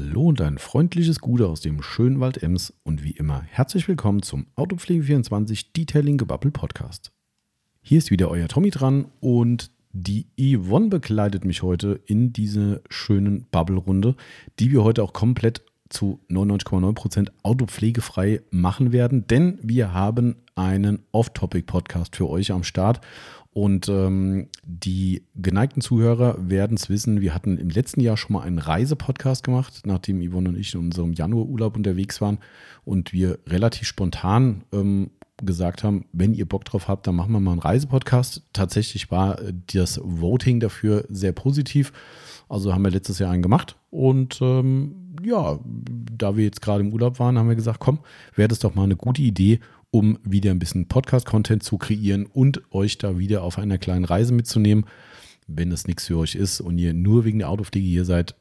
Hallo und ein freundliches Gute aus dem schönen Wald Ems und wie immer herzlich willkommen zum Autopflege24 Detailing Gebubble Podcast. Hier ist wieder euer Tommy dran und die Yvonne begleitet mich heute in diese schönen Bubble-Runde, die wir heute auch komplett zu 99,9% autopflegefrei machen werden, denn wir haben einen Off-Topic-Podcast für euch am Start und ähm, die geneigten Zuhörer werden es wissen, wir hatten im letzten Jahr schon mal einen Reisepodcast gemacht, nachdem Yvonne und ich in unserem Januarurlaub unterwegs waren und wir relativ spontan ähm, gesagt haben, wenn ihr Bock drauf habt, dann machen wir mal einen Reisepodcast. Tatsächlich war äh, das Voting dafür sehr positiv. Also haben wir letztes Jahr einen gemacht und ähm, ja, da wir jetzt gerade im Urlaub waren, haben wir gesagt, komm, wäre das doch mal eine gute Idee, um wieder ein bisschen Podcast-Content zu kreieren und euch da wieder auf einer kleinen Reise mitzunehmen. Wenn das nichts für euch ist und ihr nur wegen der Autopflege hier seid,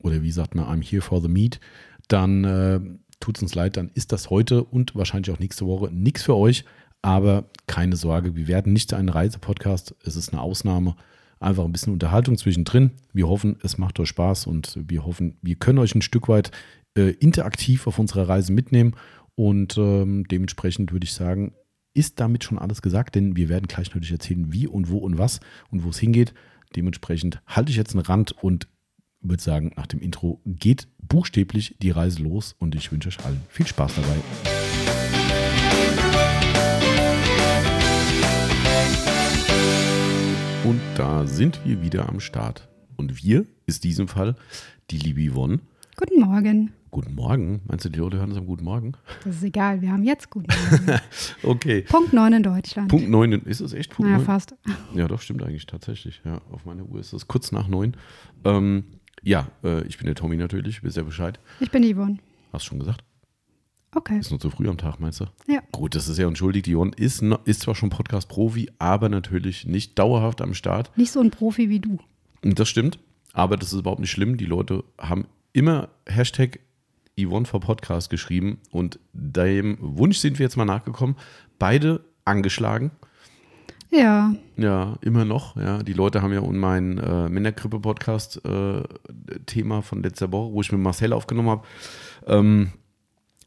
oder wie sagt man, I'm here for the meat, dann äh, tut es uns leid, dann ist das heute und wahrscheinlich auch nächste Woche nichts für euch. Aber keine Sorge, wir werden nicht ein Reisepodcast. Es ist eine Ausnahme. Einfach ein bisschen Unterhaltung zwischendrin. Wir hoffen, es macht euch Spaß und wir hoffen, wir können euch ein Stück weit äh, interaktiv auf unserer Reise mitnehmen und ähm, dementsprechend würde ich sagen, ist damit schon alles gesagt, denn wir werden gleich natürlich erzählen, wie und wo und was und wo es hingeht. Dementsprechend halte ich jetzt einen Rand und würde sagen, nach dem Intro geht buchstäblich die Reise los und ich wünsche euch allen viel Spaß dabei. Und da sind wir wieder am Start. Und wir ist in diesem Fall die liebe Yvonne. Guten Morgen. Guten Morgen. Meinst du, die Leute hören uns am Guten Morgen? Das ist egal, wir haben jetzt Guten Morgen. okay. Punkt 9 in Deutschland. Punkt 9, ist es echt Punkt naja, 9? fast. Ja, doch, stimmt eigentlich tatsächlich. Ja, auf meiner Uhr ist es kurz nach 9. Ähm, ja, äh, ich bin der Tommy natürlich, wisst ja Bescheid. Ich bin Yvonne. Hast du schon gesagt? Okay. Ist nur zu früh am Tag, meinst du? Ja. Gut, das ist ja entschuldigt. Die Yvonne ist, ist zwar schon Podcast-Profi, aber natürlich nicht dauerhaft am Start. Nicht so ein Profi wie du. Das stimmt, aber das ist überhaupt nicht schlimm. Die Leute haben immer Hashtag Yvonne for Podcast geschrieben und dem Wunsch sind wir jetzt mal nachgekommen. Beide angeschlagen. Ja, Ja, immer noch. Ja, die Leute haben ja um mein äh, Männergrippe-Podcast-Thema von letzter Woche, wo ich mit Marcel aufgenommen habe, ähm,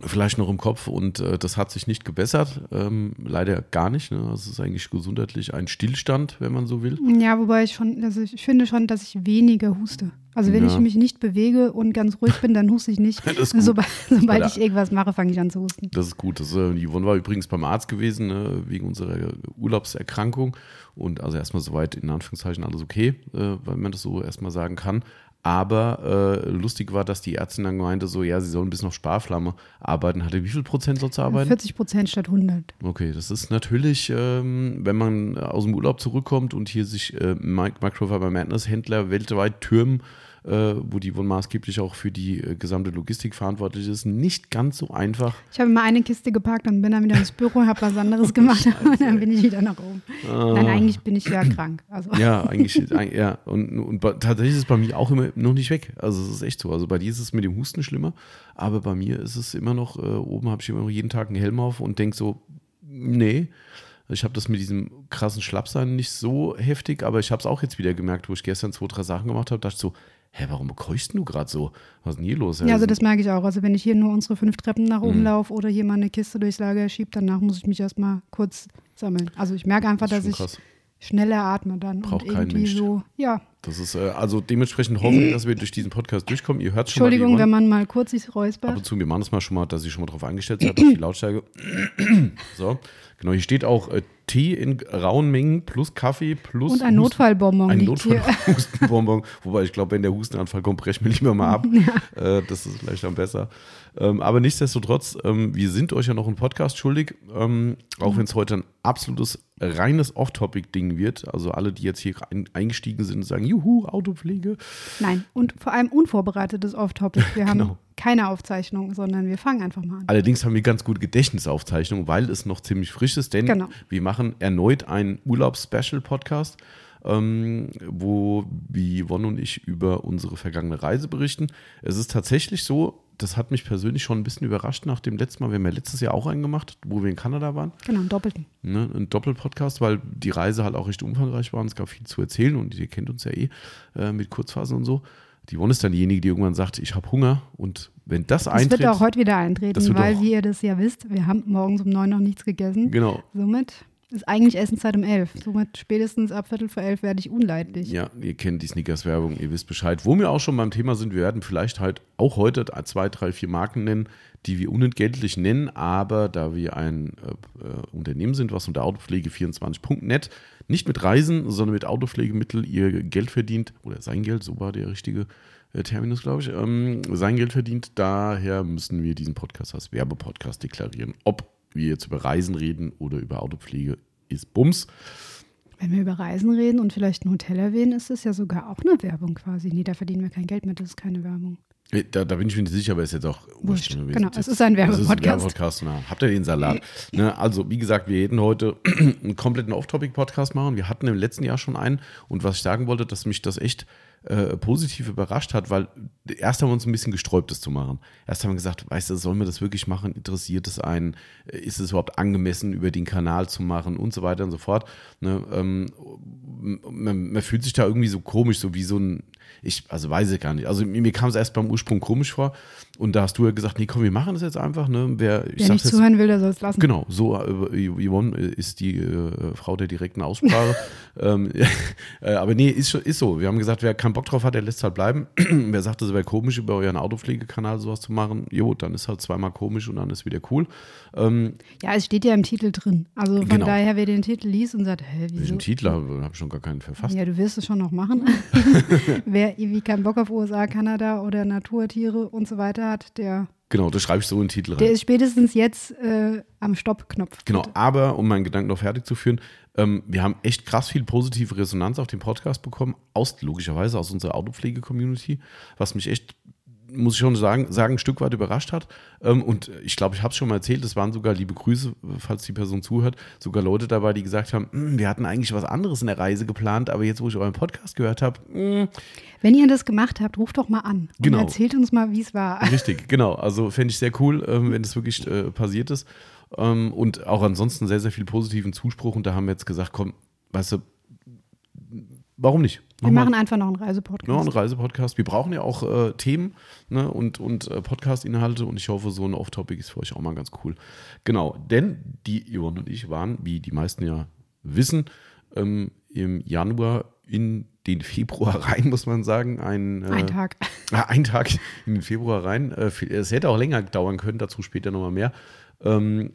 vielleicht noch im Kopf und äh, das hat sich nicht gebessert. Ähm, leider gar nicht. Ne? Also es ist eigentlich gesundheitlich ein Stillstand, wenn man so will. ja, wobei ich schon, also ich finde schon, dass ich weniger huste. Also wenn Ja. ich mich nicht bewege und ganz ruhig bin, dann huste ich nicht. Das. Sobald, sobald ich irgendwas mache, fange ich an zu husten. Das ist gut. Das, äh, die Yvonne war übrigens beim Arzt gewesen, ne, wegen unserer Urlaubserkrankung. Und also erstmal soweit in Anführungszeichen alles okay, äh, weil man das so erstmal sagen kann. Aber äh, lustig war, dass die Ärztin dann meinte, so, ja, sie soll ein bisschen auf Sparflamme arbeiten. Hatte wie viel Prozent soll sie arbeiten? 40 Prozent statt 100. Okay, das ist natürlich, ähm, wenn man aus dem Urlaub zurückkommt und hier sich äh, Mic- Microfiber Madness Händler weltweit türmen, wo die wohl maßgeblich auch für die äh, gesamte Logistik verantwortlich ist, nicht ganz so einfach. Ich habe immer eine Kiste gepackt und bin dann wieder ins Büro, habe was anderes gemacht und dann bin ich wieder nach oben. Nein, eigentlich bin ich ja krank. Also Ja, eigentlich, eig- ja. Und, und tatsächlich ist es bei mir auch immer noch nicht weg. Also es ist echt so. Also bei dir ist es mit dem Husten schlimmer, aber bei mir ist es immer noch, äh, oben habe ich immer noch jeden Tag einen Helm auf und denke so, nee. Ich habe das mit diesem krassen Schlappsein nicht so heftig, aber ich habe es auch jetzt wieder gemerkt, wo ich gestern zwei, drei Sachen gemacht habe, dachte so, hä, warum keuchst du gerade so? Was ist denn hier los? Ja, also das merke ich auch. Also wenn ich hier nur unsere fünf Treppen nach Mhm. oben laufe oder hier mal eine Kiste durchs Lager schiebe, danach muss ich mich erstmal kurz sammeln. Also ich merke einfach, Das dass ich krass. schneller atme dann Braucht und kein irgendwie Mensch. so, ja. Das ist, äh, also dementsprechend hoffen wir, dass wir durch diesen Podcast durchkommen. Ihr hört schon mal Entschuldigung, Yvonne. wenn man mal kurz sich Ab räuspert. und zu, wir machen das mal schon mal, dass ich schon mal drauf eingestellt seid, auf die Lautstärke. so, genau, hier steht auch äh, Tee in rauen Mengen plus Kaffee plus Und ein Husten- Notfallbonbon Ein. Notfallhustenbonbon. Wobei ich glaube, wenn der Hustenanfall kommt, brechen wir lieber mal ab. Äh, das ist vielleicht dann besser. Ähm, aber nichtsdestotrotz, ähm, wir sind euch ja noch einen Podcast schuldig, ähm, auch wenn es heute ein absolutes reines Off-Topic-Ding wird. Also alle, die jetzt hier ein, eingestiegen sind und sagen, juhu, Autopflege. Nein, und vor allem unvorbereitetes Off-Topic. Wir haben Genau. Keine Aufzeichnung, sondern wir fangen einfach mal an. Allerdings haben wir ganz gute Gedächtnisaufzeichnungen, weil es noch ziemlich frisch ist, denn Genau. wir machen erneut einen Urlaubs-Special-Podcast, ähm, wo wie Yvonne und ich über unsere vergangene Reise berichten. Es ist tatsächlich so, das hat mich persönlich schon ein bisschen überrascht nach dem letzten Mal. Wir haben ja letztes Jahr auch einen gemacht, wo wir in Kanada waren. Genau, einen doppelten. Ne, ein Doppelpodcast, weil die Reise halt auch recht umfangreich war und es gab viel zu erzählen und ihr kennt uns ja eh äh, mit Kurzphasen und so. Die Yvonne ist dann diejenige, die irgendwann sagt, ich habe Hunger und wenn das, Das eintritt. wird auch heute wieder das eintreten, weil, wie ihr das ja wisst, wir haben morgens um neun noch nichts gegessen. Genau. Somit ist eigentlich Essenszeit um elf. Somit spätestens ab Viertel vor elf werde ich unleidlich. Ja, ihr kennt die Snickers-Werbung, ihr wisst Bescheid. Wo wir auch schon beim Thema sind, wir werden vielleicht halt auch heute zwei, drei, vier Marken nennen, die wir unentgeltlich nennen, aber da wir ein äh, äh, Unternehmen sind, was unter Autopflege24.net nicht mit Reisen, sondern mit Autopflegemittel ihr Geld verdient, oder sein Geld, so war der richtige äh, Terminus, glaube ich, ähm, sein Geld verdient. Daher müssen wir diesen Podcast als Werbepodcast deklarieren. Ob wir jetzt über Reisen reden oder über Autopflege, ist Bums. Wenn wir über Reisen reden und vielleicht ein Hotel erwähnen, ist es ja sogar auch eine Werbung quasi. Nee, da verdienen wir kein Geld mit, das ist keine Werbung. Äh, Da, da bin ich mir nicht sicher, aber ist jetzt auch Wurscht. Wir Genau, es ist ein Es ist ein Werbepodcast. Na, habt ihr den Salat? ne, also, wie gesagt, wir hätten heute einen kompletten Off-Topic-Podcast machen. Wir hatten im letzten Jahr schon einen. Und was ich sagen wollte, dass mich das echt äh, positiv überrascht hat, weil erst haben wir uns ein bisschen gesträubt, das zu machen. Erst haben wir gesagt, weißt du, sollen wir das wirklich machen? Interessiert es einen? Äh, Ist es überhaupt angemessen, über den Kanal zu machen und so weiter und so fort? Ne, ähm, man, man fühlt sich da irgendwie so komisch, so wie so ein, ich, also weiß ich gar nicht. Also mir, kam es erst beim Ursprung komisch vor und da hast du ja gesagt, nee, komm, wir machen das jetzt einfach. Ne? Wer, Wer nicht jetzt, zuhören will, der soll es lassen. Genau, so äh, Yvonne ist die äh, Frau der direkten Aussprache. ähm, äh, aber nee, ist, ist so. Wir haben gesagt, wer keinen Bock drauf hat, der lässt halt bleiben. wer sagt, es wäre komisch, über euren Autopflegekanal sowas zu machen, jo, dann ist halt zweimal komisch und dann ist wieder cool. Ähm, Ja, es steht ja im Titel drin. Also von Genau. daher, wer den Titel liest und sagt, hä, wieso? welchen Titel habe hab ich schon gar keinen verfasst. Ja, du wirst es schon noch machen. wer irgendwie keinen Bock auf USA, Kanada oder Naturtiere und so weiter hat, der, Genau, das schreibe ich so in den Titel rein. der ist spätestens jetzt äh, am Stoppknopf. Genau, aber um meinen Gedanken noch fertig zu führen, ähm, wir haben echt krass viel positive Resonanz auf den Podcast bekommen, aus, logischerweise aus unserer Autopflege-Community, was mich echt, muss ich schon sagen, sagen ein Stück weit überrascht hat. Ähm, und ich glaube, ich habe es schon mal erzählt, es waren sogar, liebe Grüße, falls die Person zuhört, sogar Leute dabei, die gesagt haben, "Hm, wir hatten eigentlich was anderes in der Reise geplant, aber jetzt, wo ich euren Podcast gehört habe, hm, Wenn ihr das gemacht habt, ruft doch mal an Genau. und erzählt uns mal, wie es war. Richtig, genau. Also fände ich sehr cool, ähm, wenn das wirklich äh, passiert ist. Ähm, und auch ansonsten sehr, sehr viel positiven Zuspruch. Und da haben wir jetzt gesagt, komm, weißt du, warum nicht? Wir Mach mal- machen einfach noch einen Reisepodcast. ja, einen Reisepodcast. Wir brauchen ja auch äh, Themen ne, und, und äh, Podcast-Inhalte und ich hoffe, so ein Off-Topic ist für euch auch mal ganz cool. Genau, denn die Yvonne und ich waren, wie die meisten ja wissen, ähm, im Januar in den Februar rein, muss man sagen. Ein, äh, Ein Tag. Ah, ein Tag in den Februar rein. Äh, Es hätte auch länger dauern können, dazu später nochmal mehr. Ähm,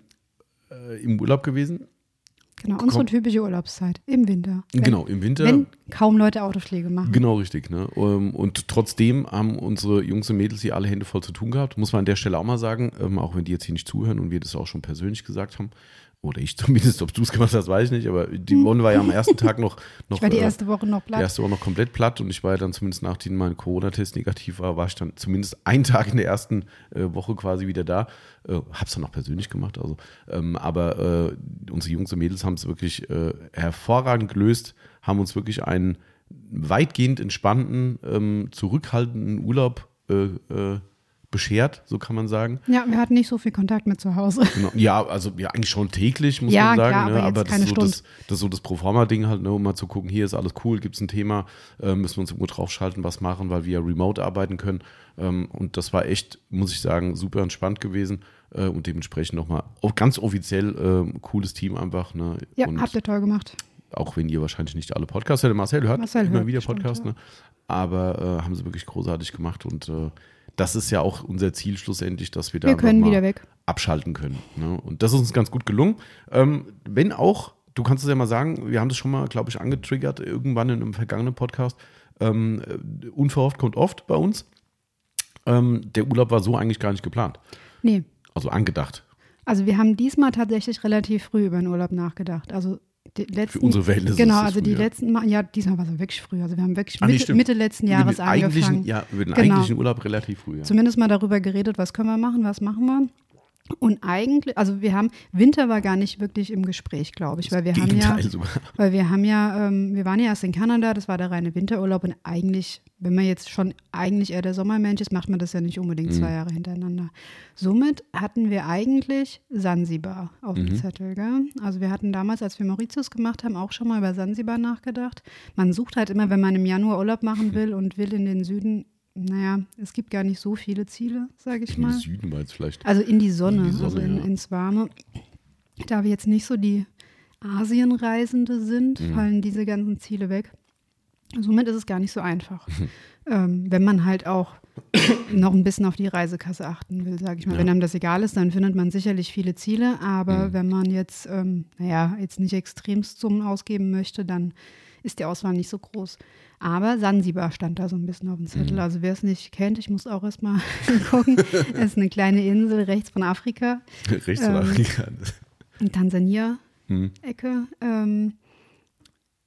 äh, Im Urlaub gewesen. Genau, unsere Komm. typische Urlaubszeit im Winter. Wenn, Genau, im Winter. Wenn kaum Leute Autopflege machen. Genau, richtig. Ne? Ähm, Und trotzdem haben unsere Jungs und Mädels hier alle Hände voll zu tun gehabt. Muss man an der Stelle auch mal sagen, ähm, auch wenn die jetzt hier nicht zuhören und wir das auch schon persönlich gesagt haben. Oder ich zumindest, ob du es gemacht hast, weiß ich nicht. Aber die Yvonne war ja am ersten Tag noch. noch Ich war die äh, erste Woche noch Die platt. erste Woche noch komplett platt und ich war ja dann zumindest nachdem mein Corona-Test negativ war, war ich dann zumindest einen Tag in der ersten äh, Woche quasi wieder da. Äh, hab's dann auch persönlich gemacht, also. Ähm, aber äh, unsere Jungs und Mädels haben es wirklich äh, hervorragend gelöst, haben uns wirklich einen weitgehend entspannten, ähm, zurückhaltenden Urlaub äh, beschert, so kann man sagen. Ja, wir hatten nicht so viel Kontakt mit zu Hause. Genau. Ja, also ja, eigentlich schon täglich, muss Ja, man sagen. klar, ne? aber aber das keine ist so das, das ist so das Proforma-Ding halt, ne? um mal zu gucken, hier ist alles cool, gibt es ein Thema, äh, müssen wir uns irgendwo draufschalten, was machen, weil wir ja remote arbeiten können. Ähm, und das war echt, muss ich sagen, super entspannt gewesen äh, und dementsprechend nochmal ganz offiziell äh, cooles Team einfach. Ne? Ja, und habt ihr toll gemacht. auch wenn ihr wahrscheinlich nicht alle Podcasts hört. Marcel hört Marcel immer hört, wieder Podcasts, ne? aber äh, haben sie wirklich großartig gemacht und äh, das ist ja auch unser Ziel schlussendlich, dass wir da Wir können wieder weg. abschalten können. Ne? Und das ist uns ganz gut gelungen. Ähm, wenn auch, du kannst es ja mal sagen, wir haben das schon mal, glaube ich, angetriggert, irgendwann in einem vergangenen Podcast. Ähm, äh, unverhofft kommt oft bei uns. Ähm, der Urlaub war so eigentlich gar nicht geplant. Nee. Also angedacht. Also wir haben diesmal tatsächlich relativ früh über den Urlaub nachgedacht. Also letzten, unsere Verhältnisse Genau, ist es also die früh, ja. letzten Mal, ja, diesmal war es wirklich früh. Also wir haben wirklich nee, Mitte. Mitte letzten Über Jahres den angefangen. ja, über den Genau. eigentlichen Urlaub relativ früh. Ja. Zumindest mal darüber geredet, was können wir machen, was machen wir. Und eigentlich, also wir haben, Winter war gar nicht wirklich im Gespräch, glaube ich, weil wir haben ja, sogar. weil wir haben ja, ähm, wir waren ja erst in Kanada, das war der reine Winterurlaub und eigentlich, wenn man jetzt schon eigentlich eher der Sommermensch ist, macht man das ja nicht unbedingt zwei Jahre hintereinander. Somit hatten wir eigentlich Sansibar auf dem Zettel, gell? Also wir hatten damals, als wir Mauritius gemacht haben, auch schon mal über Sansibar nachgedacht. Man sucht halt immer, wenn man im Januar Urlaub machen will und will in den Süden naja, es gibt gar nicht so viele Ziele, sage ich In mal. den Süden jetzt vielleicht. Also in die Sonne, In die Sonne, also in, ja. ins Warme. Da wir jetzt nicht so die Asienreisende sind, Mhm. fallen diese ganzen Ziele weg. Somit ist es gar nicht so einfach. ähm, wenn man halt auch noch ein bisschen auf die Reisekasse achten will, sage ich mal. Ja. Wenn einem das egal ist, dann findet man sicherlich viele Ziele. Aber Mhm. wenn man jetzt, ähm, naja, jetzt nicht extremst Summen ausgeben möchte, dann ist die Auswahl nicht so groß. Aber Sansibar stand da so ein bisschen auf dem Zettel. Mhm. Also wer es nicht kennt, ich muss auch erstmal gucken. Es ist eine kleine Insel rechts von Afrika, Rechts ähm, oder Afrika. in Tansania. Hm. Ecke. Ähm,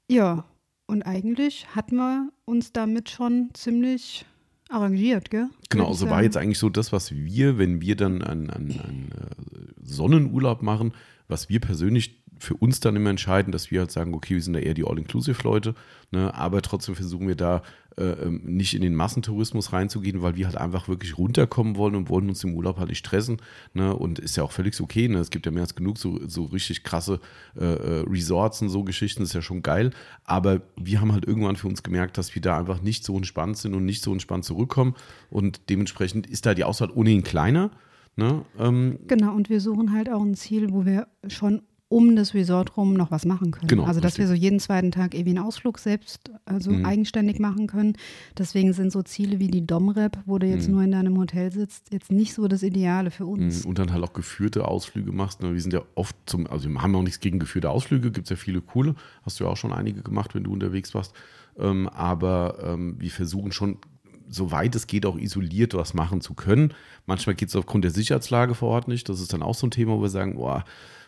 ja, und eigentlich hatten wir uns damit schon ziemlich arrangiert, gell? Genau, so war sagen. jetzt eigentlich so das, was wir, wenn wir dann einen, einen, einen äh, Sonnenurlaub machen, was wir persönlich für uns dann immer entscheiden, dass wir halt sagen, okay, wir sind da eher die All-Inclusive-Leute, ne, aber trotzdem versuchen wir da äh, ähm, nicht in den Massentourismus reinzugehen, weil wir halt einfach wirklich runterkommen wollen und wollen uns im Urlaub halt nicht stressen. Ne, und ist ja auch völlig okay. Ne? Es gibt ja mehr als genug so, so richtig krasse äh, äh, Resorts und so Geschichten, ist ja schon geil. Aber wir haben halt irgendwann für uns gemerkt, dass wir da einfach nicht so entspannt sind und nicht so entspannt zurückkommen. Und dementsprechend ist da die Auswahl ohnehin kleiner. Ne? Ähm, Genau, und wir suchen halt auch ein Ziel, wo wir schon um das Resort rum noch was machen können. Genau, also, dass richtig. wir so jeden zweiten Tag irgendwie einen Ausflug selbst, also Mhm. eigenständig machen können. Deswegen sind so Ziele wie die Domrep, wo du jetzt Mhm. nur in deinem Hotel sitzt, jetzt nicht so das Ideale für uns. und dann halt auch geführte Ausflüge machst. Ne? Wir sind ja oft zum, also wir haben auch nichts gegen geführte Ausflüge, gibt es ja viele coole. Hast du ja auch schon einige gemacht, wenn du unterwegs warst. Ähm, aber ähm, wir versuchen schon, soweit es geht, auch isoliert was machen zu können. Manchmal geht es aufgrund der Sicherheitslage vor Ort nicht. Das ist dann auch so ein Thema, wo wir sagen, boah,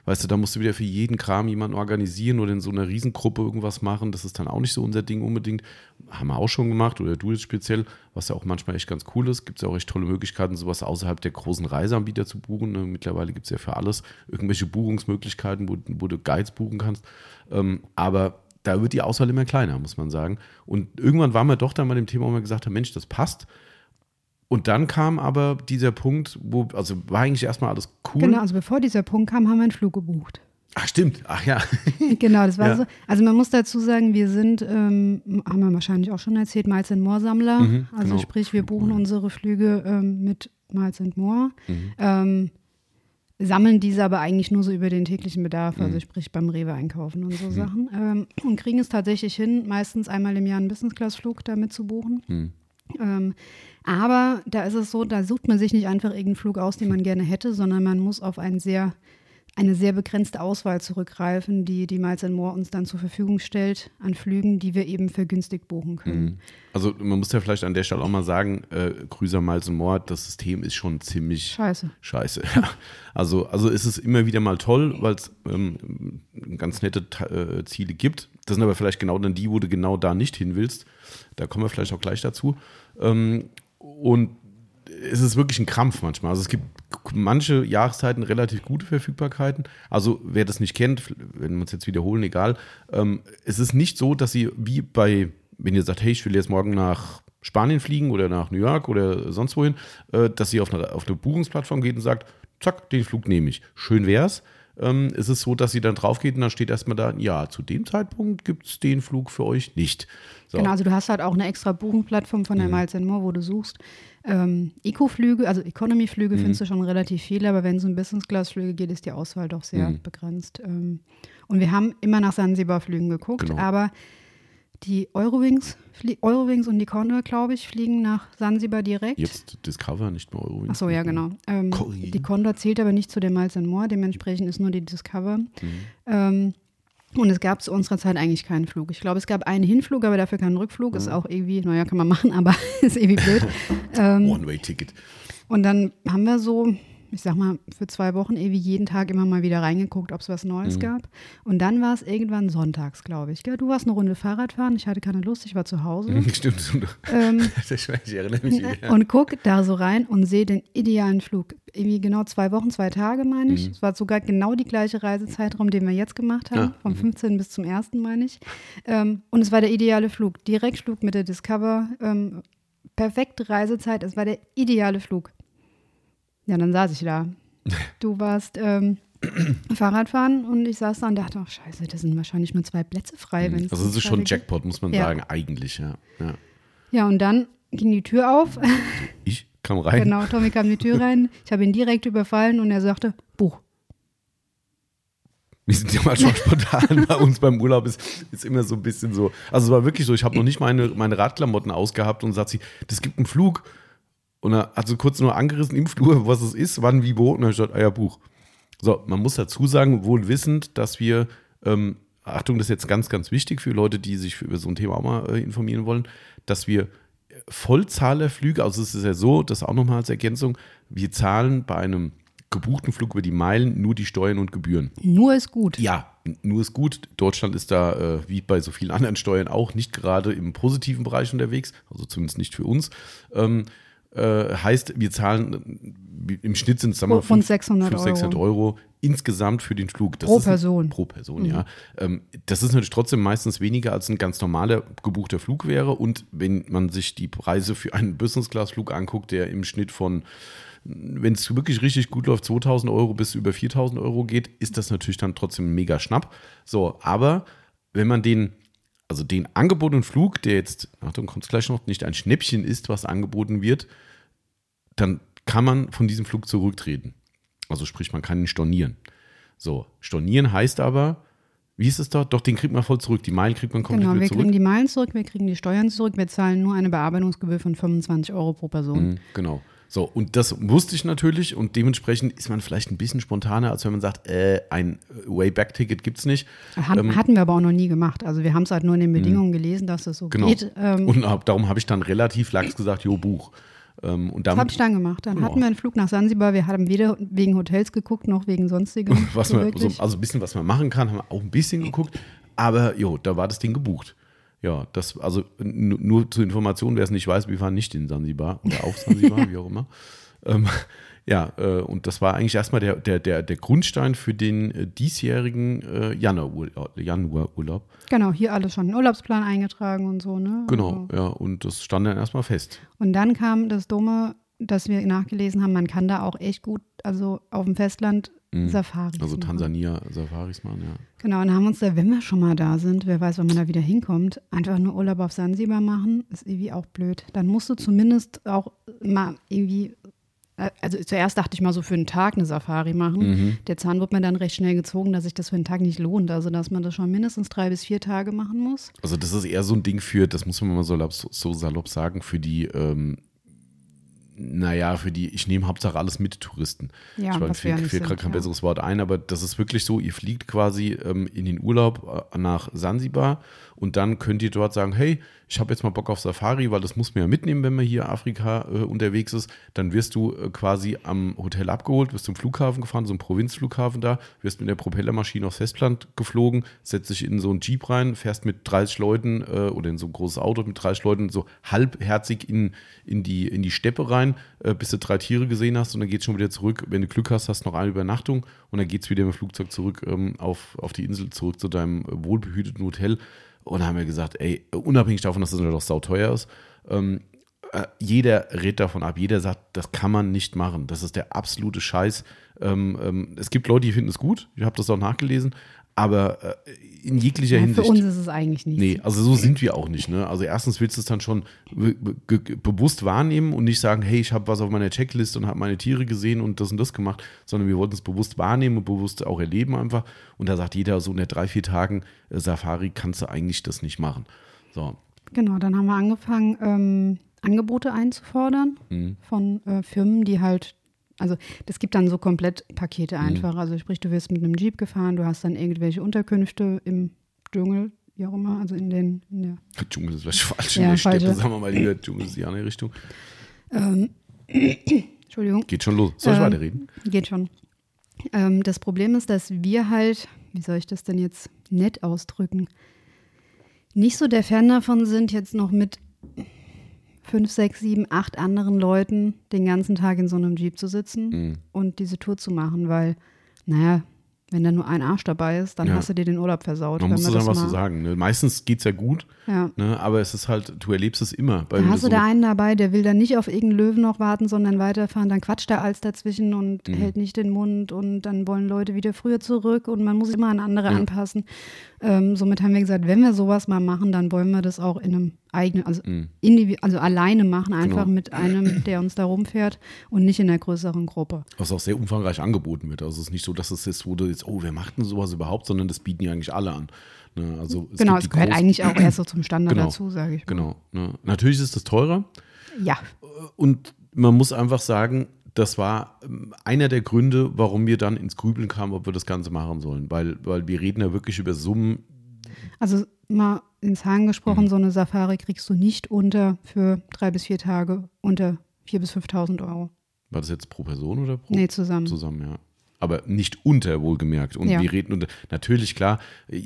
weißt du, da musst du wieder für jeden Kram jemanden organisieren oder in so einer Riesengruppe irgendwas machen. Das ist dann auch nicht so unser Ding unbedingt. Haben wir auch schon gemacht oder du jetzt speziell, was ja auch manchmal echt ganz cool ist. Gibt es ja auch echt tolle Möglichkeiten, sowas außerhalb der großen Reiseanbieter zu buchen. Ne? Mittlerweile gibt es ja für alles irgendwelche Buchungsmöglichkeiten, wo, wo du Guides buchen kannst. Ähm, aber da wird die Auswahl immer kleiner, muss man sagen. Und irgendwann waren wir doch dann bei dem Thema, wo wir gesagt haben, Mensch, das passt. Und dann kam aber dieser Punkt, wo, also war eigentlich erstmal alles cool. Genau, also bevor dieser Punkt kam, haben wir einen Flug gebucht. Ach, stimmt. Ach ja. Genau, das war Ja. so. Also man muss dazu sagen, wir sind, ähm, haben wir wahrscheinlich auch schon erzählt, Miles More Sammler. Mhm, also genau. sprich, wir buchen Ja. unsere Flüge ähm, mit Miles More. Mhm. Ähm, sammeln diese aber eigentlich nur so über den täglichen Bedarf, also Mhm. sprich beim Rewe einkaufen und so Sachen. Ähm, und kriegen es tatsächlich hin, meistens einmal im Jahr einen Business-Class-Flug damit zu buchen. Aber da ist es so, da sucht man sich nicht einfach irgendeinen Flug aus, den man gerne hätte, sondern man muss auf einen sehr, eine sehr begrenzte Auswahl zurückgreifen, die die Miles More uns dann zur Verfügung stellt an Flügen, die wir eben vergünstigt buchen können. Also man muss ja vielleicht an der Stelle auch mal sagen, äh, Cruiser Miles and More, das System ist schon ziemlich Scheiße. scheiße. Also, also ist es immer wieder mal toll, weil es ähm, ganz nette äh, Ziele gibt. Das sind aber vielleicht genau dann die, wo du genau da nicht hin willst. Da kommen wir vielleicht auch gleich dazu. Ähm, und es ist wirklich ein Krampf manchmal. Also es gibt manche Jahreszeiten relativ gute Verfügbarkeiten. Also wer das nicht kennt, wenn wir uns jetzt wiederholen, egal. Ähm, es ist nicht so, dass sie wie bei, wenn ihr sagt, hey, ich will jetzt morgen nach Spanien fliegen oder nach New York oder sonst wohin, äh, dass sie auf eine, auf eine Buchungsplattform geht und sagt, zack, den Flug nehme ich. Schön wär's. Ähm, es ist so, dass sie dann drauf geht und dann steht erstmal da, ja, zu dem Zeitpunkt gibt es den Flug für euch nicht. So. Genau, also du hast halt auch eine extra Buchungsplattform von der Mhm. Miles More, wo du suchst. Ähm, Eco-Flüge, also Economy-Flüge Mhm. findest du schon relativ viele, aber wenn es um Business-Class-Flüge geht, ist die Auswahl doch sehr Mhm. begrenzt. Ähm, und wir haben immer nach Sansibar-Flügen geguckt, Genau. aber die Eurowings, Eurowings und die Condor, glaube ich, fliegen nach Sansibar direkt. Jetzt Discover, nicht mehr Euro. Ach so, ja, genau. Ähm, die Condor zählt aber nicht zu den Miles More, dementsprechend ist nur die Discover. Mhm. Ähm, und es gab zu unserer Zeit eigentlich keinen Flug. Ich glaube, es gab einen Hinflug, aber dafür keinen Rückflug. Mhm. Ist auch irgendwie, naja, kann man machen, aber ist irgendwie blöd. ähm, One-Way-Ticket. und dann haben wir so, ich sag mal, für zwei Wochen irgendwie jeden Tag immer mal wieder reingeguckt, ob es was Neues Mhm. gab. Und dann war es irgendwann sonntags, glaube ich. Gell? Du warst eine Runde Fahrrad fahren, ich hatte keine Lust, ich war zu Hause. Stimmt. ähm, Ich erinnere mich. Ja. und guck da so rein und sehe den idealen Flug. Irgendwie genau zwei Wochen, zwei Tage, meine ich. Mhm. Es war sogar genau die gleiche Reisezeitraum, den wir jetzt gemacht haben, Ah, vom mhm. 15. bis zum 1., meine ich. Ähm, und es war der ideale Flug. Direktflug mit der Discover. Ähm, perfekte Reisezeit. Es war der ideale Flug. Ja, dann saß ich da. Du warst ähm, Fahrradfahren und ich saß da und dachte, ach scheiße, das sind wahrscheinlich nur zwei Plätze frei. es Also es ist schon geht. Jackpot, muss man Ja. sagen, eigentlich, ja. ja. Ja, und dann ging die Tür auf. Ich kam rein. Genau, Tommy kam die Tür rein. Ich habe ihn direkt überfallen und er sagte, Buch. Wir sind ja manchmal spontan bei uns beim Urlaub, ist, ist immer so ein bisschen so. Also es war wirklich so, ich habe noch nicht meine, meine Radklamotten ausgehabt und sagt sie, das gibt einen Flug. Und er hat so kurz nur angerissen im Flur, was es ist, wann, wie, wo. Und dann habe ich gesagt, ah ja, Buch. So, man muss dazu sagen, wohl wissend, dass wir, ähm, Achtung, das ist jetzt ganz, ganz wichtig für Leute, die sich über so ein Thema auch mal äh, informieren wollen, dass wir Vollzahlerflüge, also es ist ja so, das auch nochmal als Ergänzung, wir zahlen bei einem gebuchten Flug über die Meilen nur die Steuern und Gebühren. Nur ist gut. Ja, nur ist gut. Deutschland ist da, äh, wie bei so vielen anderen Steuern auch, nicht gerade im positiven Bereich unterwegs, also zumindest nicht für uns. Ähm, äh, heißt, wir zahlen äh, im Schnitt sind es Rund 5, 600, 5, 600 Euro. Euro. insgesamt für den Flug. Das pro Person. Ein, pro Person, mhm. ja. Ähm, das ist natürlich trotzdem meistens weniger als ein ganz normaler gebuchter Flug wäre. Und wenn man sich die Preise für einen Business-Class-Flug anguckt, der im Schnitt von wenn es wirklich richtig gut läuft, 2000 Euro bis über 4000 Euro geht, ist das natürlich dann trotzdem mega Schnapp. So, aber wenn man den, also den angebotenen Flug, der jetzt, Achtung, kommt gleich noch, nicht ein Schnäppchen ist, was angeboten wird, dann kann man von diesem Flug zurücktreten. Also sprich, man kann ihn stornieren. So, stornieren heißt aber, wie ist es dort? Doch, den kriegt man voll zurück. Die Meilen kriegt man komplett genau, zurück. Genau, wir kriegen die Meilen zurück, wir kriegen die Steuern zurück, wir zahlen nur eine Bearbeitungsgebühr von 25 Euro pro Person. Mhm, genau. So, und das wusste ich natürlich und dementsprechend ist man vielleicht ein bisschen spontaner, als wenn man sagt, äh, ein Way-Back-Ticket gibt es nicht. Hat, ähm, hatten wir aber auch noch nie gemacht. Also wir haben es halt nur in den Bedingungen mh. gelesen, dass das so genau. geht. Ähm, und ab, darum habe ich dann relativ lax gesagt, jo, Buch. Ähm, und damit, das habe ich dann gemacht. Dann oh. hatten wir einen Flug nach Sansibar. Wir haben weder wegen Hotels geguckt, noch wegen sonstigem. man, so, also ein bisschen, was man machen kann, haben wir auch ein bisschen geguckt. Aber jo, da war das Ding gebucht. Ja, das, also nur zur Information, wer es nicht weiß, wir waren nicht in Sansibar oder auf Sansibar, wie auch immer. Ähm, ja, äh, und das war eigentlich erstmal der, der, der, der Grundstein für den äh, diesjährigen äh, Januarurlaub. Januarurlaub. Genau, hier alles schon in Urlaubsplan eingetragen und so, ne? Genau, also. ja, und das stand dann erstmal fest. Und dann kam das Dumme, dass wir nachgelesen haben, man kann da auch echt gut, also auf dem Festland mhm. Safaris Also Tansania machen. Safaris machen, ja. Genau, und haben uns da, wenn wir schon mal da sind, wer weiß, wann man da wieder hinkommt, einfach nur Urlaub auf Sansibar machen, ist irgendwie auch blöd. Dann musst du zumindest auch mal irgendwie also zuerst dachte ich mal so für einen Tag eine Safari machen. Mhm. Der Zahn wird mir dann recht schnell gezogen, dass sich das für einen Tag nicht lohnt. Also dass man das schon mindestens drei bis vier Tage machen muss. Also das ist eher so ein Ding für, das muss man mal so, so salopp sagen, für die ähm, naja, für die, ich nehme Hauptsache alles mit Touristen. Ja, ich meine, fällt gerade kein ja. besseres Wort ein, aber das ist wirklich so, ihr fliegt quasi ähm, in den Urlaub äh, nach Sansibar und dann könnt ihr dort sagen, hey, ich habe jetzt mal Bock auf Safari, weil das muss man ja mitnehmen, wenn man hier Afrika äh, unterwegs ist. Dann wirst du äh, quasi am Hotel abgeholt, wirst zum Flughafen gefahren, so ein Provinzflughafen da, wirst mit der Propellermaschine aufs Festland geflogen, setzt dich in so einen Jeep rein, fährst mit 30 Leuten äh, oder in so ein großes Auto mit 30 Leuten so halbherzig in, in, die, in die Steppe rein, äh, bis du drei Tiere gesehen hast und dann geht es schon wieder zurück. Wenn du Glück hast, hast du noch eine Übernachtung und dann geht es wieder mit dem Flugzeug zurück ähm, auf, auf die Insel, zurück zu deinem wohlbehüteten Hotel. Und haben wir gesagt, ey, unabhängig davon, dass das auch sauteuer ist, ähm, äh, jeder rät davon ab, jeder sagt, das kann man nicht machen. Das ist der absolute Scheiß. Ähm, ähm, es gibt Leute, die finden es gut, ich habe das auch nachgelesen, aber äh, in jeglicher ja, Hinsicht. Für uns ist es eigentlich nicht. Nee, also so sind wir auch nicht. Ne? Also erstens willst du es dann schon bewusst wahrnehmen und nicht sagen, hey, ich habe was auf meiner Checkliste und habe meine Tiere gesehen und das und das gemacht, sondern wir wollten es bewusst wahrnehmen und bewusst auch erleben einfach. Und da sagt jeder, so in der drei, vier Tagen äh, Safari kannst du eigentlich das nicht machen. So. Genau, dann haben wir angefangen, ähm, Angebote einzufordern mhm. von äh, Firmen, die halt also das gibt dann so komplett Pakete mhm. einfach. Mhm. Also sprich, du wirst mit einem Jeep gefahren, du hast dann irgendwelche Unterkünfte im Dschungel, wie auch immer, also in den in der Dschungel ist vielleicht falsch, ja, in der Steppe, sagen wir mal lieber, Dschungel ist die andere Richtung. Ähm, Entschuldigung. Geht schon los. Soll ich ähm, weiterreden? Geht schon. Ähm, das Problem ist, dass wir halt, wie soll ich das denn jetzt nett ausdrücken, nicht so der Fan davon sind, jetzt noch mit fünf, sechs, sieben, acht anderen Leuten den ganzen Tag in so einem Jeep zu sitzen mhm. und diese Tour zu machen, weil, naja, wenn da nur ein Arsch dabei ist, dann ja. hast du dir den Urlaub versaut. Man muss dann was zu sagen. Ne? Meistens geht es ja gut, ja. Ne? aber es ist halt, du erlebst es immer. Da hast du da einen dabei, der will dann nicht auf irgendeinen Löwen noch warten, sondern weiterfahren. Dann quatscht er alles dazwischen und mhm. hält nicht den Mund und dann wollen Leute wieder früher zurück und man muss immer an andere ja. anpassen. Ähm, somit haben wir gesagt, wenn wir sowas mal machen, dann wollen wir das auch in einem eigenen, also, Mhm. also alleine machen, einfach Genau. mit einem, der uns da rumfährt und nicht in einer größeren Gruppe. Was auch sehr umfangreich angeboten wird. Also es ist nicht so, dass es wo du jetzt, oh, wer macht denn sowas überhaupt, sondern das bieten ja eigentlich alle an. Ne? Also es genau, es gehört großen- eigentlich auch erst so zum Standard Genau. dazu, sage ich. mal. Genau. Ne? Natürlich ist es teurer Ja, und man muss einfach sagen, das war ähm, einer der Gründe, warum wir dann ins Grübeln kamen, ob wir das Ganze machen sollen. Weil, weil wir reden ja wirklich über Summen, also mal in Zahlen Mhm. gesprochen, so eine Safari kriegst du nicht unter für drei bis vier Tage unter 4.000 bis 5.000 Euro. war das jetzt pro Person oder pro? Nee, zusammen. zusammen, ja. Aber nicht unter, wohlgemerkt. Und Ja. wir reden unter, natürlich, klar,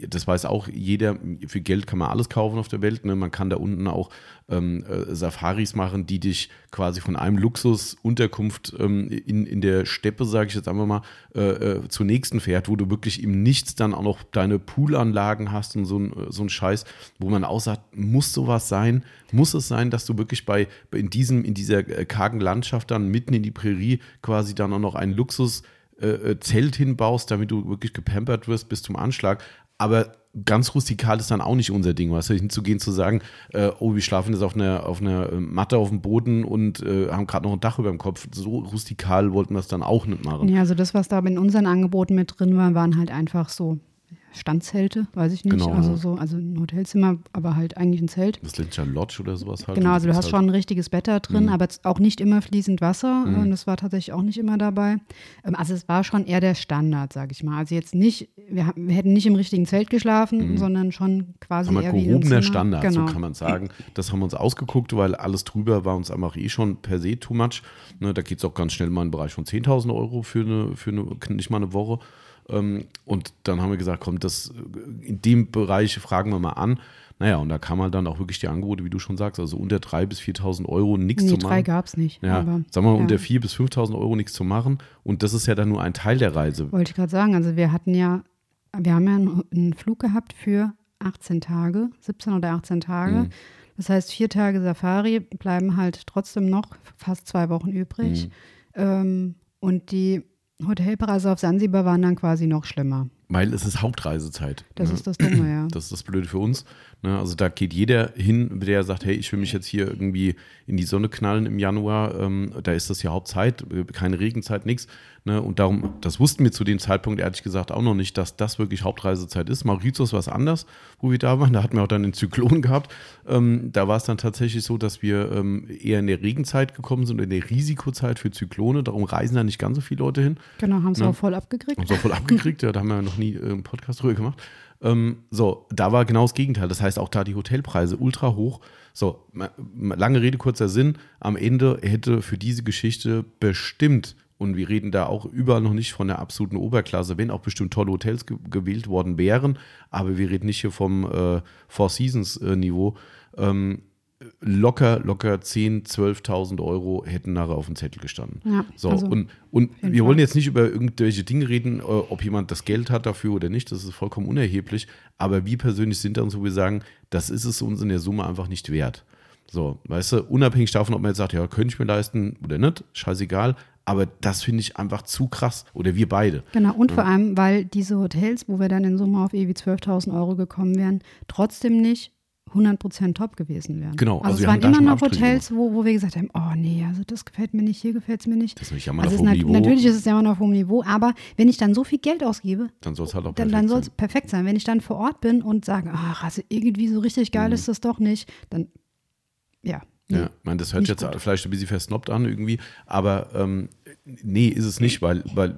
das weiß auch jeder, für Geld kann man alles kaufen auf der Welt. Ne? Man kann da unten auch ähm, äh, Safaris machen, die dich quasi von einem Luxusunterkunft ähm, in, in der Steppe, sage ich jetzt einfach mal, äh, äh, zur nächsten fährt, wo du wirklich im Nichts dann auch noch deine Poolanlagen hast und so ein, so ein Scheiß, wo man auch sagt, muss sowas sein? Muss es sein, dass du wirklich bei, in, diesem, in dieser äh, kargen Landschaft dann mitten in die Prärie quasi dann auch noch einen Luxus äh, äh, Zelt hinbaust, damit du wirklich gepampert wirst bis zum Anschlag. Aber ganz rustikal ist dann auch nicht unser Ding, du, hinzugehen, zu sagen, äh, oh, wir schlafen jetzt auf einer, auf einer äh, Matte auf dem Boden und äh, haben gerade noch ein Dach über dem Kopf. So rustikal wollten wir es dann auch nicht machen. Ja, also das, was da in unseren Angeboten mit drin war, waren halt einfach so Standzelte, weiß ich nicht. Genau, also ja. so, also ein Hotelzimmer, aber halt eigentlich ein Zelt. Das sich ja Lodge oder sowas halt. Genau, also du hast ist schon ein richtiges Bett da drin, Mhm. aber auch nicht immer fließend Wasser. Und das war tatsächlich auch nicht immer dabei. Ähm, Also es war schon eher der Standard, sage ich mal. Also jetzt nicht, wir, wir hätten nicht im richtigen Zelt geschlafen, sondern schon quasi Haben eher wie in einem gehobener Zimmer. Standard, genau. so kann man sagen. Das haben wir uns ausgeguckt, weil alles drüber war uns einfach eh schon per se too much. Ne, da geht es auch ganz schnell mal in den Bereich von 10.000 Euro für, eine, für eine, nicht mal eine Woche. Ähm, und dann haben wir gesagt, komm, das, in dem Bereich fragen wir mal an. Naja, und da kam halt dann auch wirklich die Angebote, wie du schon sagst, also unter 3.000 bis 4.000 Euro nichts Nee, zu drei machen. gab es nicht. Ja, aber, sagen wir mal, ja. unter 4.000 bis 5.000 Euro nichts zu machen. Und das ist ja dann nur ein Teil der Reise. Wollte ich gerade sagen, also wir hatten ja, wir haben ja einen, einen Flug gehabt für 18 Tage, 17 oder 18 Tage. Mhm. Das heißt, vier Tage Safari bleiben halt trotzdem noch fast zwei Wochen Mhm. übrig. Ähm, und die Hotelpreise auf Sansibar waren dann quasi noch schlimmer. Weil es ist Hauptreisezeit. Das ne? ist das Dumme, ja. Das ist das Blöde für uns. Ne? Also da geht jeder hin, der sagt, hey, ich will mich jetzt hier irgendwie in die Sonne knallen im Januar. Ähm, da ist das ja Hauptzeit, äh, keine Regenzeit, nichts. Ne? Und darum, das wussten wir zu dem Zeitpunkt ehrlich gesagt auch noch nicht, dass das wirklich Hauptreisezeit ist. Mauritius war es anders, wo wir da waren. Da hatten wir auch dann den Zyklon gehabt. Ähm, da war es dann tatsächlich so, dass wir ähm, eher in der Regenzeit gekommen sind, in der Risikozeit für Zyklone. Darum reisen da nicht ganz so viele Leute hin. Genau, haben sie Ne? auch voll abgekriegt. Haben es auch voll abgekriegt, ja, da haben wir ja noch nie äh, einen Podcast drüber gemacht. Ähm, so, da war genau das Gegenteil. Das heißt, auch da die Hotelpreise ultra hoch. So, lange Rede, kurzer Sinn. Am Ende hätte für diese Geschichte bestimmt, und wir reden da auch überall noch nicht von der absoluten Oberklasse, wenn auch bestimmt tolle Hotels ge gewählt worden wären, aber wir reden nicht hier vom äh, Four Seasons äh. Ähm, locker, locker 10.000, 12.000 Euro hätten nachher auf dem Zettel gestanden. Ja, so, also und, und wir wollen jetzt nicht über irgendwelche Dinge reden, äh, ob jemand das Geld hat dafür oder nicht, das ist vollkommen unerheblich, aber wir persönlich sind dann so, wir sagen, das ist es uns in der Summe einfach nicht wert. So, weißt du, unabhängig davon, ob man jetzt sagt, ja, könnte ich mir leisten oder nicht, scheißegal, aber das finde ich einfach zu krass. Oder wir beide. Genau, und vor allem, weil diese Hotels, wo wir dann in Summe auf irgendwie 12.000 Euro gekommen wären, trotzdem nicht 100% top gewesen wären. Genau, also Also, es waren immer noch Hotels, wo, wo wir gesagt haben, oh nee, also das gefällt mir nicht, hier gefällt es mir nicht. Das ist nicht Also auf hohem nat Niveau. natürlich ist es ja immer noch auf hohem Niveau, aber wenn ich dann so viel Geld ausgebe, Dann soll es halt auch dann, perfekt dann soll es sein. perfekt sein. Wenn ich dann vor Ort bin und sage, ach, also irgendwie so richtig geil Mhm. ist das doch nicht, dann ja. Ja, ich meine, das hört Nicht jetzt gut. vielleicht ein bisschen versnobbt an irgendwie, aber ähm, nee, ist es nicht, weil, weil,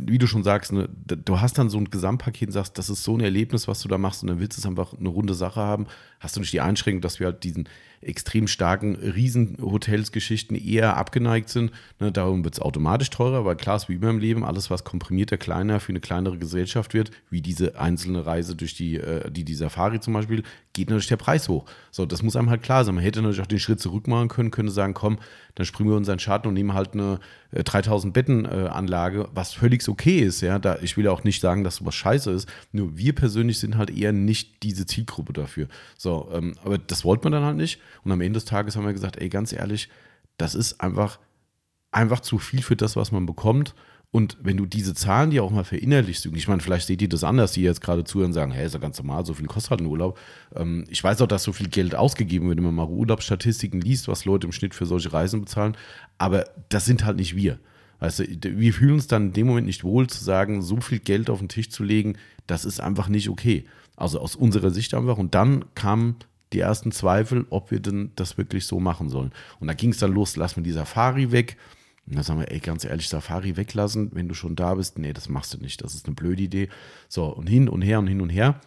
wie du schon sagst, ne, du hast dann so ein Gesamtpaket und sagst, das ist so ein Erlebnis, was du da machst und dann willst du es einfach eine runde Sache haben, hast du nicht die Einschränkung, dass wir halt diesen extrem starken Riesenhotelsgeschichten eher abgeneigt sind. Ne, darum wird es automatisch teurer, weil klar ist wie immer im Leben, alles was komprimierter, kleiner für eine kleinere Gesellschaft wird, wie diese einzelne Reise durch die, äh, die, die Safari zum Beispiel, geht natürlich der Preis hoch. So, das muss einem halt klar sein. Man hätte natürlich auch den Schritt zurück machen können, könnte sagen, komm, dann springen wir unseren Schatten und nehmen halt eine äh, 3000 Betten äh, Anlage, was völlig okay ist, ja. Da, ich will ja auch nicht sagen, dass sowas scheiße ist. Nur wir persönlich sind halt eher nicht diese Zielgruppe dafür. So, ähm, aber das wollte man dann halt nicht. Und am Ende des Tages haben wir gesagt, ey, ganz ehrlich, das ist einfach, einfach zu viel für das, was man bekommt. Und wenn du diese Zahlen dir auch mal verinnerlichst, ich meine, vielleicht seht ihr das anders, die jetzt gerade zuhören und sagen, hey, ist ja ganz normal, so viel kostet halt ein Urlaub. Ähm, ich weiß auch, dass so viel Geld ausgegeben wird, wenn man mal Urlaubsstatistiken liest, was Leute im Schnitt für solche Reisen bezahlen. Aber das sind halt nicht wir. Weißt du, wir fühlen uns dann in dem Moment nicht wohl zu sagen, so viel Geld auf den Tisch zu legen, das ist einfach nicht okay. Also aus unserer Sicht einfach. Und dann kamen die ersten Zweifel, ob wir denn das wirklich so machen sollen. Und da ging es dann los, lass mir die Safari weg. Und da sagen wir, ey, ganz ehrlich, Safari weglassen, wenn du schon da bist. Nee, das machst du nicht. Das ist eine blöde Idee. So, und hin und her und hin und her.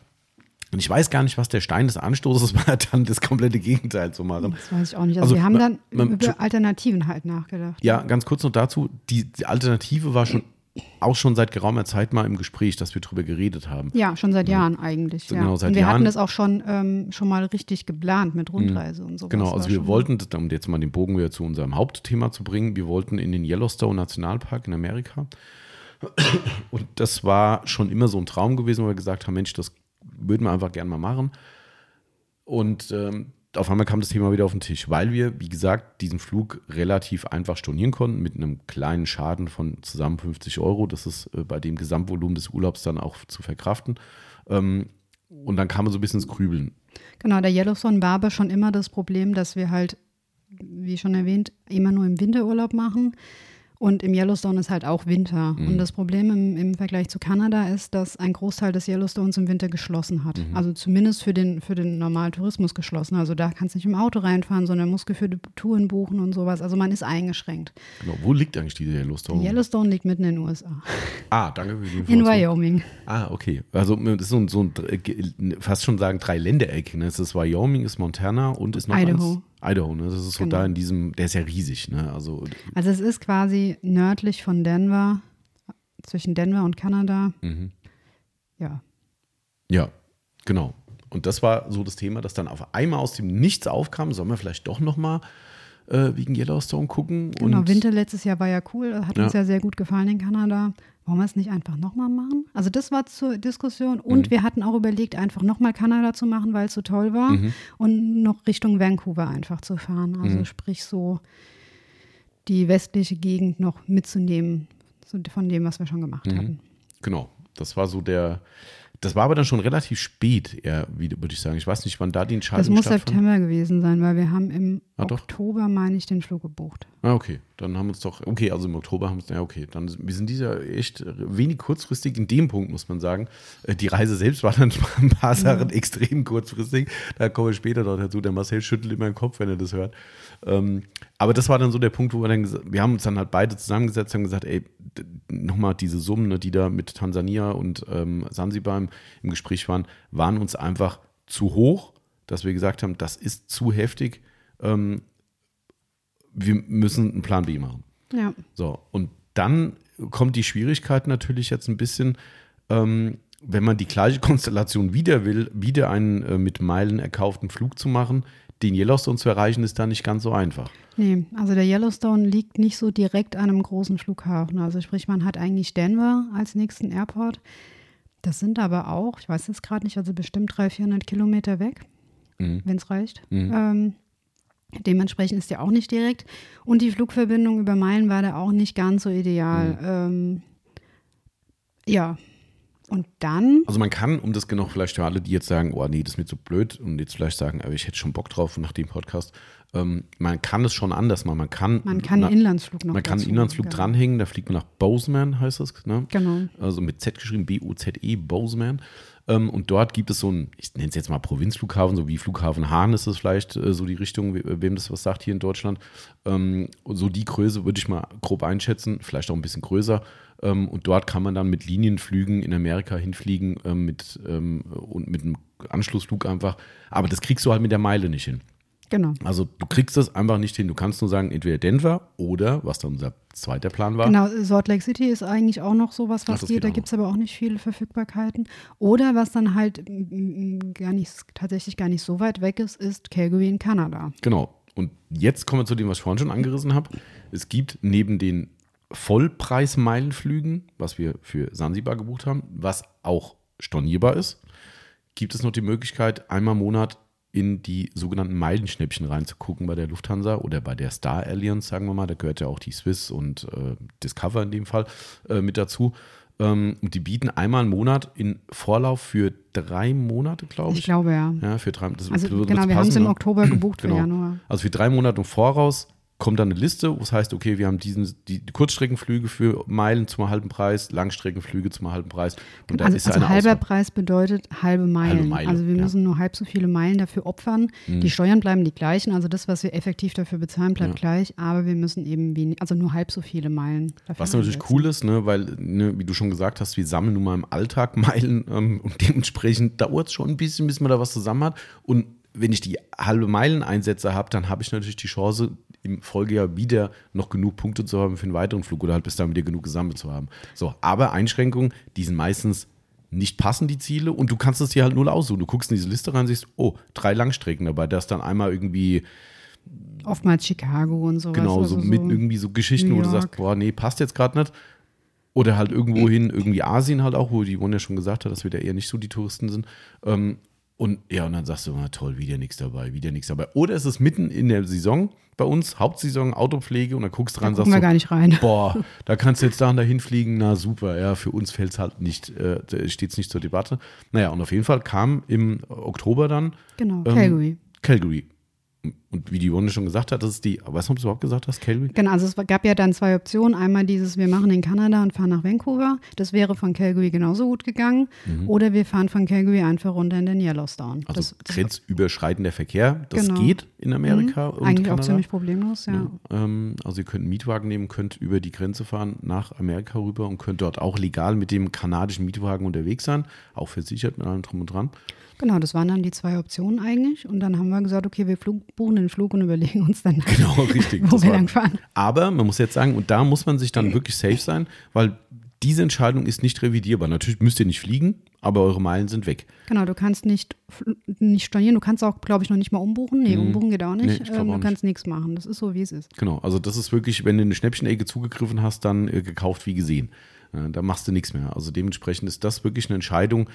Und ich weiß gar nicht, was der Stein des Anstoßes war, dann das komplette Gegenteil zu machen. Das weiß ich auch nicht. Also, also wir haben dann man, über Alternativen halt nachgedacht. Ja, ganz kurz noch dazu. Die, die Alternative war schon auch schon seit geraumer Zeit mal im Gespräch, dass wir darüber geredet haben. Ja, schon seit Jahren eigentlich. So, ja. Genau, seit und wir Jahren. hatten das auch schon, ähm, schon mal richtig geplant mit Rundreise mhm. und so. Genau, also wir wollten, um jetzt mal den Bogen wieder zu unserem Hauptthema zu bringen, wir wollten in den Yellowstone Nationalpark in Amerika. Und das war schon immer so ein Traum gewesen, wo wir gesagt haben, Mensch, das würden wir einfach gerne mal machen. Und ähm, auf einmal kam das Thema wieder auf den Tisch, weil wir, wie gesagt, diesen Flug relativ einfach stornieren konnten mit einem kleinen Schaden von zusammen 50 Euro. Das ist äh, bei dem Gesamtvolumen des Urlaubs dann auch zu verkraften. Ähm, und dann kam so ein bisschen ins Grübeln. Genau, der Yellowstone war aber schon immer das Problem, dass wir halt, wie schon erwähnt, immer nur im Winterurlaub machen. Und im Yellowstone ist halt auch Winter. Mhm. Und das Problem im, im, Vergleich zu Kanada ist, dass ein Großteil des Yellowstones im Winter geschlossen hat. Mhm. Also zumindest für den, für den normalen Tourismus geschlossen. Also da kannst du nicht im Auto reinfahren, sondern musst geführte Touren buchen und sowas. Also man ist eingeschregt. Genau. Wo liegt eigentlich diese Yellowstone? Yellowstone liegt mitten in den USA. Ah, danke für die Information. In Wyoming. Ah, okay. Also das ist so ein, so ein fast schon sagen drei Ländereck. Ne? Es ist Wyoming, ist Montana und ist noch Idaho. Eins. Idaho, ne? Das ist so genau. da in diesem, der ist ja riesig, ne? Also, also es ist quasi nördlich von Denver, zwischen Denver und Kanada. Mhm. Ja. Ja, genau. Und das war so das Thema, das dann auf einmal aus dem Nichts aufkam. Sollen wir vielleicht doch noch mal äh, wegen Yellowstone gucken? Genau, Winter letztes Jahr war ja cool, hat ja. uns ja sehr gut gefallen in Kanada. Wollen wir es nicht einfach nochmal machen? Also das war zur Diskussion und mhm. wir hatten auch überlegt, einfach nochmal Kanada zu machen, weil es so toll war mhm. und noch Richtung Vancouver einfach zu fahren. Also mhm. sprich so die westliche Gegend noch mitzunehmen, so von dem, was wir schon gemacht mhm. hatten. Genau, das war so der, das war aber dann schon relativ spät, eher, würde ich sagen. Ich weiß nicht, wann da die Entscheidung Das muss September gewesen sein, weil wir haben im ah, Oktober, meine ich, den Flug gebucht. Ah, okay. Dann haben wir uns doch, okay, also im Oktober haben wir es, ja, okay. Dann, wir sind dieser echt wenig kurzfristig in dem Punkt, muss man sagen. Äh, die Reise selbst war dann ein paar Sachen ja. extrem kurzfristig. Da kommen wir später noch dazu. Der Marcel schüttelt immer den Kopf, wenn er das hört. Ähm, aber das war dann so der Punkt, wo wir dann, wir haben uns dann halt beide zusammengesetzt, haben gesagt, ey, nochmal diese Summen, ne, die da mit Tansania und ähm, Sansibar im, im Gespräch waren, waren uns einfach zu hoch, dass wir gesagt haben, das ist zu heftig. Ähm, wir müssen einen Plan B machen. Ja. So, und dann kommt die Schwierigkeit natürlich jetzt ein bisschen, ähm, wenn man die gleiche Konstellation wieder will, wieder einen äh, mit Meilen erkauften Flug zu machen, den Yellowstone zu erreichen, ist da nicht ganz so einfach. Nee, also der Yellowstone liegt nicht so direkt an einem großen Flughafen. Also sprich, man hat eigentlich Denver als nächsten Airport. Das sind aber auch, ich weiß jetzt gerade nicht, also bestimmt 300, 400 Kilometer weg, mhm. wenn es reicht. Mhm. Ähm, dementsprechend ist der auch nicht direkt. Und die Flugverbindung über Meilen war da auch nicht ganz so ideal. Mhm. Ähm, ja, und dann. Also man kann, um das genau vielleicht für alle, die jetzt sagen, oh nee, das ist mir zu blöd und jetzt vielleicht sagen, aber ich hätte schon Bock drauf nach dem Podcast, ähm, man kann es schon anders machen. Man kann, man kann einen Inlandsflug noch Man kann einen Inlandsflug ja. dranhängen, da fliegt man nach Bozeman, heißt das, ne? Genau. Also mit Z geschrieben, B-O-Z-E, Bozeman. Ähm, und dort gibt es so ein, ich nenne es jetzt mal Provinzflughafen, so wie Flughafen Hahn ist es vielleicht äh, so die Richtung, wem das was sagt hier in Deutschland. Ähm, so die Größe würde ich mal grob einschätzen, vielleicht auch ein bisschen größer. Ähm, und dort kann man dann mit Linienflügen in Amerika hinfliegen mit, und mit einem Anschlussflug einfach. Aber das kriegst du halt mit der Meile nicht hin. Genau. Also du kriegst das einfach nicht hin. Du kannst nur sagen, entweder Denver oder, was dann unser zweiter Plan war. Genau, Salt Lake City ist eigentlich auch noch sowas, was Ach, geht. Da gibt es aber auch nicht viele Verfügbarkeiten. Oder was dann halt gar nicht, tatsächlich gar nicht so weit weg ist, ist Calgary in Kanada. Genau. Und jetzt kommen wir zu dem, was ich vorhin schon angerissen habe. Es gibt neben den Vollpreismeilenflügen, was wir für Sansibar gebucht haben, was auch stornierbar ist, gibt es noch die Möglichkeit, einmal im Monat in die sogenannten Meilenschnäppchen reinzugucken bei der Lufthansa oder bei der Star Alliance, sagen wir mal. Da gehört ja auch die Swiss und äh, Discover in dem Fall äh, mit dazu. Ähm, und die bieten einmal im Monat in Vorlauf für drei Monate, glaube ich. Ich glaube, ja. Ja, für drei das Also genau, wir haben es im ne? Oktober gebucht Genau. für Januar. Also für drei Monate im Voraus kommt dann eine Liste, wo es heißt, okay, wir haben diesen, die Kurzstreckenflüge für Meilen zum halben Preis, Langstreckenflüge zum halben Preis. Und da Also, ist ja also halber Auswahl. Preis bedeutet halbe Meilen. Meile, also wir ja. Mhm. müssen nur halb so viele Meilen dafür opfern. Die Steuern bleiben die gleichen, also das, was wir effektiv dafür bezahlen, bleibt gleich, aber wir müssen eben wenig, also nur halb so viele Meilen dafür Was natürlich cool ist, ne, weil, ne, wie du schon gesagt hast, wir sammeln nun mal im Alltag Meilen ähm, und dementsprechend dauert es schon ein bisschen, bis man da was zusammen hat. Und wenn ich die halbe Meilen-Einsätze habe, dann habe ich natürlich die Chance, im Folgejahr wieder noch genug Punkte zu haben für einen weiteren Flug oder halt bis dann wieder genug gesammelt zu haben. So, aber Einschränkungen, die sind meistens nicht passen, die Ziele, und du kannst es dir halt null aussuchen. Du guckst in diese Liste rein und siehst, oh, drei Langstrecken dabei. Da ist dann einmal irgendwie Oftmals Chicago und sowas. Genau, also so mit irgendwie so Geschichten, wo du sagst, boah, nee, passt jetzt gerade nicht. Oder halt irgendwo hin, irgendwie Asien halt auch, wo die Yvonne ja schon gesagt hat, dass wir da eher nicht so die Touristen sind. Ähm, und ja, und dann sagst du, na toll, wieder nichts dabei, wieder nichts dabei. Oder es ist mitten in der Saison bei uns, Hauptsaison, Autopflege, und dann guckst du Da dran und gucken wir sagst gar so, nicht rein. boah, da kannst du jetzt da und dahin fliegen, na super, ja, für uns fällt es halt nicht, äh, steht es nicht zur Debatte. Naja, und auf jeden Fall kam im Oktober dann Genau, ähm, Calgary. Calgary. Und wie die Yvonne schon gesagt hat, das ist die, weißt du, ob du überhaupt gesagt hast, Calgary? Genau, also es gab ja dann zwei Optionen. Einmal dieses, wir machen in Kanada und fahren nach Vancouver. Das wäre von Calgary genauso gut gegangen. Oder wir fahren von Calgary einfach runter in den Yellowstone. Mhm. Also das, grenzüberschreitender Verkehr, das Genau. geht in Amerika und eigentlich Kanada. auch ziemlich problemlos, ja. Ähm, also ihr könnt einen Mietwagen nehmen, könnt über die Grenze fahren nach Amerika rüber und könnt dort auch legal mit dem kanadischen Mietwagen unterwegs sein, auch versichert mit allem drum und dran. Genau, das waren dann die zwei Optionen eigentlich. Und dann haben wir gesagt, okay, wir flug, buchen den Flug und überlegen uns dann, Genau, richtig. wo wir lang fahren. Aber man muss jetzt sagen, und da muss man sich dann wirklich safe sein, weil diese Entscheidung ist nicht revidierbar. Natürlich müsst ihr nicht fliegen, aber eure Meilen sind weg. Genau, du kannst nicht, nicht stornieren. Du kannst auch, glaube ich, noch nicht mal umbuchen. Nee, umbuchen geht auch Mhm. Nee, nicht. ich glaub ähm, auch du nicht. kannst nichts machen. Das ist so, wie es ist. Genau, also das ist wirklich, wenn du eine Schnäppchenecke zugegriffen hast, dann äh, gekauft wie gesehen. Äh, da machst du nichts mehr. Also dementsprechend ist das wirklich eine Entscheidung,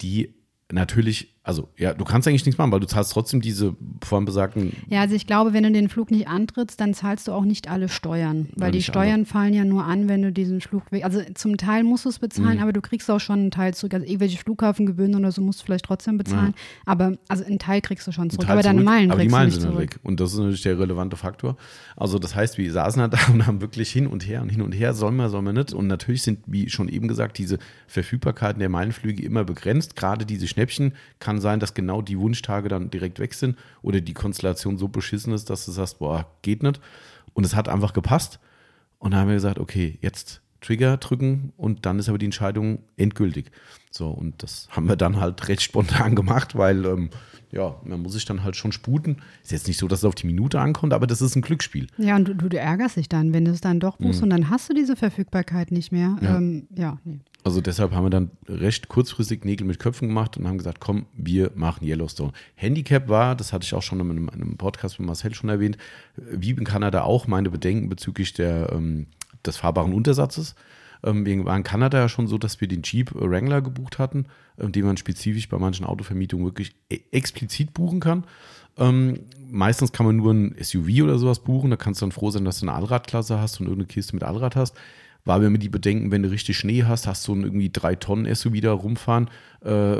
die natürlich, also ja, du kannst eigentlich nichts machen, weil du zahlst trotzdem diese vorhin besagten, Ja, also ich glaube, wenn du den Flug nicht antrittst, dann zahlst du auch nicht alle Steuern. Weil Ja, die Steuern fallen ja nur an, wenn du diesen Flug. Also zum Teil musst du es bezahlen, Mhm. aber du kriegst auch schon einen Teil zurück. Also irgendwelche Flughafengebühren oder so musst du vielleicht trotzdem bezahlen. Aber also einen Teil kriegst du schon zurück. Aber deine Meilen aber die kriegst Meilen du nicht sind zurück. weg. Und das ist natürlich der relevante Faktor. Also das heißt, wir saßen halt da und haben wirklich hin und her und hin und her, soll man, soll man nicht. Und natürlich sind, wie schon eben gesagt, diese Verfügbarkeiten der Meilenflüge immer begrenzt. Gerade diese Schnäppchen kann sein, dass genau die Wunschtage dann direkt weg sind oder die Konstellation so beschissen ist, dass du sagst, boah, geht nicht. Und es hat einfach gepasst. Und dann haben wir gesagt, okay, jetzt Trigger drücken und dann ist aber die Entscheidung endgültig. So, und das haben wir dann halt recht spontan gemacht, weil ähm, ja, man muss sich dann halt schon sputen. Ist jetzt nicht so, dass es auf die Minute ankommt, aber das ist ein Glücksspiel. Ja, und du, du, du ärgerst dich dann, wenn du es dann doch buchst und dann hast du diese Verfügbarkeit nicht mehr. Mhm. Ja. Ähm, ja nee. Also deshalb haben wir dann recht kurzfristig Nägel mit Köpfen gemacht und haben gesagt, komm, wir machen Yellowstone. Handicap war, das hatte ich auch schon in einem, in einem Podcast mit Marcel schon erwähnt, wie in Kanada auch meine Bedenken bezüglich der, ähm, des fahrbaren Untersatzes. Ähm, waren in Kanada ja schon so, dass wir den Jeep Wrangler gebucht hatten, ähm, den man spezifisch bei manchen Autovermietungen wirklich e explizit buchen kann. Ähm, meistens kann man nur ein SUV oder sowas buchen. Da kannst du dann froh sein, dass du eine Allradklasse hast und irgendeine Kiste mit Allrad hast. War mir mit die Bedenken, wenn du richtig Schnee hast, hast du ein irgendwie drei Tonnen SUV da rumfahren, äh,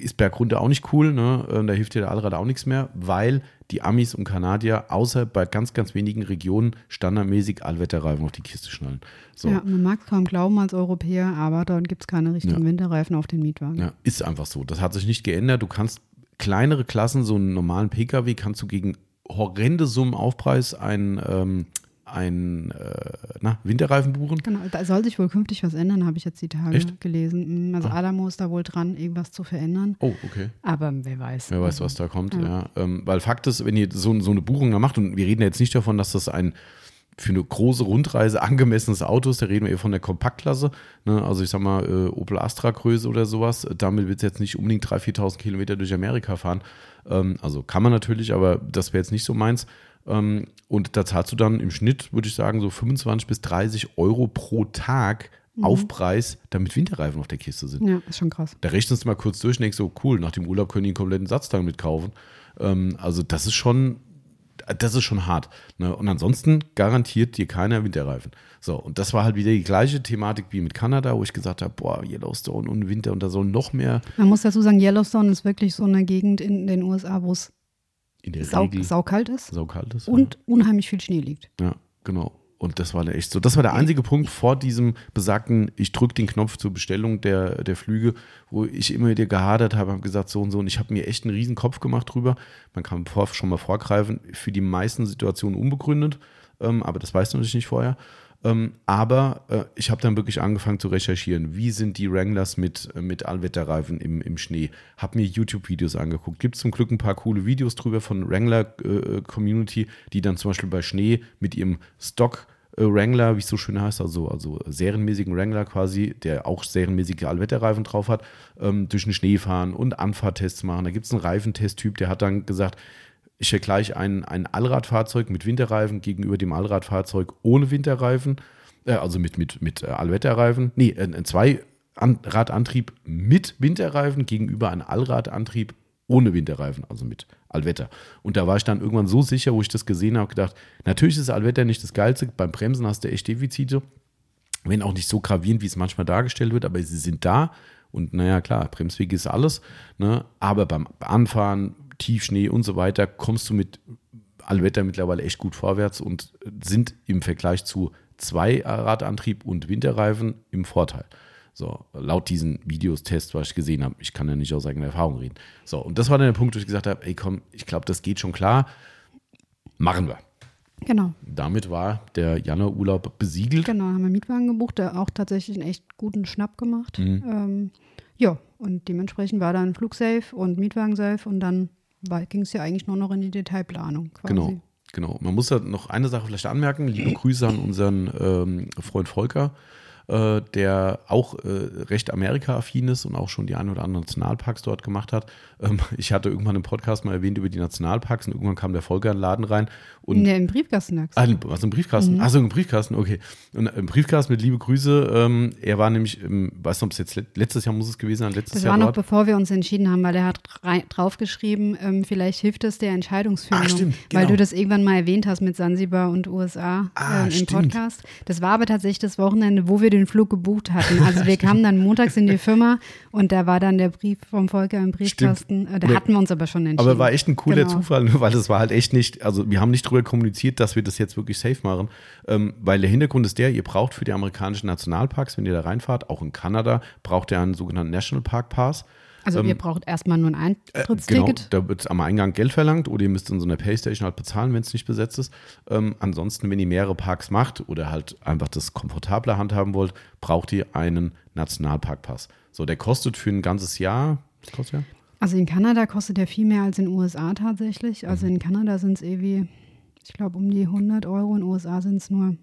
ist bergunter auch nicht cool, ne? Äh, da hilft dir der Allrad auch nichts mehr, weil die Amis und Kanadier außer bei ganz, ganz wenigen Regionen standardmäßig Allwetterreifen auf die Kiste schnallen. So. Ja, man mag es kaum glauben als Europäer, aber dort gibt es keine richtigen Ja. Winterreifen auf den Mietwagen. Ja, ist einfach so. Das hat sich nicht geändert. Du kannst kleinere Klassen, so einen normalen Pkw, kannst du gegen horrende Summen Aufpreis einen, ähm, einen äh, na, Winterreifen buchen. Genau, da soll sich wohl künftig was ändern, habe ich jetzt die Tage Echt? Ah. gelesen. Mm, Also Adamo ist da wohl dran, irgendwas zu verändern. Oh, okay. Aber wer weiß. Wer weiß, was da kommt. Ja. Ähm, weil Fakt ist, wenn ihr so, so eine Buchung da macht, und wir reden jetzt nicht davon, dass das ein für eine große Rundreise angemessenes Auto ist, da reden wir eher von der Kompaktklasse. Ne? Also ich sag mal, äh, Opel Astra Größe oder sowas. Damit wird es jetzt nicht unbedingt 3.000, 4.000 Kilometer durch Amerika fahren. Ähm, also kann man natürlich, aber das wäre jetzt nicht so meins. Ähm, und da zahlst du dann im Schnitt, würde ich sagen, so 25 bis 30 Euro pro Tag Aufpreis, damit Winterreifen auf der Kiste sind. Ja, ist schon krass. Da rechnest du mal kurz durch und denkst so, cool, nach dem Urlaub können die einen kompletten Satz damit kaufen. Ähm, also das ist schon, das ist schon hart. Ne? Und ansonsten garantiert dir keiner Winterreifen. So, und das war halt wieder die gleiche Thematik wie mit Kanada, wo ich gesagt habe, boah, Yellowstone und Winter und da soll noch mehr. Man muss dazu sagen, Yellowstone ist wirklich so eine Gegend in den USA, wo es in der sau, Regel saukalt ist saukalt ist. und unheimlich viel Schnee liegt. Ja, genau. Und das war der echt so. Das war der einzige Punkt vor diesem besagten, ich drücke den Knopf zur Bestellung der, der Flüge, wo ich immer wieder gehadert habe, habe gesagt, so und so. Und ich habe mir echt einen riesen Kopf gemacht drüber. Man kann vor, schon mal vorgreifen, für die meisten Situationen unbegründet, ähm, aber das weißt du natürlich nicht vorher. Ähm, aber äh, ich habe dann wirklich angefangen zu recherchieren, wie sind die Wranglers mit, äh, mit Allwetterreifen im, im Schnee. Habe mir YouTube-Videos angeguckt. Gibt zum Glück ein paar coole Videos drüber von Wrangler-Community, die dann zum Beispiel bei Schnee mit ihrem Stock äh, Wrangler, wie es so schön heißt, also, also serienmäßigen Wrangler quasi, der auch serienmäßige Allwetterreifen drauf hat, ähm, durch den Schnee fahren und Anfahrtests machen. Da gibt es einen Reifentesttyp, der hat dann gesagt, ich vergleiche ein, ein Allradfahrzeug mit Winterreifen gegenüber dem Allradfahrzeug ohne Winterreifen, äh, also mit, mit, mit äh, Allwetterreifen. Nee, ein, ein Zweiradantrieb mit Winterreifen gegenüber einem Allradantrieb ohne Winterreifen, also mit Allwetter. Und da war ich dann irgendwann so sicher, wo ich das gesehen habe, gedacht, natürlich ist Allwetter nicht das Geilste, beim Bremsen hast du echt Defizite, wenn auch nicht so gravierend, wie es manchmal dargestellt wird, aber sie sind da. Und naja, klar, Bremsweg ist alles, ne? aber beim Anfahren, Tiefschnee und so weiter, kommst du mit Allwetter mittlerweile echt gut vorwärts und sind im Vergleich zu Zweiradantrieb und Winterreifen im Vorteil. So, laut diesen Videos, Tests, was ich gesehen habe. Ich kann ja nicht aus eigener Erfahrung reden. So, und das war dann der Punkt, wo ich gesagt habe, ey komm, ich glaube, das geht schon klar. Machen wir. Genau. Damit war der Januarurlaub besiegelt. Genau, haben wir einen Mietwagen gebucht, der auch tatsächlich einen echt guten Schnapp gemacht. Mhm. Ähm, ja, und dementsprechend war dann Flugsafe und Mietwagensafe und dann ging es ja eigentlich nur noch in die Detailplanung quasi. Genau, genau. Man muss ja noch eine Sache vielleicht anmerken. Liebe Grüße an unseren ähm, Freund Volker, äh, der auch äh, recht Amerika-affin ist und auch schon die ein oder anderen Nationalparks dort gemacht hat. Ähm, ich hatte irgendwann im Podcast mal erwähnt über die Nationalparks und irgendwann kam der Volker in den Laden rein. Und Nee, im Briefkasten. Ah, also im Briefkasten. Mhm. Also im Briefkasten, okay. Und im Briefkasten mit liebe Grüße. Ähm, er war nämlich, im, weiß nicht, ob es jetzt let- letztes Jahr muss es gewesen sein, letztes Das Jahr war noch dort. bevor wir uns entschieden haben, weil er hat draufgeschrieben, ähm, vielleicht hilft es der Entscheidungsfindung, Ah, stimmt, weil genau. du das irgendwann mal erwähnt hast mit Sansibar und USA Ah, ähm, im stimmt. Podcast. Das war aber tatsächlich das Wochenende, wo wir den Flug gebucht hatten. Also wir kamen dann montags in die Firma und da war dann der Brief vom Volker im Briefkasten. Äh, da Nee. hatten wir uns aber schon entschieden. Aber war echt ein cooler Genau. Zufall, weil das war halt echt nicht, also wir haben nicht drüber kommuniziert, dass wir das jetzt wirklich safe machen, ähm, weil der Hintergrund ist der, ihr braucht für die amerikanischen Nationalparks, wenn ihr da reinfahrt, auch in Kanada, braucht ihr einen sogenannten National Park Pass. Also ihr ähm, braucht erstmal nur ein Genau, Eintrittsticket. da wird am Eingang Geld verlangt oder ihr müsst in so einer Paystation halt bezahlen, wenn es nicht besetzt ist. Ähm, ansonsten, wenn ihr mehrere Parks macht oder halt einfach das komfortabler handhaben wollt, braucht ihr einen Nationalparkpass. So, der kostet für ein ganzes Jahr, was kostet der? Also in Kanada kostet der viel mehr als in den USA tatsächlich. Also Mhm. in Kanada sind es irgendwie, ich glaube, um die 100 Euro. In den USA sind es nur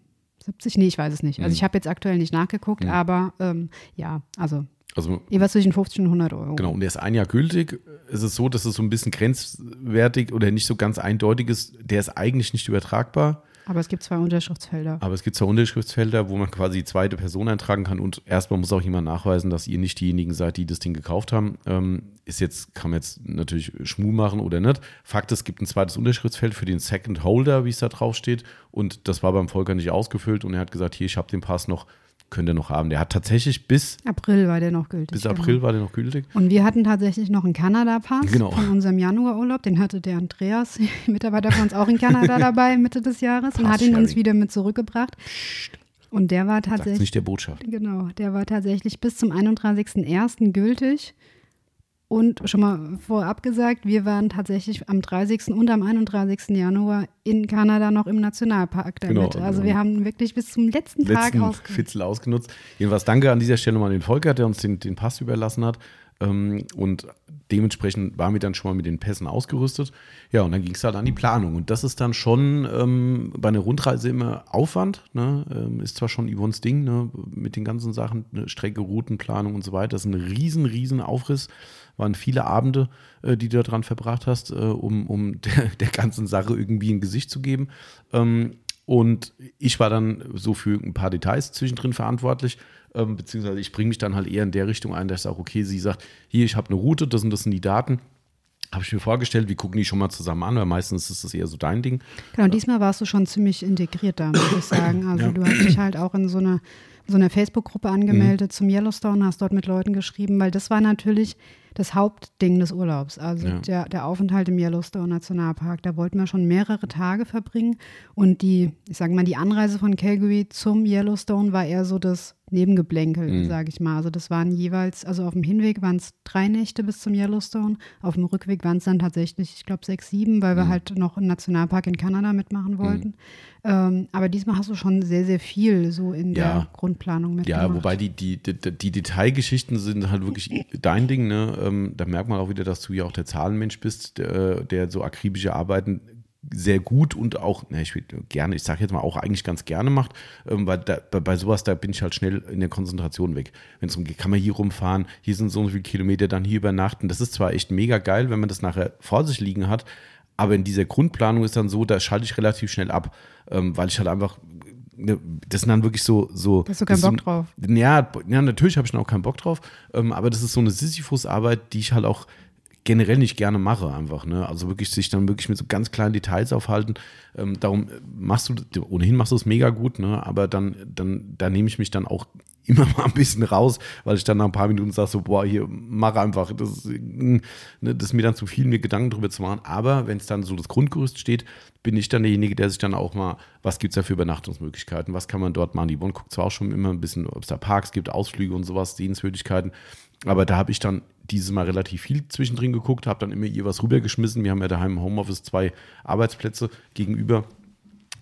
70. Nee, ich weiß es nicht. Mhm. Also ich habe jetzt aktuell nicht nachgeguckt, aber ähm, ja, also Also jeweils zwischen 50 und 100 Euro. Genau, und der ist ein Jahr gültig. Es ist so, dass es so ein bisschen grenzwertig oder nicht so ganz eindeutig ist. Der ist eigentlich nicht übertragbar, Aber es gibt zwei Unterschriftsfelder. aber es gibt zwei Unterschriftsfelder, wo man quasi die zweite Person eintragen kann und erstmal muss auch jemand nachweisen, dass ihr nicht diejenigen seid, die das Ding gekauft haben. Ähm, ist jetzt, kann man jetzt natürlich Schmuh machen oder nicht. Fakt ist, es gibt ein zweites Unterschriftsfeld für den Second Holder, wie es da drauf steht. Und das war beim Volker nicht ausgefüllt und er hat gesagt, hier, ich habe den Pass noch, könnt ihr noch haben. Der hat tatsächlich bis, April war der noch gültig. bis genau. April war der noch gültig. Und wir hatten tatsächlich noch einen Kanada-Pass Genau. von unserem Januarurlaub. Den hatte der Andreas, Mitarbeiter von uns, auch in Kanada dabei Mitte des Jahres und hat ihn uns wieder mit zurückgebracht. Und der war tatsächlich nicht der Botschaft. Genau, der war tatsächlich bis zum 31.01. gültig. Und schon mal vorab gesagt, wir waren tatsächlich am 30. und am 31. Januar in Kanada noch im Nationalpark damit. Genau, also genau. wir haben wirklich bis zum letzten, Tag letzten ausge Fitzel ausgenutzt. Jedenfalls danke an dieser Stelle mal an den Volker, der uns den, den Pass überlassen hat. Ähm, und dementsprechend waren wir dann schon mal mit den Pässen ausgerüstet. Ja, und dann ging es halt an die Planung. Und das ist dann schon ähm, bei einer Rundreise immer Aufwand. Ne? Ähm, ist zwar schon Yvonnes Ding ne? mit den ganzen Sachen, ne? Strecke, Routenplanung und so weiter. Das ist ein riesen, riesen Aufriss. Waren viele Abende, äh, die du daran verbracht hast, äh, um, um der, der ganzen Sache irgendwie ein Gesicht zu geben. Ähm, und ich war dann so für ein paar Details zwischendrin verantwortlich, ähm, beziehungsweise ich bringe mich dann halt eher in der Richtung ein, dass ich sage, okay, sie sagt, hier, ich habe eine Route, das und das sind die Daten. Habe ich mir vorgestellt, wir gucken die schon mal zusammen an, weil meistens ist das eher so dein Ding. Genau, diesmal warst du schon ziemlich integriert da, muss ich sagen. Also Ja. du hast dich halt auch in so einer so einer Facebook-Gruppe angemeldet Mhm. zum Yellowstone, hast dort mit Leuten geschrieben, weil das war natürlich das Hauptding des Urlaubs. Also Ja. der, der Aufenthalt im Yellowstone Nationalpark. Da wollten wir schon mehrere Tage verbringen. Und die, ich sage mal, die Anreise von Calgary zum Yellowstone war eher so das Nebengeblänkel, Mhm. sage ich mal. Also das waren jeweils, also auf dem Hinweg waren es drei Nächte bis zum Yellowstone. Auf dem Rückweg waren es dann tatsächlich, ich glaube, sechs, sieben, weil wir Mhm. halt noch einen Nationalpark in Kanada mitmachen wollten. Ähm, aber diesmal hast du schon sehr, sehr viel so in Ja. der Grundplanung mitgemacht. Ja, wobei die, die, die, die Detailgeschichten sind halt wirklich dein Ding. Ne? Ähm, da merkt man auch wieder, dass du ja auch der Zahlenmensch bist, der, der so akribische Arbeiten sehr gut und auch, ne, ich will gerne, ich sage jetzt mal auch eigentlich ganz gerne macht, ähm, weil da, bei, bei sowas, da bin ich halt schnell in der Konzentration weg. Wenn es darum geht, kann man hier rumfahren, hier sind so und so viele Kilometer, dann hier übernachten. Das ist zwar echt mega geil, wenn man das nachher vor sich liegen hat, aber in dieser Grundplanung ist dann so, da schalte ich relativ schnell ab, ähm, weil ich halt einfach, ne, das sind dann wirklich so, so hast du keinen Bock so, drauf. ja, ja natürlich habe ich dann auch keinen Bock drauf, ähm, aber das ist so eine Sisyphus-Arbeit, die ich halt auch generell nicht gerne mache einfach, ne? Also wirklich sich dann wirklich mit so ganz kleinen Details aufhalten. Ähm, darum machst du, ohnehin machst du es mega gut, ne? Aber dann, dann, da nehme ich mich dann auch immer mal ein bisschen raus, weil ich dann nach ein paar Minuten sage so, boah, hier, mach einfach. Das, ist, ne, das ist mir dann zu viel, mir Gedanken drüber zu machen. Aber wenn es dann so das Grundgerüst steht, bin ich dann derjenige, der sich dann auch mal, was gibt es da für Übernachtungsmöglichkeiten, was kann man dort machen? Die Bonn guckt zwar auch schon immer ein bisschen, ob es da Parks gibt, Ausflüge und sowas, Sehenswürdigkeiten, aber da habe ich dann dieses Mal relativ viel zwischendrin geguckt, habe dann immer ihr was rübergeschmissen. Wir haben ja daheim im Homeoffice zwei Arbeitsplätze gegenüber.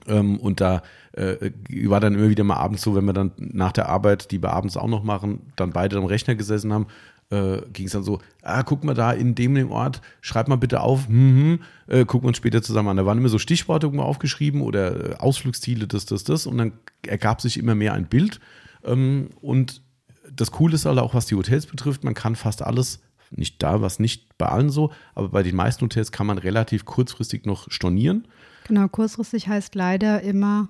Ähm, und da äh, war dann immer wieder mal abends so, wenn wir dann nach der Arbeit, die wir abends auch noch machen, dann beide am Rechner gesessen haben, äh, ging es dann so, ah, guck mal da in dem, dem Ort, schreib mal bitte auf, hm, hm, äh, gucken wir uns später zusammen an. Da waren immer so Stichworte irgendwo aufgeschrieben oder äh, Ausflugsziele, das, das, das. Und dann ergab sich immer mehr ein Bild. Ähm, und das Coole ist halt auch, was die Hotels betrifft, man kann fast alles, nicht da, was nicht bei allen so, aber bei den meisten Hotels kann man relativ kurzfristig noch stornieren. Genau, kurzfristig heißt leider immer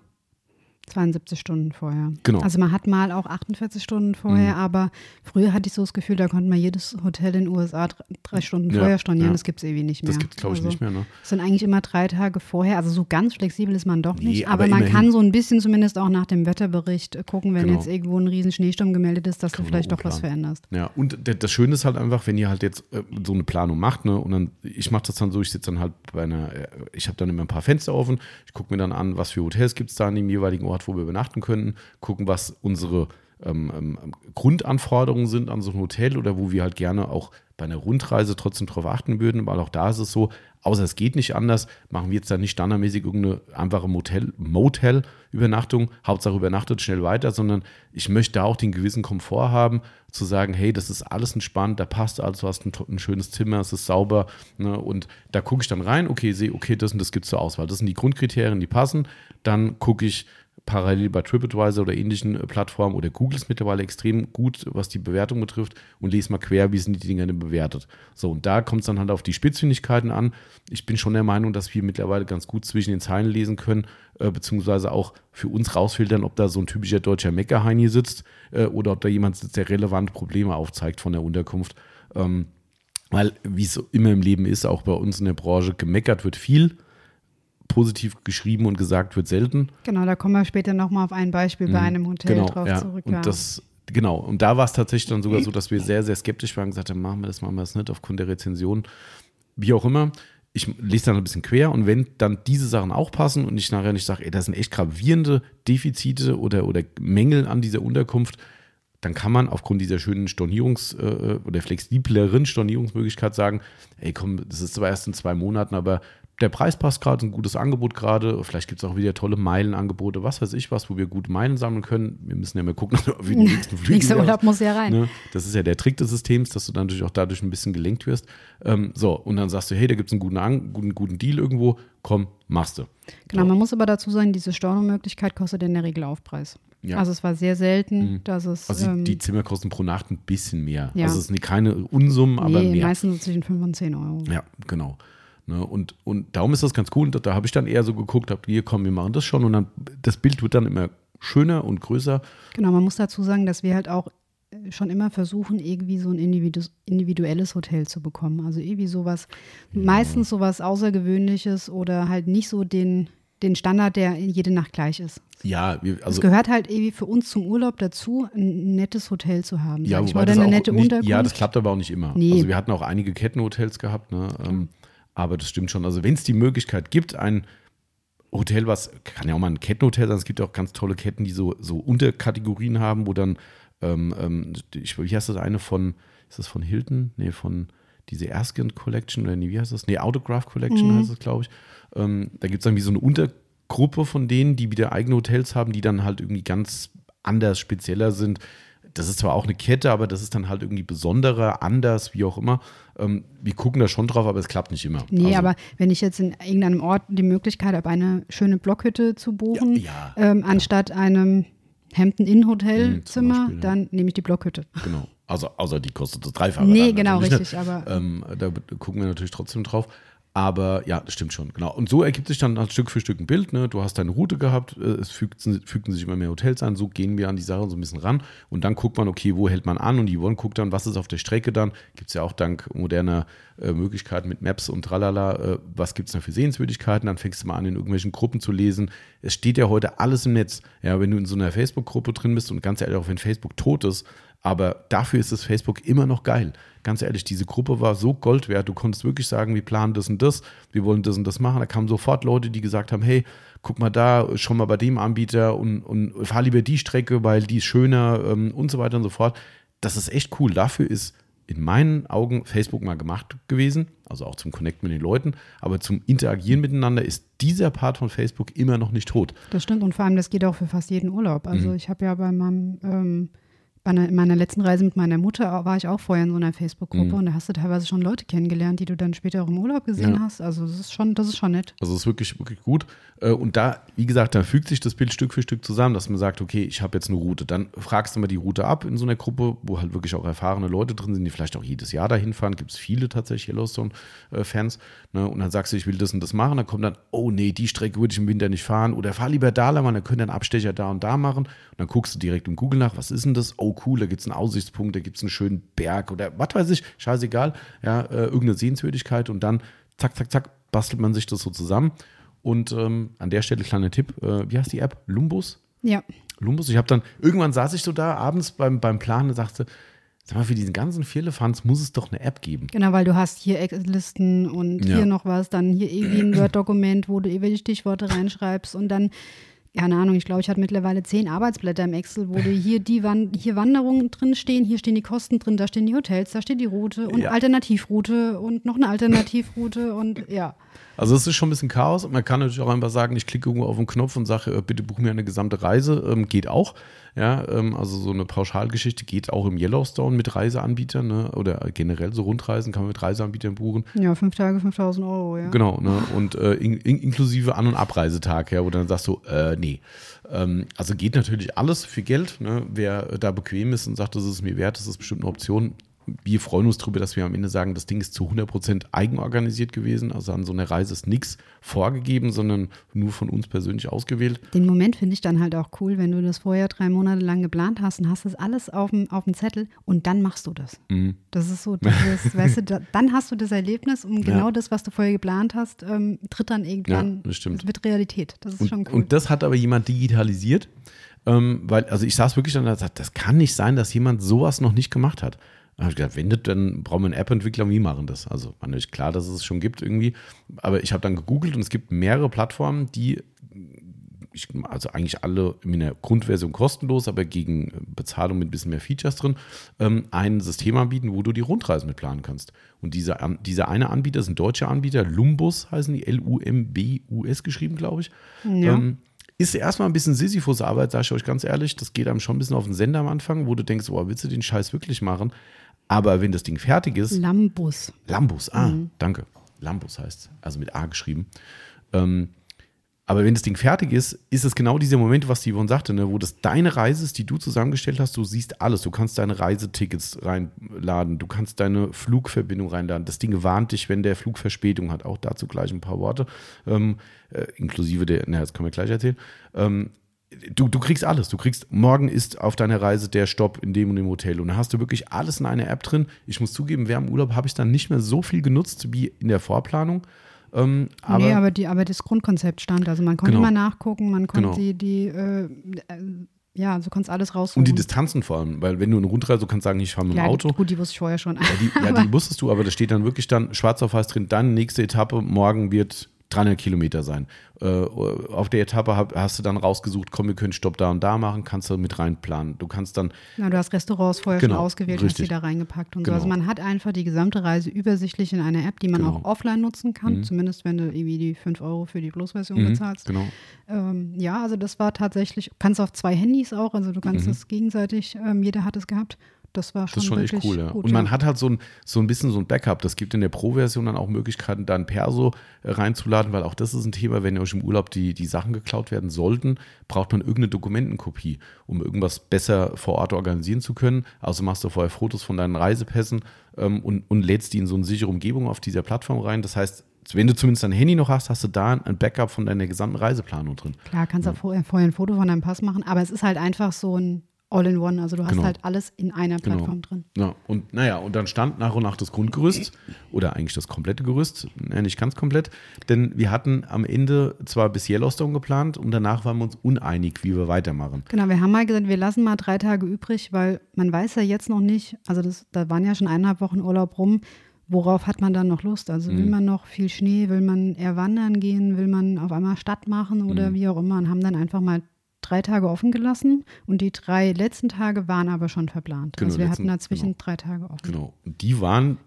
72 Stunden vorher. Genau. Also man hat mal auch 48 Stunden vorher, aber früher hatte ich so das Gefühl, da konnte man jedes Hotel in den USA dr- drei Stunden Ja, vorher stornieren. ja. Das gibt es irgendwie nicht mehr. Das gibt es, glaube ich, Also, nicht mehr. Ne? Es sind eigentlich immer drei Tage vorher. Also so ganz flexibel ist man doch Nee, nicht. aber aber man immerhin. kann so ein bisschen zumindest auch nach dem Wetterbericht gucken, wenn Genau. jetzt irgendwo ein riesen Schneesturm gemeldet ist, dass Kann du man vielleicht doch was veränderst. Ja, und das Schöne ist halt einfach, wenn ihr halt jetzt äh, so eine Planung macht, ne, und dann, ich mache das dann so, ich sitze dann halt bei einer, äh, ich habe dann immer ein paar Fenster offen, ich gucke mir dann an, was für Hotels gibt es da an dem jeweiligen Ort, wo wir übernachten könnten, gucken, was unsere ähm, ähm, Grundanforderungen sind an so ein Hotel oder wo wir halt gerne auch bei einer Rundreise trotzdem drauf achten würden, weil auch da ist es so, außer es geht nicht anders, machen wir jetzt dann nicht standardmäßig irgendeine einfache Motel, Motel-Übernachtung, Hauptsache übernachtet schnell weiter, sondern ich möchte da auch den gewissen Komfort haben, zu sagen, hey, das ist alles entspannt, da passt alles, du hast ein, ein schönes Zimmer, es ist sauber ne, und da gucke ich dann rein, okay, sehe, okay, das und das gibt es zur Auswahl. Das sind die Grundkriterien, die passen. Dann gucke ich, parallel bei TripAdvisor oder ähnlichen äh, Plattformen oder Google ist mittlerweile extrem gut, was die Bewertung betrifft und lese mal quer, wie sind die Dinger denn bewertet. So, und da kommt es dann halt auf die Spitzfindigkeiten an. Ich bin schon der Meinung, dass wir mittlerweile ganz gut zwischen den Zeilen lesen können, äh, beziehungsweise auch für uns rausfiltern, ob da so ein typischer deutscher Meckerheini sitzt äh, oder ob da jemand sitzt, der relevant Probleme aufzeigt von der Unterkunft. Ähm, weil, wie es immer im Leben ist, auch bei uns in der Branche, gemeckert wird viel, positiv geschrieben und gesagt wird selten. Genau, da kommen wir später nochmal auf ein Beispiel bei einem Hotel genau, drauf ja. zurück. Und ja. das, genau, und da war es tatsächlich dann sogar so, dass wir sehr, sehr skeptisch waren und gesagt haben, machen wir das, machen wir das nicht, aufgrund der Rezension. Wie auch immer. Ich lese dann ein bisschen quer und wenn dann diese Sachen auch passen und ich nachher nicht sage, ey, das sind echt gravierende Defizite oder, oder Mängel an dieser Unterkunft, dann kann man aufgrund dieser schönen Stornierungs- äh, oder flexibleren Stornierungsmöglichkeit sagen, ey komm, das ist zwar erst in zwei Monaten, aber der Preis passt gerade, ein gutes Angebot gerade, vielleicht gibt es auch wieder tolle Meilenangebote, was weiß ich was, wo wir gute Meilen sammeln können. Wir müssen ja mal gucken, wir die nächsten Flüge Nächster Urlaub muss ja rein. Ne? Das ist ja der Trick des Systems, dass du dann natürlich auch dadurch ein bisschen gelenkt wirst. Ähm, so, und dann sagst du, hey, da gibt es einen guten, An- guten, guten Deal irgendwo, komm, machst du. Genau, man muss aber dazu sagen, diese Stornomöglichkeit kostet in der Regel Aufpreis. Ja. Also es war sehr selten, dass es Also ähm, die, Zimmer kosten pro Nacht ein bisschen mehr. Ja. Also es sind keine Unsummen, aber nee, mehr. meistens so zwischen 5 und 10 Euro. Ja, genau. Ne, und, und darum ist das ganz cool. Und da, habe ich dann eher so geguckt, hab, hier komm, wir machen das schon. Und dann das Bild wird dann immer schöner und größer. Genau, man muss dazu sagen, dass wir halt auch schon immer versuchen, irgendwie so ein individu individuelles Hotel zu bekommen. Also irgendwie sowas, ja. meistens sowas Außergewöhnliches oder halt nicht so den, den Standard, der jede Nacht gleich ist. Ja, wir, also. Es gehört halt irgendwie für uns zum Urlaub dazu, ein nettes Hotel zu haben. Ja, wobei oder eine auch nette nicht, Unterkunft. Ja, das klappt aber auch nicht immer. Nee. Also wir hatten auch einige Kettenhotels gehabt, ne? Ähm, aber das stimmt schon. Also wenn es die Möglichkeit gibt, ein Hotel, was kann ja auch mal ein Kettenhotel sein, es gibt ja auch ganz tolle Ketten, die so, so Unterkategorien haben, wo dann, ähm, ähm, ich, wie heißt das eine von, ist das von Hilton? Nee, von diese Erskine Collection oder nee, wie heißt das? Nee, Autograph Collection Mhm. heißt es, glaube ich. Ähm, da gibt es dann wie so eine Untergruppe von denen, die wieder eigene Hotels haben, die dann halt irgendwie ganz anders, spezieller sind. Das ist zwar auch eine Kette, aber das ist dann halt irgendwie besonderer, anders, wie auch immer. Ähm, wir gucken da schon drauf, aber es klappt nicht immer. Nee, Also, aber wenn ich jetzt in irgendeinem Ort die Möglichkeit habe, eine schöne Blockhütte zu buchen, Ja, ja, ähm, anstatt einem Hampton Inn Mhm, dann nehme ich die Blockhütte. Genau. Also, außer die kostet das Dreifache. Nee, dann genau, ne? richtig, aber- Ähm, da gucken wir natürlich trotzdem drauf. Aber ja, das stimmt schon, genau. Und so ergibt sich dann halt Stück für Stück ein Bild. Ne? Du hast deine Route gehabt, äh, es fügten, fügten sich immer mehr Hotels an, so gehen wir an die Sache so ein bisschen ran. Und dann guckt man, okay, wo hält man an? Und die Yvonne guckt dann, was ist auf der Strecke dann? Gibt es ja auch dank moderner äh, Möglichkeiten mit Maps und tralala, äh, was gibt es da für Sehenswürdigkeiten? Dann fängst du mal an, in irgendwelchen Gruppen zu lesen. Es steht ja heute alles im Netz. Ja, wenn du in so einer Facebook-Gruppe drin bist und ganz ehrlich, auch wenn Facebook tot ist, aber dafür ist das Facebook immer noch geil. Ganz ehrlich, diese Gruppe war so Gold wert. Du konntest wirklich sagen, wir planen das und das, wir wollen das und das machen. Da kamen sofort Leute, die gesagt haben, hey, guck mal da, schon mal bei dem Anbieter und, und fahr lieber die Strecke, weil die ist schöner ähm, und so weiter und so fort. Das ist echt cool. Dafür ist in meinen Augen Facebook mal gemacht gewesen, also auch zum Connecten mit den Leuten, aber zum Interagieren miteinander ist dieser Part von Facebook immer noch nicht tot. Das stimmt und vor allem, das geht auch für fast jeden Urlaub. Also Mhm. ich habe ja bei meinem, ähm, in meiner letzten Reise mit meiner Mutter war ich auch vorher in so einer Facebook-Gruppe Mhm. und da hast du teilweise schon Leute kennengelernt, die du dann später auch im Urlaub gesehen Ja. hast. Also das ist schon, das ist schon nett. Also es ist wirklich, wirklich gut. Äh, Und da, wie gesagt, da fügt sich das Bild Stück für Stück zusammen, dass man sagt, okay, ich habe jetzt eine Route. Dann fragst du mal die Route ab in so einer Gruppe, wo halt wirklich auch erfahrene Leute drin sind, die vielleicht auch jedes Jahr dahin fahren. Gibt es viele tatsächlich Yellowstone-Fans. Ne? Und dann sagst du, ich will das und das machen. Dann kommt dann, oh nee, die Strecke würde ich im Winter nicht fahren. Oder fahr lieber da lang, dann könnt ihr einen Abstecher da und da machen. Und dann guckst du direkt im Google nach, was ist denn das? Oh cool, da gibt es einen Aussichtspunkt, da gibt es einen schönen Berg oder was weiß ich, scheißegal. Ja, äh, irgendeine Sehenswürdigkeit. Und dann zack, zack, zack, bastelt man sich das so zusammen. Und ähm, an der Stelle kleiner Tipp, äh, wie heißt die App? Lumbus? Ja. Lumbus. Ich habe dann, irgendwann saß ich so da abends beim, beim Planen und sagte, sag mal, für diesen ganzen Vierlefanz muss es doch eine App geben. Genau, weil du hast hier Listen und Ja. hier noch was, dann hier irgendwie ein Word-Dokument, wo du irgendwelche Stichworte reinschreibst und dann, keine Ahnung, ich glaube, ich hatte mittlerweile zehn Arbeitsblätter im Excel, wo du hier die Wan hier Wanderungen drin stehen, hier stehen die Kosten drin, da stehen die Hotels, da steht die Route und Ja. Alternativroute und noch eine Alternativroute und ja. Also es ist schon ein bisschen Chaos. Man kann natürlich auch einfach sagen, ich klicke irgendwo auf den Knopf und sage, äh, bitte buch mir eine gesamte Reise. Ähm, geht auch. Ja, ähm, also so eine Pauschalgeschichte geht auch im Yellowstone mit Reiseanbietern ne? oder generell so Rundreisen kann man mit Reiseanbietern buchen. Ja, fünf Tage, 5000 Euro, ja. Genau, ne? und äh, in, in, inklusive An- und Abreisetag, ja, wo dann sagst du, äh, nee. Ähm, also geht natürlich alles für Geld. Ne? Wer da bequem ist und sagt, das ist mir wert, das ist bestimmt eine Option. Wir freuen uns darüber, dass wir am Ende sagen, das Ding ist zu 100% eigenorganisiert gewesen. Also an so einer Reise ist nichts vorgegeben, sondern nur von uns persönlich ausgewählt. Den Moment finde ich dann halt auch cool, wenn du das vorher drei Monate lang geplant hast und hast das alles auf dem, auf dem Zettel und dann machst du das. Mhm. Das ist so, dieses, weißt du, da, dann hast du das Erlebnis und genau das, was du vorher geplant hast, ähm, tritt dann irgendwann, Ja, das stimmt. wird Realität. Das ist Und, schon cool. und das hat aber jemand digitalisiert. Ähm, weil, also ich saß wirklich dann da und gesagt, das kann nicht sein, dass jemand sowas noch nicht gemacht hat. Habe ich gedacht, wenn das, dann brauchen wir einen App-Entwickler wie machen das? Also war natürlich klar, dass es schon gibt irgendwie. Aber ich habe dann gegoogelt und es gibt mehrere Plattformen, die ich, also eigentlich alle in der Grundversion kostenlos, aber gegen Bezahlung mit ein bisschen mehr Features drin, ähm, ein System anbieten, wo du die Rundreisen mit planen kannst. Und dieser, ähm, dieser eine Anbieter ist ein deutscher Anbieter, Lumbus heißen die, L-U-M-B-U-S geschrieben, glaube ich. Ja. Ähm, ist erstmal ein bisschen Sisyphus-Arbeit, sage ich euch ganz ehrlich. Das geht einem schon ein bisschen auf den Sender am Anfang, wo du denkst, oh, willst du den Scheiß wirklich machen? Aber wenn das Ding fertig ist, Lambus. Lambus, ah, danke. Lambus heißt also mit A geschrieben. Ähm, aber wenn das Ding fertig ist, ist es genau dieser Moment, was die Yvonne sagte, ne, wo das deine Reise ist, die du zusammengestellt hast. Du siehst alles. Du kannst deine Reisetickets reinladen. Du kannst deine Flugverbindung reinladen. Das Ding warnt dich, wenn der Flug Verspätung hat. Auch dazu gleich ein paar Worte. Ähm, äh, inklusive der, na, das können wir gleich erzählen. Ähm, du, du kriegst alles. Du kriegst, morgen ist auf deiner Reise der Stopp in dem und dem Hotel. Und da hast du wirklich alles in einer App drin. Ich muss zugeben, während dem Urlaub habe ich dann nicht mehr so viel genutzt wie in der Vorplanung. Ähm, aber, nee, aber, die, aber das Grundkonzept stand. Also man konnte Genau. immer nachgucken, man konnte Genau. die, die äh, äh, ja, du konntest alles raussuchen. und die Distanzen vor allem, weil wenn du eine Rundreise, du kannst sagen, ich fahre mit dem ja, Auto. Gut, die wusste ich vorher schon. Ja, die, ja, die wusstest du, aber da steht dann wirklich dann schwarz auf weiß drin, dann nächste Etappe, morgen wird 300 Kilometer sein. Äh, auf der Etappe hab, hast du dann rausgesucht, komm, wir können Stopp da und da machen, kannst du mit reinplanen. Du kannst dann, Na, du hast Restaurants vorher Genau, schon ausgewählt und hast richtig. die da reingepackt und Genau. so. Also man hat einfach die gesamte Reise übersichtlich in einer App, die man Genau. auch offline nutzen kann, Mhm. zumindest wenn du irgendwie die 5 Euro für die Plus-Version Mhm, bezahlst. genau. Ähm, ja, also das war tatsächlich, kannst auf zwei Handys auch, also du kannst es gegenseitig, ähm, jeder hat es gehabt. Das war schon. Das ist schon echt cool, ja. gut. und man ja. hat halt so ein, so ein bisschen so ein Backup. Das gibt in der Pro-Version dann auch Möglichkeiten, da ein Perso äh, reinzuladen, weil auch das ist ein Thema, wenn euch im Urlaub die, die Sachen geklaut werden sollten, braucht man irgendeine Dokumentenkopie, um irgendwas besser vor Ort organisieren zu können. Also machst du vorher Fotos von deinen Reisepässen ähm, und, und lädst die in so eine sichere Umgebung auf dieser Plattform rein. Das heißt, wenn du zumindest dein Handy noch hast, hast du da ein Backup von deiner gesamten Reiseplanung drin. Klar, kannst auch vorher, vorher ein Foto von deinem Pass machen, aber es ist halt einfach so ein All-in-One. Also du hast Genau. halt alles in einer Genau. Plattform drin. Ja, und naja, und dann stand nach und nach das Grundgerüst oder eigentlich das komplette Gerüst, ja, nicht ganz komplett, denn wir hatten am Ende zwar bis Yellowstone geplant und danach waren wir uns uneinig, wie wir weitermachen. Genau, wir haben mal gesagt, wir lassen mal drei Tage übrig, weil man weiß ja jetzt noch nicht, also das, da waren ja schon eineinhalb Wochen Urlaub rum, worauf hat man dann noch Lust? Also Mhm. will man noch viel Schnee, will man eher wandern gehen, will man auf einmal Stadt machen oder Mhm. wie auch immer und haben dann einfach mal drei Tage offen gelassen und die drei letzten Tage waren aber schon verplant. Genau, also wir letzten- hatten dazwischen genau. drei Tage offen. Genau. Und die waren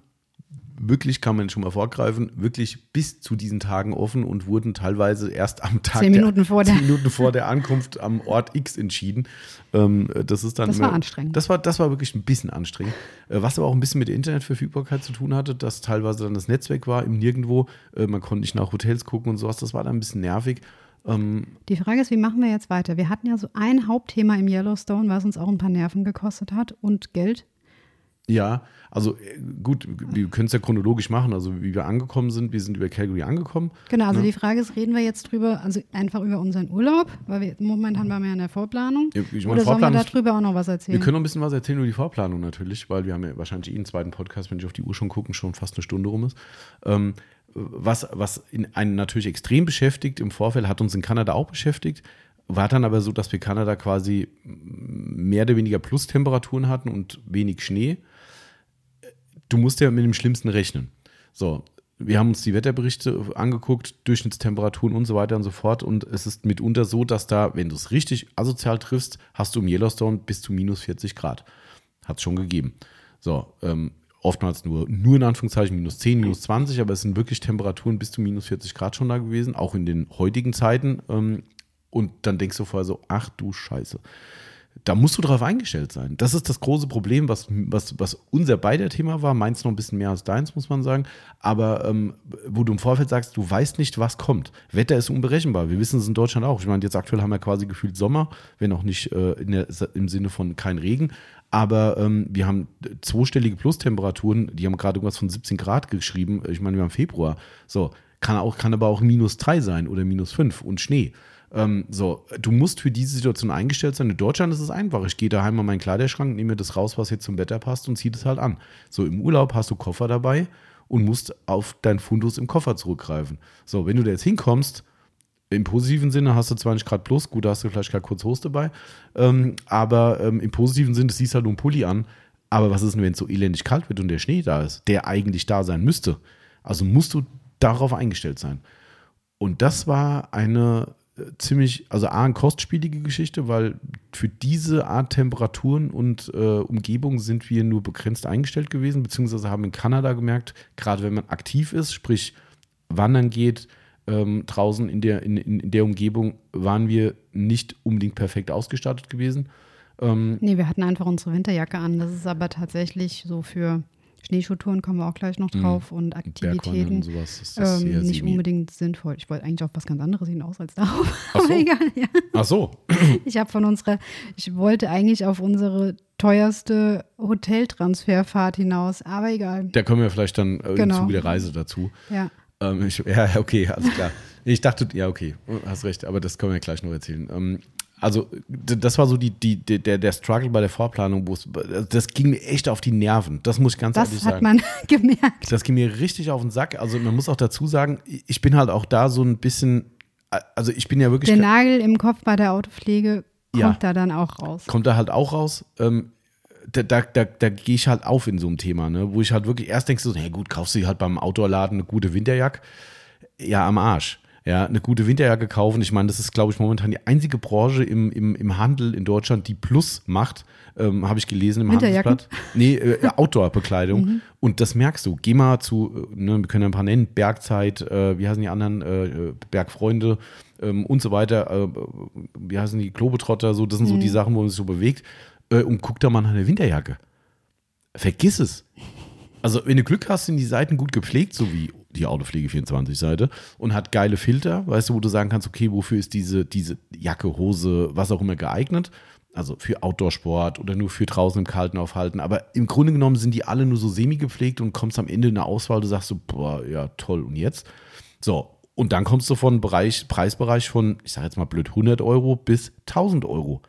wirklich, kann man schon mal vorgreifen, wirklich bis zu diesen Tagen offen und wurden teilweise erst am Tag Zehn der, Minuten vor der- zehn Minuten vor der Ankunft am Ort X entschieden. Ähm, das ist dann Das war anstrengend. Das war, das war wirklich ein bisschen anstrengend. Äh, was aber auch ein bisschen mit der Internetverfügbarkeit zu tun hatte, dass teilweise dann das Netzwerk war im Nirgendwo. Äh, man konnte nicht nach Hotels gucken und sowas. Das war dann ein bisschen nervig. Ähm, Die Frage ist, wie machen wir jetzt weiter? Wir hatten ja so ein Hauptthema im Yellowstone, was uns auch ein paar Nerven gekostet hat und Geld. Ja, also äh, gut, wir können es ja chronologisch machen. Also wie wir angekommen sind, wir sind über Calgary angekommen. Genau, also Ja. die Frage ist, reden wir jetzt drüber, also einfach über unseren Urlaub, weil wir momentan waren wir ja in der Vorplanung. Ja, ich meine, Oder sollen wir Vorplanung- darüber auch noch was Wir erzählen? können noch ein bisschen was erzählen über die Vorplanung natürlich, weil wir haben ja wahrscheinlich eh einen zweiten Podcast, wenn ich auf die Uhr schon gucken, schon fast eine Stunde rum ist. Ähm, was, was in einen natürlich extrem beschäftigt im Vorfeld, hat uns in Kanada auch beschäftigt, war dann aber so, dass wir Kanada quasi mehr oder weniger Plustemperaturen hatten und wenig Schnee. Du musst ja mit dem Schlimmsten rechnen. So, wir haben uns die Wetterberichte angeguckt, Durchschnittstemperaturen und so weiter und so fort. Und es ist mitunter so, dass da, wenn du es richtig asozial triffst, hast du im Yellowstone bis zu minus 40 Grad. Hat es schon gegeben. So, ähm, oftmals nur, nur in Anführungszeichen minus 10, minus 20, aber es sind wirklich Temperaturen bis zu minus 40 Grad schon da gewesen, auch in den heutigen Zeiten. Ähm, und dann denkst du vorher so, ach du Scheiße da musst du darauf eingestellt sein. Das ist das große Problem, was, was, was unser beider Thema war. Meins noch ein bisschen mehr als deins, muss man sagen. Aber ähm, wo du im Vorfeld sagst, du weißt nicht, was kommt. Wetter ist unberechenbar. Wir wissen es in Deutschland auch. Ich meine, jetzt aktuell haben wir quasi gefühlt Sommer, wenn auch nicht äh, der, im Sinne von kein Regen. Aber ähm, wir haben zweistellige Plustemperaturen, die haben gerade irgendwas von 17 Grad geschrieben. Ich meine, wir haben Februar. So, kann, auch, kann aber auch minus 3 sein oder minus 5 und Schnee. Ähm, so, du musst für diese Situation eingestellt sein. In Deutschland ist es einfach. Ich gehe daheim an meinen Kleiderschrank, nehme mir das raus, was jetzt zum Wetter passt und ziehe das halt an. So, im Urlaub hast du Koffer dabei und musst auf dein Fundus im Koffer zurückgreifen. So, wenn du da jetzt hinkommst, im positiven Sinne hast du 20 Grad plus, gut, da hast du vielleicht gerade kurz Hose dabei, ähm, aber ähm, im positiven Sinne siehst halt nur einen Pulli an. Aber was ist denn, wenn es so elendig kalt wird und der Schnee da ist, der eigentlich da sein müsste? Also musst du darauf eingestellt sein. Und das war eine äh, ziemlich, also A, eine kostspielige Geschichte, weil für diese Art Temperaturen und äh, Umgebung sind wir nur begrenzt eingestellt gewesen, beziehungsweise haben in Kanada gemerkt, gerade wenn man aktiv ist, sprich wandern geht, ähm, draußen in der, in, in der Umgebung, waren wir nicht unbedingt perfekt ausgestattet gewesen. Ähm, Nee, wir hatten einfach unsere Winterjacke an. Das ist aber tatsächlich so für Schneeschuhtouren kommen wir auch gleich noch drauf und Aktivitäten und sowas ist das ähm, nicht semi. unbedingt sinnvoll. Ich wollte eigentlich auf was ganz anderes hinaus als darauf. Ach so. Aber egal, ja. Ach so, Ich habe von unserer, ich wollte eigentlich auf unsere teuerste Hoteltransferfahrt hinaus, aber egal. da kommen wir vielleicht dann äh, im Genau. Zuge der Reise dazu. Ja. Ähm, ich, ja, okay, alles klar. Ich dachte, ja, okay, hast recht, aber das können wir gleich noch erzählen. Ähm, also das war so die, die, der, der Struggle bei der Vorplanung, wo es, das ging mir echt auf die Nerven. Das muss ich ganz das ehrlich sagen. hat man gemerkt. Das ging mir richtig auf den Sack. Also man muss auch dazu sagen, ich bin halt auch da so ein bisschen, also ich bin ja wirklich. Der Nagel im Kopf bei der Autopflege kommt Ja. da dann auch raus. kommt da halt auch raus. Ähm, da, da, da, da gehe ich halt auf in so einem Thema, ne? wo ich halt wirklich erst denkst so, hey gut, kaufst du halt beim Outdoor-Laden eine gute Winterjacke. Ja, am Arsch. Ja, eine gute Winterjacke kaufen. Ich meine, das ist, glaube ich, momentan die einzige Branche im, im, im Handel in Deutschland, die Plus macht. Ähm, Habe ich gelesen im? Handelsblatt. Nee, äh, Outdoor-Bekleidung. Und das merkst du. Geh mal zu, äh, ne, wir können ja ein paar nennen, Bergzeit, äh, wie heißen die anderen, äh, äh, Bergfreunde ähm, und so weiter. Äh, wie heißen die, Globetrotter, so, das sind so die Sachen, wo man sich so bewegt. Äh, und guck da mal nach einer Winterjacke. Vergiss es. Also, wenn du Glück hast, sind die Seiten gut gepflegt, so wie die Autopflege 24-Seite, und hat geile Filter, weißt du, wo du sagen kannst, okay, wofür ist diese, diese Jacke, Hose, was auch immer geeignet? Also für Outdoor-Sport oder nur für draußen im Kalten aufhalten. Aber im Grunde genommen sind die alle nur so semi gepflegt und kommst am Ende in eine Auswahl, du sagst so, boah, ja, toll, und jetzt? So, und dann kommst du von Bereich, Preisbereich von, ich sag jetzt mal blöd, 100 Euro bis 1000 Euro.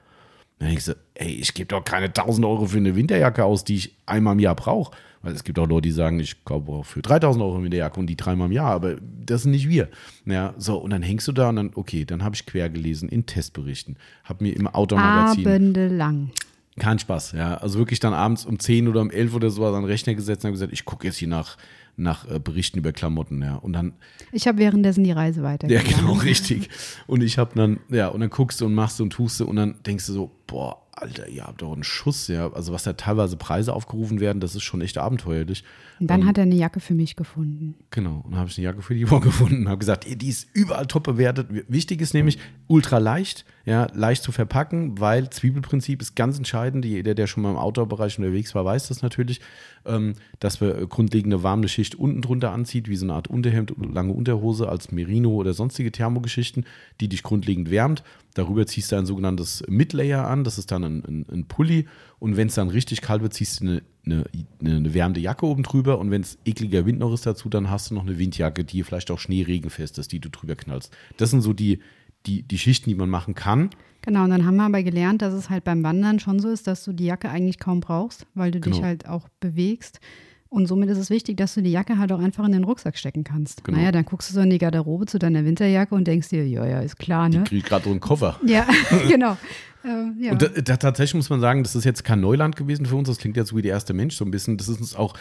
Dann denkst du, ey, ich gebe doch keine 1000 Euro für eine Winterjacke aus, die ich einmal im Jahr brauche. Weil es gibt auch Leute, die sagen, ich kaufe auch für 3000 Euro eine Winterjacke und die dreimal im Jahr, aber das sind nicht wir. Ja, so, und dann hängst du da und dann, okay, dann habe ich quer gelesen in Testberichten, habe mir im Outdoor-Magazin, Abendelang. kein Spaß, ja, also wirklich dann abends um 10 oder um 11 oder so an den Rechner gesetzt und habe gesagt, ich gucke jetzt hier nach, nach äh, Berichten über Klamotten, ja, und dann Ich habe währenddessen die Reise ja, weitergegangen. genau, richtig. Und ich habe dann, ja, und dann guckst du und machst du und tust du und dann denkst du so, boah, Alter, ihr habt doch einen Schuss, ja. Also was da teilweise Preise aufgerufen werden, das ist schon echt abenteuerlich. Und dann hat er eine Jacke für mich gefunden. Genau. Und dann habe ich eine Jacke für die Woche gefunden und habe gesagt, die ist überall top bewertet. Wichtig ist nämlich ultra leicht, ja, leicht zu verpacken, weil Zwiebelprinzip ist ganz entscheidend. Jeder, der schon mal im Outdoor-Bereich unterwegs war, weiß das natürlich, ähm, dass wir grundlegende warme Schicht unten drunter anzieht, wie so eine Art Unterhemd, lange Unterhose als Merino oder sonstige Thermogeschichten, die dich grundlegend wärmt. Darüber ziehst du ein sogenanntes Midlayer an, das ist dann ein, ein, ein Pulli. Und wenn es dann richtig kalt wird, ziehst du eine, eine, eine, wärmende Jacke oben drüber. Und wenn es ekliger Wind noch ist dazu, dann hast du noch eine Windjacke, die vielleicht auch schneeregenfest ist, die du drüber knallst. Das sind so die, die, die Schichten, die man machen kann. Genau, und dann haben wir aber gelernt, dass es halt beim Wandern schon so ist, dass du die Jacke eigentlich kaum brauchst, weil du dich Genau. halt auch bewegst. Und somit ist es wichtig, dass du die Jacke halt auch einfach in den Rucksack stecken kannst. Genau. Naja, dann guckst du so in die Garderobe zu deiner Winterjacke und denkst dir, ja, ja, ist klar, ne? Krieg gerade so einen Koffer. Ja, genau. Ähm, ja. Und da, da, tatsächlich muss man sagen, das ist jetzt kein Neuland gewesen für uns. Das klingt jetzt wie der erste Mensch so ein bisschen. Das ist uns auch,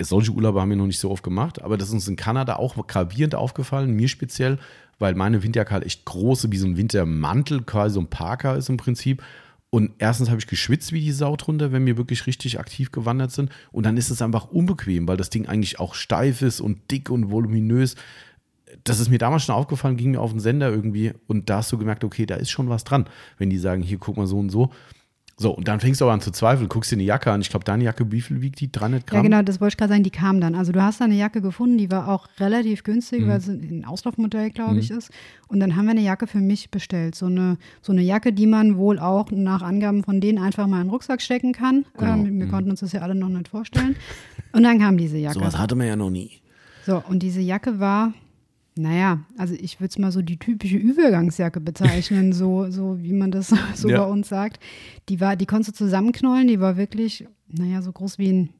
solche Urlaube haben wir noch nicht so oft gemacht, aber das ist uns in Kanada auch gravierend aufgefallen, mir speziell, weil meine Winterjacke halt echt große, wie so ein Wintermantel, quasi so ein Parker ist im Prinzip. Und erstens habe ich geschwitzt wie die Sau drunter, wenn wir wirklich richtig aktiv gewandert sind. Und dann ist es einfach unbequem, weil das Ding eigentlich auch steif ist und dick und voluminös. Das ist mir damals schon aufgefallen, ging mir auf den Sender irgendwie. Und da hast du gemerkt, okay, da ist schon was dran. Wenn die sagen, hier, guck mal so und so. So, und dann fängst du aber an zu zweifeln, guckst dir eine Jacke an. Ich glaube, deine Jacke, wie viel wiegt die? 300 Gramm? Ja, genau, das wollte ich gerade sagen, die kam dann. Also du hast da eine Jacke gefunden, die war auch relativ günstig, Mhm. weil sie ein Auslaufmodell, glaube ich, ist. Und dann haben wir eine Jacke für mich bestellt. So eine, so eine Jacke, die man wohl auch nach Angaben von denen einfach mal in den Rucksack stecken kann. Genau. Ähm, wir konnten uns das ja alle noch nicht vorstellen. Und dann kam diese Jacke. Sowas hatte man ja noch nie. So, und diese Jacke war, naja, also ich würde es mal so die typische Übergangsjacke bezeichnen, so, so wie man das so Ja. bei uns sagt. Die war, die konntest du zusammenknollen, die war wirklich, naja, so groß wie ein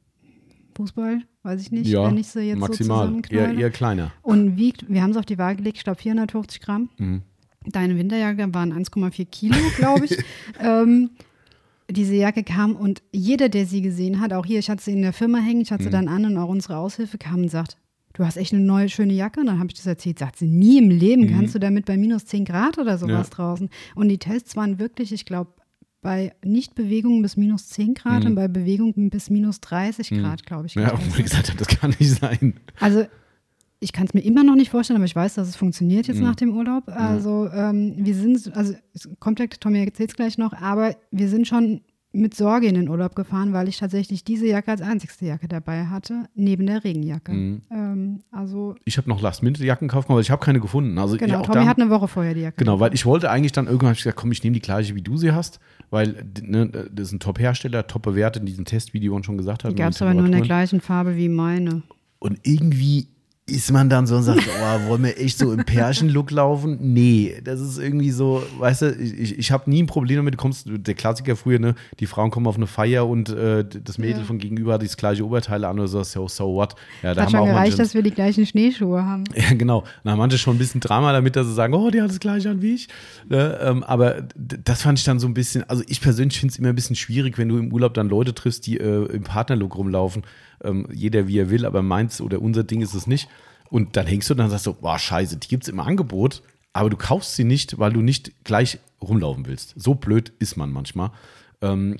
Fußball, weiß ich nicht, Ja, wenn ich sie jetzt so maximal. eher, zusammenknolle. eher kleiner. Und wiegt, wir haben es auf die Waage gelegt, ich glaube 450 Gramm. Mhm. Deine Winterjacke waren 1,4 Kilo, glaube ich. ähm, diese Jacke kam und jeder, der sie gesehen hat, auch hier, ich hatte sie in der Firma hängen, ich Mhm. hatte sie dann an und auch unsere Aushilfe kam und sagt, du hast echt eine neue, schöne Jacke. Und dann habe ich das erzählt, sagt sie, nie im Leben kannst du damit bei minus 10 Grad oder sowas Mhm. Ja. draußen. Und die Tests waren wirklich, ich glaube, bei Nichtbewegung bis minus 10 Grad und bei Bewegung bis minus 30 Grad, glaube ich. Mhm. Ja, wo ich gesagt habe, das kann nicht sein. Also ich kann es mir immer noch nicht vorstellen, aber ich weiß, dass es funktioniert Mhm. jetzt nach dem Urlaub. Also ähm, wir sind, also es kommt gleich, Tommy erzählt es gleich noch, aber wir sind schon mit Sorge in den Urlaub gefahren, weil ich tatsächlich diese Jacke als einzigste Jacke dabei hatte, neben der Regenjacke. Mhm. Ähm, also Ich habe noch Last-Minute-Jacken gekauft, aber ich habe keine gefunden. Also genau, auch Tommy da, hat eine Woche vorher die Jacke. Genau, weil ich wollte eigentlich dann irgendwann hab ich gesagt, komm, ich nehme die gleiche, wie du sie hast, weil ne, das ist ein Top-Hersteller, top bewertet in diesem Testvideo und schon gesagt hat. Die gab es aber nur in der gleichen Farbe wie meine. Und irgendwie, ist man dann so und sagt, oh, wollen wir echt so im Pärchenlook laufen? Nee, das ist irgendwie so, weißt du, ich, ich habe nie ein Problem damit, du kommst, der Klassiker früher, ne, die Frauen kommen auf eine Feier und äh, das Mädel Ja. von gegenüber hat das gleiche Oberteil an oder so, so, so what. Ja, da Hat haben schon auch gereicht, manche, dass wir die gleichen Schneeschuhe haben. ja, genau. Da haben manche schon ein bisschen Drama damit, dass sie sagen, oh, die hat das gleiche an wie ich. Ne? Ähm, aber das fand ich dann so ein bisschen, also ich persönlich finde es immer ein bisschen schwierig, wenn du im Urlaub dann Leute triffst, die äh, im Partnerlook rumlaufen. Ähm, jeder wie er will, aber meins oder unser Ding ist es nicht. Und dann hängst du dann und sagst so, boah, scheiße, die gibt es im Angebot, aber du kaufst sie nicht, weil du nicht gleich rumlaufen willst. So blöd ist man manchmal. Ähm,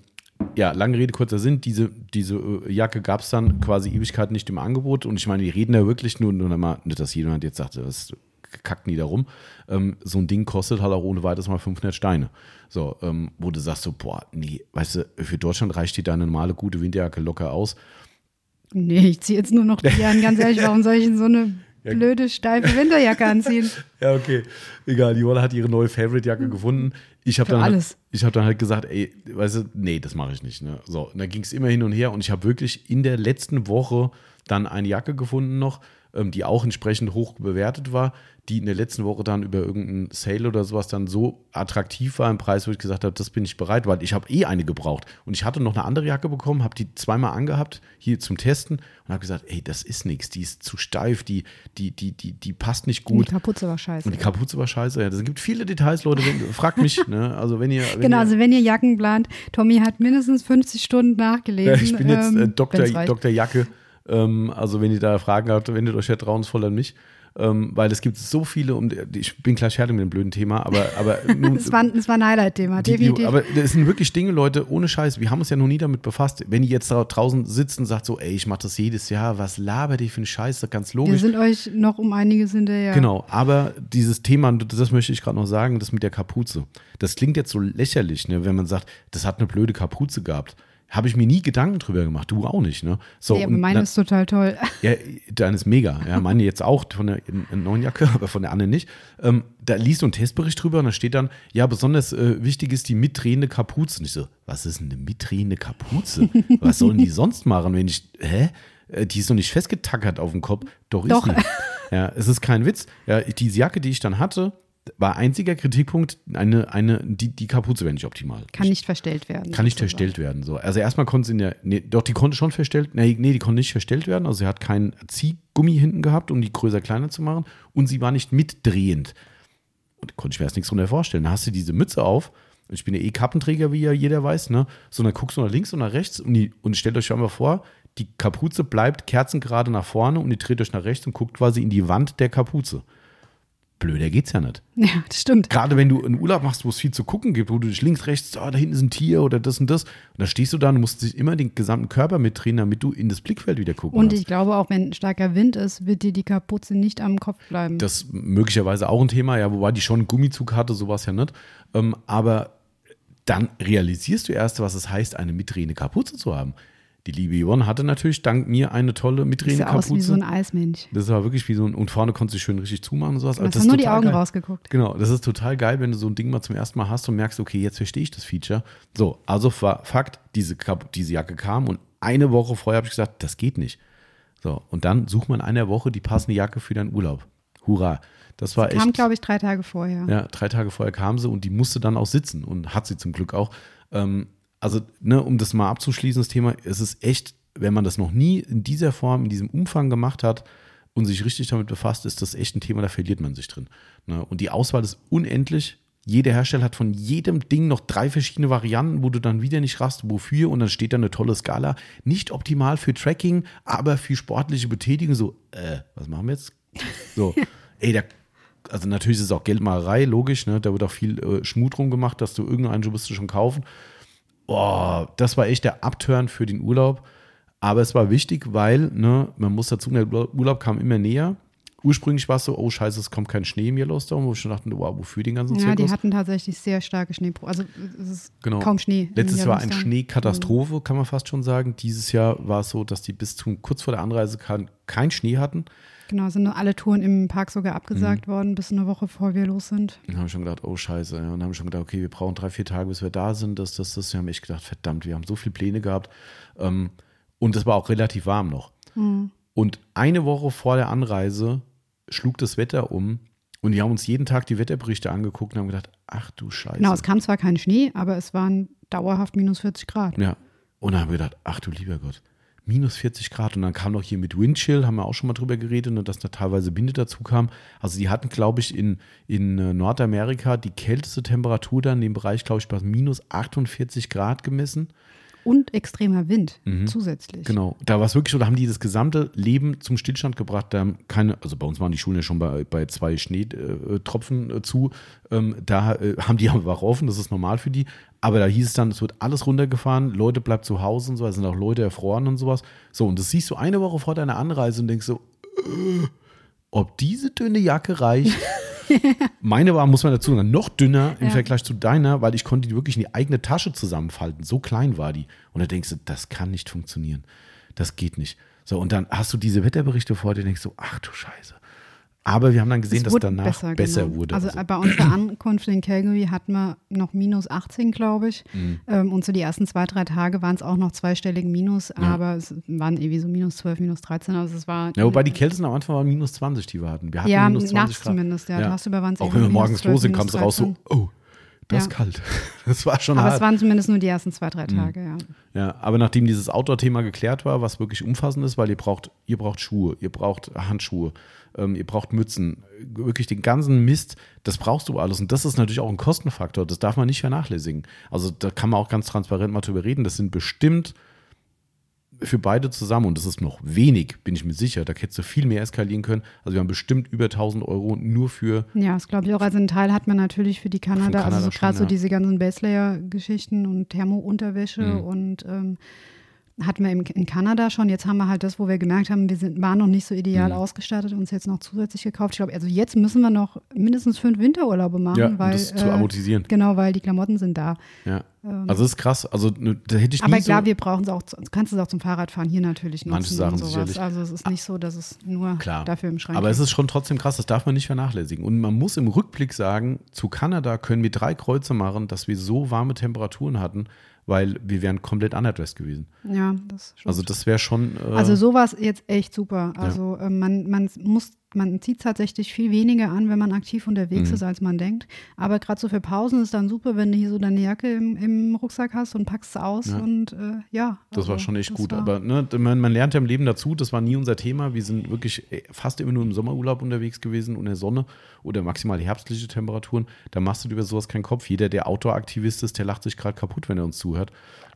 ja, lange Rede, kurzer Sinn, diese, diese äh, Jacke gab es dann quasi Ewigkeit nicht im Angebot und ich meine, die reden ja wirklich nur, nur mal, nicht, dass jemand jetzt sagt, das kackt nie darum. Ähm, so ein Ding kostet halt auch ohne weiteres mal 500 Steine. So, ähm, wo du sagst so, boah, nee, weißt du, für Deutschland reicht dir deine normale gute Winterjacke locker aus. Nee, ich ziehe jetzt nur noch die an. Ganz ehrlich, warum soll ich denn so eine blöde, steife Winterjacke anziehen? Ja, okay. Egal, die Wolle hat ihre neue Favorite-Jacke gefunden. Ich habe dann, alles. Halt, ich hab dann halt gesagt, ey, weißt du, nee, das mache ich nicht. Ne? So, und dann ging es immer hin und her und ich habe wirklich in der letzten Woche dann eine Jacke gefunden noch, ähm, die auch entsprechend hoch bewertet war, die in der letzten Woche dann über irgendeinen Sale oder sowas dann so attraktiv war im Preis, wo ich gesagt habe, das bin ich bereit, weil ich habe eh eine gebraucht. Und ich hatte noch eine andere Jacke bekommen, habe die zweimal angehabt, hier zum Testen und habe gesagt, ey, das ist nichts, die ist zu steif, die, die, die, die, die passt nicht Die gut. Kapuze war scheiße. Und die Kapuze war scheiße. Ja, das gibt viele Details, Leute. Wenn, fragt mich, ne? Also wenn ihr. Wenn Genau, ihr, also wenn ihr Jacken plant, Tommy hat mindestens 50 Stunden ja, nachgelesen. ich bin jetzt äh, ähm, Dr. Dr. Jacke. Ähm, also wenn ihr da Fragen habt, wendet euch vertrauensvoll an mich. Ähm, weil es gibt so viele, und ich bin gleich fertig mit dem blöden Thema, aber, aber nun, Das war, das war ein Highlight-Thema, definitiv. aber das sind wirklich Dinge, Leute, ohne Scheiß. Wir haben uns ja noch nie damit befasst. Wenn ihr jetzt da draußen sitzt und sagt so, ey, ich mache das jedes Jahr, was labert ihr für einen Scheiß? Ganz Wir logisch. sind euch noch um einiges hinterher. Genau, aber dieses Thema, das möchte ich gerade noch sagen, das mit der Kapuze. Das klingt jetzt so lächerlich, ne, wenn man sagt, das hat eine blöde Kapuze gehabt. Habe ich mir nie Gedanken drüber gemacht, du auch nicht, ne? So, Nee, aber meine ist total toll. ja, deine ist mega. Ja, meine jetzt auch von der neuen Jacke, aber von der Anne nicht. Ähm, da liest du einen Testbericht drüber und da steht dann, ja, besonders äh, wichtig ist die mitdrehende Kapuze. Und ich so, was ist denn eine mitdrehende Kapuze? was sollen die sonst machen, wenn ich, hä? Äh, Die ist doch nicht festgetackert auf dem Kopf. Doch ist Doch. die. Ja, es ist kein Witz. Ja, diese Jacke, die ich dann hatte, war einziger Kritikpunkt, eine, eine, die, die Kapuze wäre nicht optimal. Kann nicht verstellt werden. Kann nicht verstellt werden. So. Also erstmal konnte sie in der, nee, doch, die konnte schon verstellt, nee, nee, die konnte nicht verstellt werden. Also sie hat keinen Ziehgummi hinten gehabt, um die größer, kleiner zu machen. Und sie war nicht mitdrehend. Und konnte ich mir erst nichts drunter vorstellen. Da hast du diese Mütze auf. Und ich bin ja eh Kappenträger, wie ja jeder weiß, ne? So, dann guckst du nach links und nach rechts und, die, und stellt euch schon mal vor, die Kapuze bleibt kerzengerade nach vorne und ihr dreht euch nach rechts und guckt quasi in die Wand der Kapuze. Blöder geht's ja nicht. Ja, das stimmt. Gerade wenn du einen Urlaub machst, wo es viel zu gucken gibt, wo du dich links, rechts, oh, da hinten ist ein Tier oder das und das. Und da stehst du da und musst dich immer den gesamten Körper mitdrehen, damit du in das Blickfeld wieder gucken Und kannst. ich glaube auch, wenn starker Wind ist, wird dir die Kapuze nicht am Kopf bleiben. Das ist möglicherweise auch ein Thema, ja, wobei die schon einen Gummizug hatte, sowas ja nicht. Ähm, aber dann realisierst du erst, was es heißt, eine mitdrehende Kapuze zu haben. Die liebe Yvonne hatte natürlich dank mir eine tolle Sieht mitdrehende ja aus wie Kapuze. so ein Eismensch. das war wirklich wie so ein, und vorne konntest du schön richtig zumachen und sowas. Du Aber hast das nur die Augen geil. rausgeguckt. Genau, das ist total geil, wenn du so ein Ding mal zum ersten Mal hast und merkst, okay, jetzt verstehe ich das Feature. So, also war Fakt, diese, Kap- diese Jacke kam und eine Woche vorher habe ich gesagt, das geht nicht. So, und dann sucht man in einer Woche die passende Jacke für deinen Urlaub. Hurra. Das war echt. Kam, glaube ich, drei Tage vorher. Ja, drei Tage vorher kam sie und die musste dann auch sitzen und hat sie zum Glück auch. Ähm, also, ne, um das mal abzuschließen, das Thema, es ist echt, wenn man das noch nie in dieser Form, in diesem Umfang gemacht hat und sich richtig damit befasst, ist das echt ein Thema, da verliert man sich drin. Ne? Und die Auswahl ist unendlich. Jeder Hersteller hat von jedem Ding noch drei verschiedene Varianten, wo du dann wieder nicht rast, wofür. Und dann steht da eine tolle Skala. Nicht optimal für Tracking, aber für sportliche Betätigung. So, äh, was machen wir jetzt? So, ey, da also natürlich ist es auch Geldmacherei, logisch, ne? Da wird auch viel äh, Schmut drum gemacht, dass du irgendeinen Schuh wirst du schon kaufen. Boah, das war echt der Upturn für den Urlaub. Aber es war wichtig, weil, ne, man muss dazu, der Urlaub kam immer näher. Ursprünglich war es so, oh scheiße, es kommt kein Schnee im Yellowstone, wo ich schon dachte, wow, wofür den ganzen Ja, die Zirkus? hatten tatsächlich sehr starke Schneeprobe. Also es ist Genau. kaum Schnee. Letztes Jahr war eine. Schneekatastrophe, kann man fast schon sagen. Dieses Jahr war es so, dass die bis zum kurz vor der Anreise kein, kein Schnee hatten. Genau, sind alle Touren im Park sogar Mhm. abgesagt worden, bis eine Woche vor wir los sind. Dann haben wir schon gedacht, oh Scheiße. Ja, und dann haben schon gedacht, okay, wir brauchen drei, vier Tage, bis wir da sind. Das, das, das. Wir haben echt gedacht, verdammt, wir haben so viele Pläne gehabt. Ähm, und es war auch relativ warm noch. Mhm. Und eine Woche vor der Anreise schlug das Wetter um und die haben uns jeden Tag die Wetterberichte angeguckt und haben gedacht, ach du Scheiße. Genau, es kam zwar kein Schnee, aber es waren dauerhaft minus 40 Grad. Ja. Und dann haben wir gedacht, ach du lieber Gott, minus 40 Grad. Und dann kam noch hier mit Windchill, haben wir auch schon mal drüber geredet, und dass da teilweise Winde dazu kam. Also die hatten, glaube ich, in, in äh, Nordamerika die kälteste Temperatur dann in dem Bereich, glaube ich, bei minus 48 Grad gemessen. Und extremer Wind zusätzlich. Mhm. Genau. Da war es wirklich so, da haben die das gesamte Leben zum Stillstand gebracht. Da haben keine, also bei uns waren die Schulen ja schon bei, bei zwei Schneetropfen äh, zu. Ähm, da äh, haben die aber auch offen, das ist normal für die. Aber da hieß es dann, es wird alles runtergefahren, Leute bleibt zu Hause und so, es sind auch Leute erfroren und sowas. So, und das siehst du eine Woche vor deiner Anreise und denkst so, äh, ob diese dünne Jacke reicht. Meine war, muss man dazu sagen, noch dünner im Ja. Vergleich zu deiner, weil ich konnte die wirklich in die eigene Tasche zusammenfalten. So klein war die. Und da denkst du, das kann nicht funktionieren. Das geht nicht. So, und dann hast du diese Wetterberichte vor dir und denkst so, ach du Scheiße. Aber wir haben dann gesehen, Es dass danach besser, genau. wurde. Also, bei unserer Ankunft in Calgary hatten wir noch minus 18, glaube ich. Mhm. Ähm, und so die ersten zwei, drei Tage waren es auch noch zweistellig Minus, aber es waren irgendwie so minus 12, minus 13. Also es war. ja, wobei die kältesten am Anfang waren minus 20, die wir hatten. Wir hatten ja, minus 20 nachts Grad. zumindest, ja. Tagsüber waren es Auch wenn wir morgens 12, los sind, kam es raus so, 13. oh, das ist Ja. kalt. Das war schon Aber hart. es waren zumindest nur die ersten zwei, drei Mhm. Tage, ja. Ja, aber nachdem dieses Outdoor-Thema geklärt war, was wirklich umfassend ist, weil ihr braucht, ihr braucht Schuhe, ihr braucht Handschuhe, ähm, ihr braucht Mützen, wirklich den ganzen Mist, das brauchst du alles. Und das ist natürlich auch ein Kostenfaktor, das darf man nicht vernachlässigen. Also da kann man auch ganz transparent mal drüber reden. Das sind bestimmt für beide zusammen, und das ist noch wenig, bin ich mir sicher, da hättest du viel mehr eskalieren können. Also wir haben bestimmt über 1000 Euro nur für Ja, das glaube ich auch. Also einen Teil hat man natürlich für die Kanada, Kanada also so gerade so diese ganzen Baselayer-Geschichten und Thermo-Unterwäsche Mhm. und ähm, hatten wir in Kanada schon. Jetzt haben wir halt das, wo wir gemerkt haben, wir sind, waren noch nicht so ideal Mhm. ausgestattet, uns jetzt noch zusätzlich gekauft. Ich glaube, also jetzt müssen wir noch mindestens fünf Winterurlaube machen, ja, um weil das zu äh, amortisieren. genau, weil die Klamotten sind da. Ja. Also das ist krass. Also ne, da hätte ich Aber klar, so, wir brauchen es auch, zu- kannst es auch zum Fahrradfahren hier natürlich nutzen Manche Sachen und sowas. sicherlich. Also es ist nicht so, dass es nur Klar. dafür im Schrank Aber es liegt. ist schon trotzdem krass, das darf man nicht vernachlässigen. Und man muss im Rückblick sagen, zu Kanada können wir drei Kreuze machen, dass wir so warme Temperaturen hatten, weil wir wären komplett underdressed gewesen. Ja, das stimmt. Also das wäre schon. Äh, Also sowas jetzt echt super. Also ähm, man, man muss, man zieht tatsächlich viel weniger an, wenn man aktiv unterwegs Mhm. ist, als man denkt. Aber gerade so für Pausen ist dann super, wenn du hier so deine Jacke im, im Rucksack hast und packst sie aus Ja. und äh, ja. das war also schon echt gut. Aber ne, man, man lernt ja im Leben dazu, das war nie unser Thema. Wir sind wirklich äh, fast immer nur im Sommerurlaub unterwegs gewesen und der Sonne oder maximal herbstliche Temperaturen. Da machst du dir über sowas keinen Kopf. Jeder, der Outdoor-Aktivist ist, der lacht sich gerade kaputt, wenn er uns zuhört.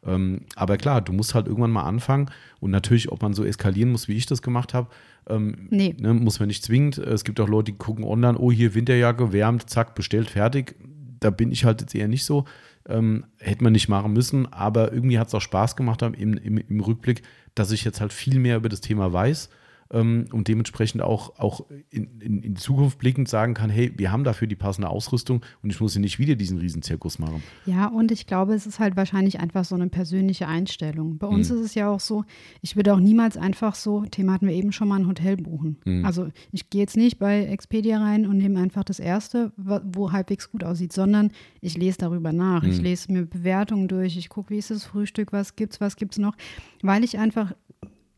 Ähm, aber klar, du musst halt irgendwann mal anfangen und natürlich, ob man so eskalieren muss, wie ich das gemacht habe, ähm, Nee. ne, muss man nicht zwingend. Es gibt auch Leute, die gucken online, oh, hier Winterjacke, wärmt, zack, bestellt, fertig. Da bin ich halt jetzt eher nicht so. Ähm, hätte man nicht machen müssen, aber irgendwie hat es auch Spaß gemacht im, im, im Rückblick, dass ich jetzt halt viel mehr über das Thema weiß ähm, und dementsprechend auch, auch in, in, in die Zukunft blickend sagen kann, hey, wir haben dafür die passende Ausrüstung und ich muss hier nicht wieder diesen Riesenzirkus machen. Ja, und ich glaube, es ist halt wahrscheinlich einfach so eine persönliche Einstellung. Bei Mhm. uns ist es ja auch so, ich würde auch niemals einfach so, Thema hatten wir eben schon mal, ein Hotel buchen. Mhm. Also ich gehe jetzt nicht bei Expedia rein und nehme einfach das Erste, wo halbwegs gut aussieht, sondern ich lese darüber nach. Mhm. Ich lese mir Bewertungen durch, ich gucke, wie ist das Frühstück, was gibt's, was gibt's noch, weil ich einfach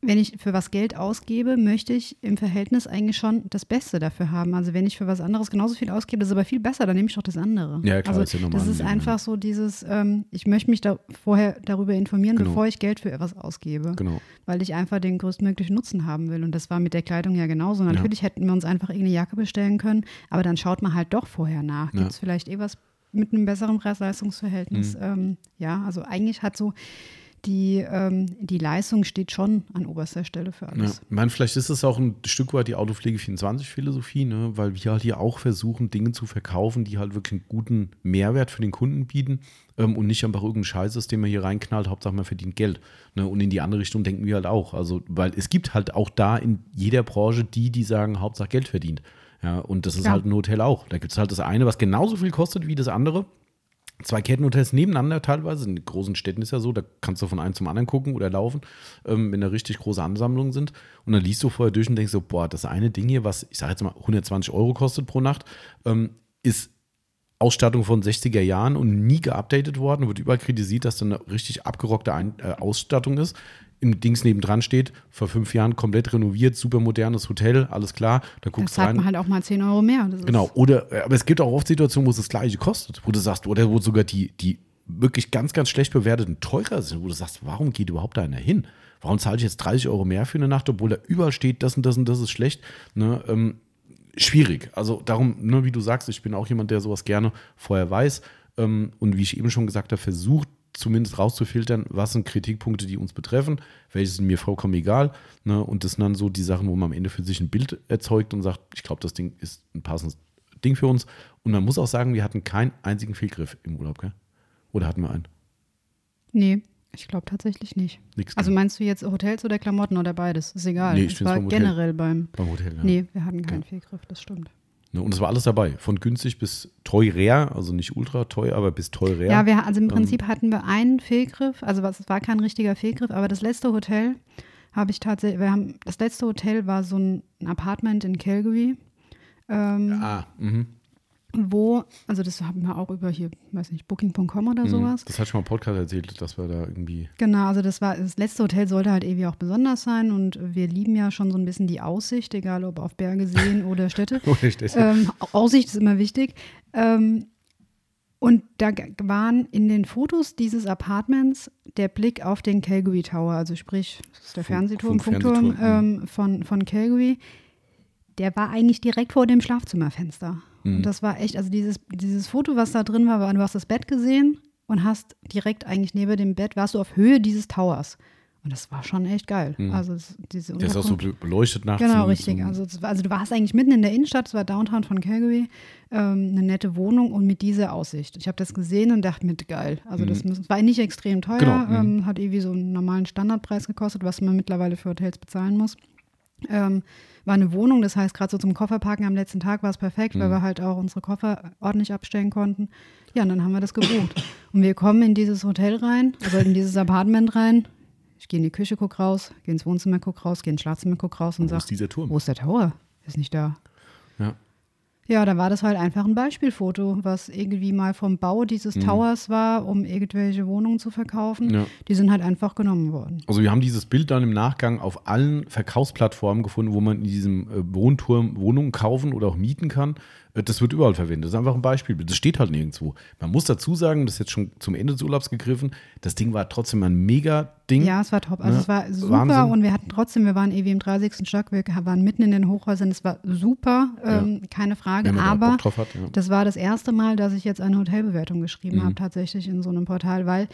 wenn ich für was Geld ausgebe, möchte ich im Verhältnis eigentlich schon das Beste dafür haben. Also wenn ich für was anderes genauso viel ausgebe, das ist aber viel besser, dann nehme ich doch das andere. Ja, klar, also ist ja normal das ist einfach so dieses, ähm, ich möchte mich da vorher darüber informieren, Genau. bevor ich Geld für etwas ausgebe. Genau. Weil ich einfach den größtmöglichen Nutzen haben will. Und das war mit der Kleidung ja genauso. Natürlich hätten wir uns einfach irgendeine Jacke bestellen können, aber dann schaut man halt doch vorher nach. Ja. Gibt es vielleicht eh was mit einem besseren Preis-Leistungs-Verhältnis? Mhm. Ähm, ja, also eigentlich hat so die, ähm, die Leistung steht schon an oberster Stelle für Ja. alles. Ich meine, vielleicht ist es auch ein Stück weit die Autopflege 24-Philosophie, ne? weil wir halt hier auch versuchen, Dinge zu verkaufen, die halt wirklich einen guten Mehrwert für den Kunden bieten ähm, und nicht einfach irgendeinen Scheiß ist, den man hier reinknallt, Hauptsache man verdient Geld. Ne? Und in die andere Richtung denken wir halt auch. Also, weil es gibt halt auch da in jeder Branche die, die sagen, Hauptsache Geld verdient. Ja, und das ist Ja. halt ein Hotel auch. Da gibt es halt das eine, was genauso viel kostet wie das andere. Zwei Kettenhotels nebeneinander teilweise. In großen Städten ist ja so, da kannst du von einem zum anderen gucken oder laufen, ähm, wenn da richtig große Ansammlungen sind. Und dann liest du vorher durch und denkst so, boah, das eine Ding hier, was ich sage jetzt mal 120 Euro kostet pro Nacht, ähm, ist Ausstattung von 60er Jahren und nie geupdatet worden. Wird überall kritisiert, dass da eine richtig abgerockte Ein äh, Ausstattung ist. Im Dings nebendran steht, vor fünf Jahren komplett renoviert, super modernes Hotel, alles klar. Da guckst du rein. man halt auch mal 10 Euro mehr. Genau, oder, äh, aber es gibt auch oft Situationen, wo es das Gleiche kostet, wo du sagst, oder wo sogar die, die wirklich ganz, ganz schlecht bewerteten teurer sind, wo du sagst, warum geht überhaupt einer hin? Warum zahle ich jetzt 30 Euro mehr für eine Nacht, obwohl da überall steht, das und das und das ist schlecht? Ne, ähm, schwierig. Also darum, ne, wie du sagst, ich bin auch jemand, der sowas gerne vorher weiß ähm, und wie ich eben schon gesagt habe, versucht zumindest rauszufiltern, was sind Kritikpunkte, die uns betreffen, welche sind mir vollkommen egal. Ne, und das sind dann so die Sachen, wo man am Ende für sich ein Bild erzeugt und sagt, ich glaube, das Ding ist ein passendes Ding für uns. Und man muss auch sagen, wir hatten keinen einzigen Fehlgriff im Urlaub, gell? Oder hatten wir einen? Nee, ich glaube tatsächlich nicht. Nix. Also meinst du jetzt Hotels oder Klamotten oder beides? Ist egal. Nee, ich find's war beim generell beim. beim Hotel, ja. Nee, wir hatten keinen Fehlgriff, das stimmt. Ne, und es war alles dabei, von günstig bis teurer, also nicht ultra teuer, aber bis teurer. Ja, wir, also im Prinzip hatten wir einen Fehlgriff, also was, es war kein richtiger Fehlgriff, aber das letzte Hotel habe ich tatsächlich, wir haben, das letzte Hotel war so ein, ein Apartment in Calgary, ähm, ah, mhm. Wo, also das haben wir auch über hier, weiß nicht, Booking.com oder sowas. Das hat schon mal im Podcast erzählt, dass wir da irgendwie. Genau, also das war das letzte Hotel sollte halt irgendwie auch besonders sein und wir lieben ja schon so ein bisschen die Aussicht, egal ob auf Berge, Seen oder Städte. ähm, Aussicht ist immer wichtig. Ähm, und da waren in den Fotos dieses Apartments der Blick auf den Calgary Tower, also sprich, das ist der Funk- Fernsehturm, Funk- Funkturm Fernsehturm, ähm, von, von Calgary. Der war eigentlich direkt vor dem Schlafzimmerfenster. Mhm. Und das war echt, also dieses, dieses Foto, was da drin war, war, du hast das Bett gesehen und hast direkt eigentlich neben dem Bett, warst du auf Höhe dieses Towers. Und das war schon echt geil. Also es- diese Mhm. Der ist auch so beleuchtet nachts. Genau, richtig. So, Also, also du warst eigentlich mitten in der Innenstadt, es war Downtown von Calgary, ähm, eine nette Wohnung und mit dieser Aussicht. Ich habe das gesehen und dachte mir, geil. Also das muss, es war nicht extrem teuer, Genau, mhm. ähm, hat irgendwie so einen normalen Standardpreis gekostet, was man mittlerweile für Hotels bezahlen muss. Ähm, war eine Wohnung, das heißt, gerade so zum Kofferpacken am letzten Tag war es perfekt, Mhm. weil wir halt auch unsere Koffer ordentlich abstellen konnten. Ja, und dann haben wir das gebucht. und wir kommen in dieses Hotel rein, also in dieses Apartment rein. Ich gehe in die Küche, guck raus, gehe ins Wohnzimmer, guck raus, gehe ins Schlafzimmer, guck raus und Wo sag, ist dieser Turm? wo ist der Tower? Ist nicht da. Ja. Da war das halt einfach ein Beispielfoto, was irgendwie mal vom Bau dieses Towers war, um irgendwelche Wohnungen zu verkaufen. Mhm. Ja. Die sind halt einfach genommen worden. Also wir haben dieses Bild dann im Nachgang auf allen Verkaufsplattformen gefunden, wo man in diesem äh, Wohnturm Wohnungen kaufen oder auch mieten kann. Äh, Das wird überall verwendet. Das ist einfach ein Beispielbild. Das steht halt nirgendwo. Man muss dazu sagen, das ist jetzt schon zum Ende des Urlaubs gegriffen, das Ding war trotzdem ein mega Ding. Ja, es war top. Also Ne? es war super Wahnsinn. und wir hatten trotzdem, wir waren irgendwie im 30. Stock, wir waren mitten in den Hochhäusern, es war super, ähm, keine Frage. Da Aber hat, ja. Mhm. das war das erste Mal, dass ich jetzt eine Hotelbewertung geschrieben habe, tatsächlich in so einem Portal, weil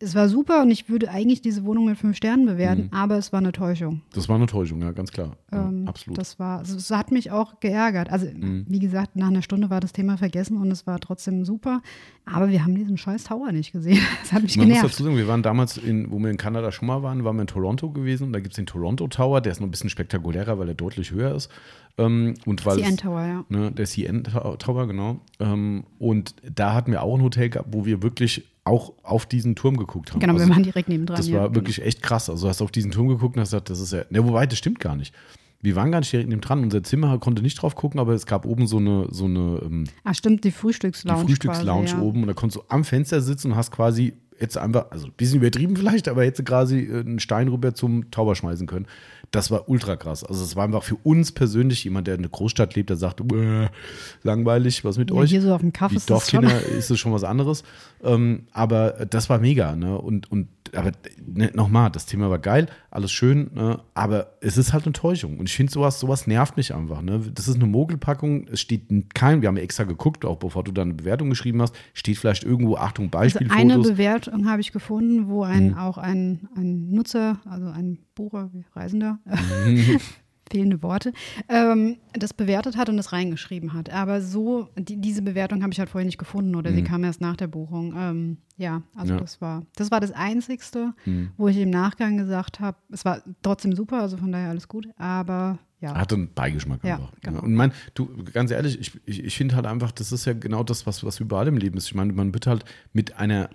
es war super und ich würde eigentlich diese Wohnung mit fünf Sternen bewerten, Mhm. aber es war eine Täuschung. Das war eine Täuschung, ja, ganz klar. Ja, Ähm, absolut. Mhm. Das war, also es hat mich auch geärgert. Also, wie gesagt, nach einer Stunde war das Thema vergessen und es war trotzdem super. Aber wir haben diesen scheiß Tower nicht gesehen. Das hat mich Man muss genervt. dazu sagen, wir waren damals, in, wo wir in Kanada schon mal waren, waren wir in Toronto gewesen. Und da gibt es den Toronto Tower, der ist noch ein bisschen spektakulärer, weil er deutlich höher ist. Ähm, und weil CN Tower, ja. Ne, der CN Tow- Tower, genau. Ähm, und da hatten wir auch ein Hotel gehabt, wo wir wirklich auch auf diesen Turm geguckt haben. Genau, Also wir waren direkt nebendran. das ja. war wirklich echt krass. Also du hast auf diesen Turm geguckt und hast gesagt, das ist ja. Ne, wobei, das stimmt gar nicht. Wir waren gar nicht direkt neben dran. Unser Zimmer konnte nicht drauf gucken, aber es gab oben so eine, so eine ähm, Ah, stimmt, die die Frühstückslounge. Frühstückslounge quasi, ja. oben und da konntest du am Fenster sitzen und hast quasi jetzt einfach, also ein bisschen übertrieben vielleicht, aber jetzt quasi äh, einen Stein rüber zum Tauber schmeißen können. Das war ultra krass. Also es war einfach für uns persönlich, jemand, der in der Großstadt lebt, der sagt, "Bäh, langweilig, was mit Ja, euch? hier so auf dem Kaff Die ist. Dorfkinder ist es schon was anderes. Ähm, aber das war mega, ne? Und, und aber ne, nochmal, das Thema war geil, alles schön, ne? aber es ist halt eine Täuschung. Und ich finde, sowas, sowas nervt mich einfach. Ne? Das ist eine Mogelpackung, es steht kein, wir haben extra geguckt, auch bevor du dann eine Bewertung geschrieben hast, steht vielleicht irgendwo, Achtung, Also eine Beispielfotos. Mhm. Bewertung habe ich gefunden, wo ein, auch ein, ein Nutzer, also ein Bucher, Reisender, Mhm. fehlende Worte, ähm, das bewertet hat und das reingeschrieben hat. Aber so, die, diese Bewertung habe ich halt vorher nicht gefunden oder sie kam erst nach der Buchung. Ähm, ja, also Mhm. Ja. das war das war das Einzigste, Mhm. wo ich im Nachgang gesagt habe, es war trotzdem super, also von daher alles gut, aber ja. Hatte einen Beigeschmack Ja, einfach. genau. Und mein, du, ganz ehrlich, ich, ich, ich finde halt einfach, das ist ja genau das, was, was überall im Leben ist. Ich meine, man wird halt mit einer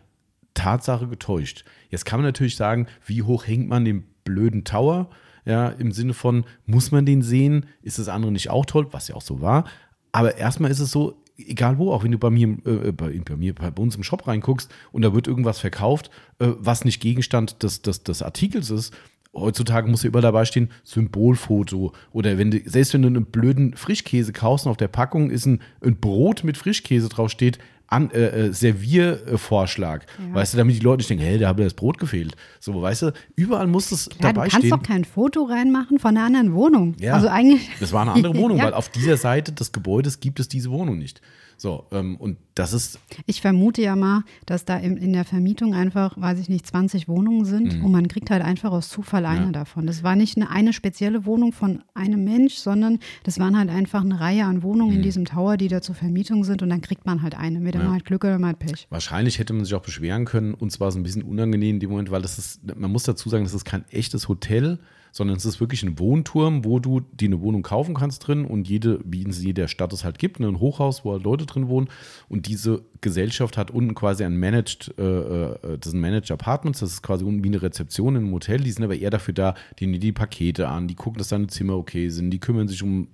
Tatsache getäuscht. Jetzt kann man natürlich sagen, wie hoch hängt man den blöden Tower? Ja, im Sinne von, muss man den sehen? Ist das andere nicht auch toll? Was ja auch so war. Aber erstmal ist es so, egal wo, auch wenn du bei mir, äh, bei, bei, mir, bei uns im Shop reinguckst und da wird irgendwas verkauft, äh, was nicht Gegenstand des, des, des Artikels ist, heutzutage muss ja überall dabei stehen, Symbolfoto. Oder wenn du, selbst wenn du einen blöden Frischkäse kaufst und auf der Packung ist ein, ein Brot mit Frischkäse draufsteht, an, äh, äh, Serviervorschlag. Ja. Weißt du, damit die Leute nicht denken, hey, da mir das Brot gefehlt. So, weißt du, überall muss es Klar, dabei stehen. Du kannst stehen. doch kein Foto reinmachen von einer anderen Wohnung. Ja, also eigentlich. Das war eine andere Wohnung, Ja. weil auf dieser Seite des Gebäudes gibt es diese Wohnung nicht. So, ähm, und das ist, Ich vermute ja mal, dass da in, in der Vermietung einfach, weiß ich nicht, 20 Wohnungen sind und man kriegt halt einfach aus Zufall eine Mhm. Ja. davon. Das war nicht eine, eine spezielle Wohnung von einem Mensch, sondern das waren halt einfach eine Reihe an Wohnungen Mhm. in diesem Tower, die da zur Vermietung sind und dann kriegt man halt eine. Mit Ja. man halt Glück oder man hat Pech. wahrscheinlich hätte man sich auch beschweren können. Uns war es ein bisschen unangenehm in dem Moment, weil das ist, man muss dazu sagen, das ist kein echtes Hotel, sondern es ist wirklich ein Wohnturm, wo du dir eine Wohnung kaufen kannst drin und jede, wie in jeder Stadt es halt gibt, ne, ein Hochhaus, wo halt Leute drin wohnen. Und diese Gesellschaft hat unten quasi ein Managed, äh, äh, das sind Managed Apartments, das ist quasi unten wie eine Rezeption in einem Hotel. Die sind aber eher dafür da, die nehmen die Pakete an, die gucken, dass deine Zimmer okay sind, die kümmern sich um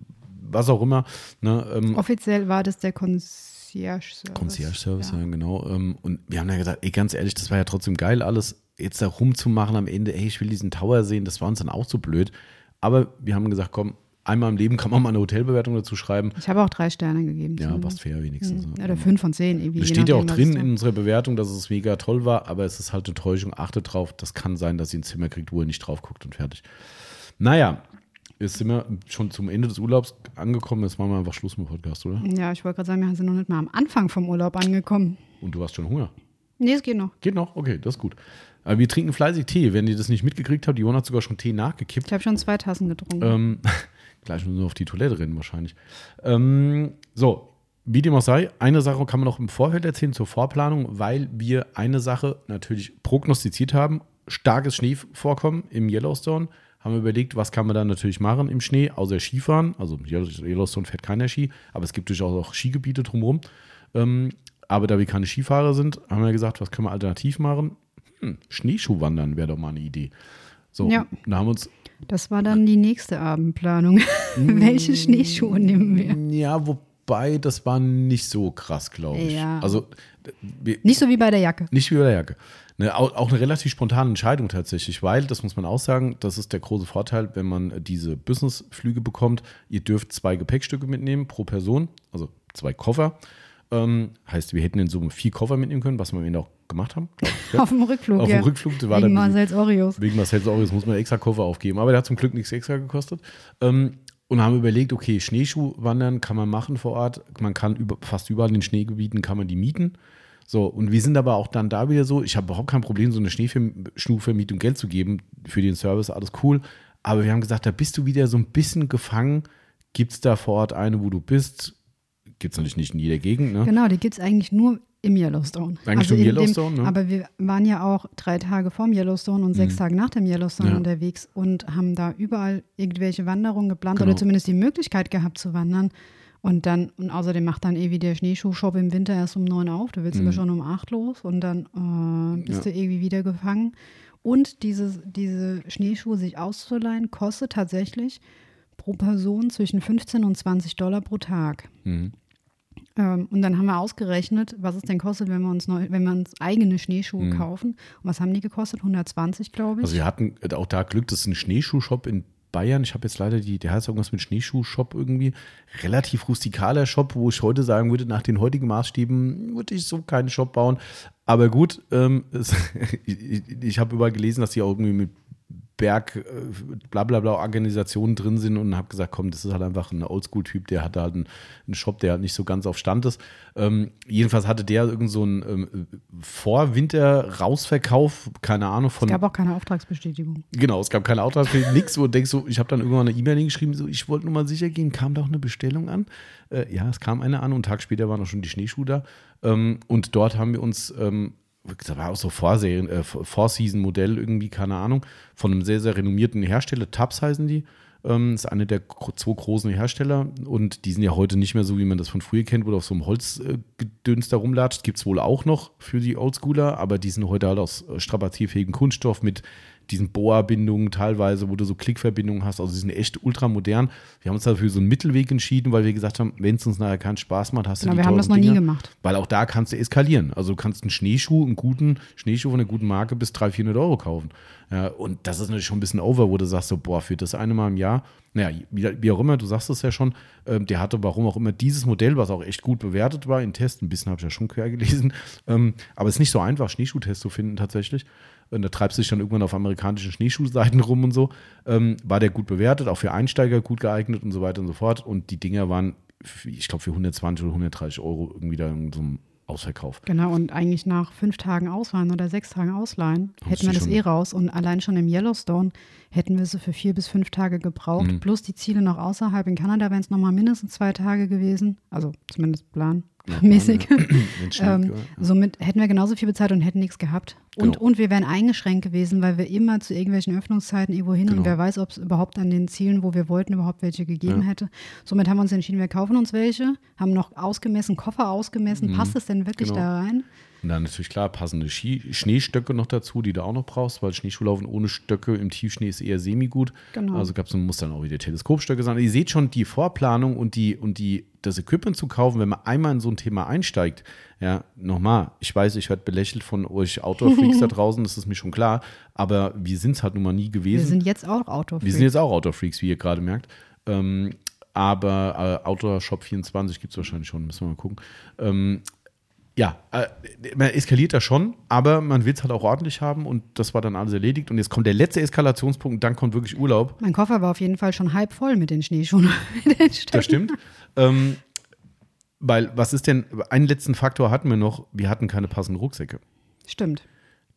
was auch immer. Ne, ähm, Offiziell war das der Concierge-Service. Concierge-Service, Ja. ja. genau. Ähm, Und wir haben ja gesagt, ey, ganz ehrlich, das war ja trotzdem geil, alles jetzt da rumzumachen am Ende, ey, ich will diesen Tower sehen, das war uns dann auch so blöd. Aber wir haben gesagt, komm, einmal im Leben kann man mal eine Hotelbewertung dazu schreiben. Ich habe auch drei Sterne gegeben. Ja, so. passt fair wenigstens. Mhm. Oder fünf von zehn. Irgendwie, je steht ja auch drin in unserer Bewertung, dass es mega toll war, aber es ist halt eine Täuschung. Achtet drauf, das kann sein, dass ihr ein Zimmer kriegt, wo ihr nicht drauf guckt und fertig. Naja, jetzt sind wir schon zum Ende des Urlaubs angekommen. Jetzt machen wir einfach Schluss mit dem Podcast, oder? Ja, ich wollte gerade sagen, wir sind noch nicht mal am Anfang vom Urlaub angekommen. Und du hast schon Hunger. Nee, es geht noch. Geht noch? Okay, das ist gut. Aber wir trinken fleißig Tee. Wenn ihr das nicht mitgekriegt habt, die Jona hat sogar schon Tee nachgekippt. Ich habe schon zwei Tassen getrunken. Ähm, gleich müssen wir auf die Toilette rennen wahrscheinlich. Ähm, so, wie dem auch sei, eine Sache kann man noch im Vorfeld erzählen zur Vorplanung, weil wir eine Sache natürlich prognostiziert haben. Starkes Schneevorkommen im Yellowstone. Haben wir überlegt, was kann man da natürlich machen im Schnee, außer Skifahren. Also Yellowstone fährt keiner Ski, aber es gibt durchaus auch Skigebiete drumherum. Ähm, aber da wir keine Skifahrer sind, haben wir gesagt, was können wir alternativ machen? Hm, Schneeschuhwandern wäre doch mal eine Idee. So, Ja. da haben uns Das war dann die nächste Abendplanung. Welche Schneeschuhe nehmen wir? Ja, wobei, das war nicht so krass, glaube ich. Ja. Also, wir, Nicht so wie bei der Jacke. nicht wie bei der Jacke. Ne, auch, auch eine relativ spontane Entscheidung tatsächlich, weil, das muss man auch sagen, das ist der große Vorteil, wenn man diese Businessflüge bekommt. Ihr dürft zwei Gepäckstücke mitnehmen pro Person, also zwei Koffer. Ähm, heißt, wir hätten in Summe vier Koffer mitnehmen können, was wir am Ende auch gemacht haben. ich, ja. Auf dem Rückflug, Auf ja. dem Rückflug war Wegen Marcel's Oreos. Wegen Marcel Auris muss man extra Koffer aufgeben. Aber der hat zum Glück nichts extra gekostet. Ähm, und haben überlegt, okay, Schneeschuhwandern kann man machen vor Ort. Man kann über, fast überall in den Schneegebieten kann man die mieten. So, und wir sind aber auch dann da wieder so, ich habe überhaupt kein Problem, so eine Schneeschuhvermietung Geld zu geben für den Service, alles cool. Aber wir haben gesagt, da bist du wieder so ein bisschen gefangen. Gibt es da vor Ort eine, wo du bist? Gibt es natürlich nicht in jeder Gegend, ne? Genau, die gibt es eigentlich nur im Yellowstone. Also Eigentlich nur im in dem- Yellowstone, ne? Mhm. Aber wir waren ja auch drei Tage vorm Yellowstone und sechs Tage nach dem Yellowstone Ja. unterwegs und haben da überall irgendwelche Wanderungen geplant Genau. oder zumindest die Möglichkeit gehabt zu wandern. Und dann, und außerdem macht dann eh wie der Schneeschuhshop im Winter erst um neun auf. Du willst aber schon um acht los und dann äh, bist Mhm. Ja. du irgendwie wieder gefangen. Und diese, diese Schneeschuhe sich auszuleihen, kostet tatsächlich pro Person zwischen 15 und 20 Dollar pro Tag. Mhm. Ähm, und dann haben wir ausgerechnet, was es denn kostet, wenn wir uns, neu, wenn wir uns eigene Schneeschuhe kaufen. Und was haben die gekostet? 120, glaube ich. Mhm. Also wir hatten äh, auch da Glück, das ist ein Schneeschuhshop in Bayern. Ich habe jetzt leider die, der heißt irgendwas mit Schneeschuhshop irgendwie. Relativ rustikaler Shop, wo ich heute sagen würde, nach den heutigen Maßstäben würde ich so keinen Shop bauen. Aber gut, ähm, es, ich, ich habe überall gelesen, dass die auch irgendwie mit Berg, äh, bla bla bla Organisationen drin sind und habe gesagt, komm, das ist halt einfach ein Oldschool-Typ, der hat halt einen, einen Shop, der halt nicht so ganz auf Stand ist. Ähm, jedenfalls hatte der irgend so einen ähm, Vorwinter-Rausverkauf, keine Ahnung, es von gab auch keine Auftragsbestätigung. Genau, es gab keine Auftragsfähigkeit, nichts. Wo du denkst so, ich habe dann irgendwann eine E-Mail hingeschrieben, so, ich wollte nur mal sicher gehen, kam da auch eine Bestellung an? Äh, ja, es kam eine an und einen Tag später waren auch schon die Schneeschuhe da. Ähm, und dort haben wir uns, ähm, das war auch so Vorserien, äh, Four-Season-Modell irgendwie, keine Ahnung, von einem sehr, sehr renommierten Hersteller, Tubbs heißen die. Ähm, ist einer der zwei großen Hersteller und die sind ja heute nicht mehr so, wie man das von früher kennt, wo du auf so einem Holzgedöns da rumlatscht. Gibt es wohl auch noch für die Oldschooler, aber die sind heute halt aus äh, strapazierfähigem Kunststoff mit diesen Boa-Bindungen teilweise, wo du so Klickverbindungen hast. Also die sind echt ultramodern. Wir haben uns dafür so einen Mittelweg entschieden, weil wir gesagt haben, wenn es uns nachher keinen Spaß macht, hast du Genau, die wir haben das noch teuren nie gemacht. Weil auch da kannst du eskalieren. Also du kannst einen Schneeschuh, einen guten Schneeschuh von einer guten Marke bis 300, 400 Euro kaufen. Ja, und das ist natürlich schon ein bisschen over, wo du sagst so, boah, für das eine Mal im Jahr, naja, wie, wie auch immer, du sagst es ja schon, ähm, der hatte warum auch immer dieses Modell, was auch echt gut bewertet war in Tests, ein bisschen habe ich ja schon quer gelesen, ähm, aber es ist nicht so einfach, Schneeschuhtests zu finden tatsächlich. Und da treibst du dich dann irgendwann auf amerikanischen Schneeschuhseiten rum und so. Ähm, war der gut bewertet, auch für Einsteiger gut geeignet und so weiter und so fort. Und die Dinger waren, ich glaube, für 120 oder 130 Euro irgendwie da in so einem Ausverkauf. Genau, und eigentlich nach fünf Tagen Ausleihen oder sechs Tagen Ausleihen Haben hätten wir das eh raus. Und allein schon im Yellowstone hätten wir sie für vier bis fünf Tage gebraucht. Mhm. Plus die Ziele noch außerhalb. In Kanada wären es nochmal mindestens zwei Tage gewesen. Also zumindest planmäßig. Schnell Ähm, somit hätten wir genauso viel bezahlt und hätten nichts gehabt. Und, Genau. und wir wären eingeschränkt gewesen, weil wir immer zu irgendwelchen Öffnungszeiten irgendwo hin Genau. und wer weiß, ob es überhaupt an den Zielen, wo wir wollten, überhaupt welche gegeben Ja. hätte. Somit haben wir uns entschieden, wir kaufen uns welche, haben noch ausgemessen, Koffer ausgemessen. Passt es denn wirklich Genau. da rein? Und dann natürlich klar passende Ski Schneestöcke noch dazu, die du auch noch brauchst, weil Schneeschuhlaufen ohne Stöcke im Tiefschnee ist eher semi-gut. Genau. Also gab's, muss dann auch wieder Teleskopstöcke sein. Ihr seht schon die Vorplanung und die und die das Equipment zu kaufen, wenn man einmal in so ein Thema einsteigt. Ja, nochmal, ich weiß, ich werde belächelt von euch Outdoor-Freaks da draußen, das ist mir schon klar, aber wir sind es halt nun mal nie Wir gewesen. sind jetzt auch Auto. Wir sind jetzt auch Outdoor-Freaks, wie ihr gerade merkt. Ähm, aber äh, Outdoor Shop 24 gibt es wahrscheinlich schon, müssen wir mal gucken. Ähm, ja, äh, man eskaliert da schon, aber man will es halt auch ordentlich haben und das war dann alles erledigt. Und jetzt kommt der letzte Eskalationspunkt und dann kommt wirklich Urlaub. Mein Koffer war auf jeden Fall schon halb voll mit den Schneeschuhen. mit den. Das stimmt. ähm, weil, was ist denn, einen letzten Faktor hatten wir noch, wir hatten keine passenden Rucksäcke. Stimmt.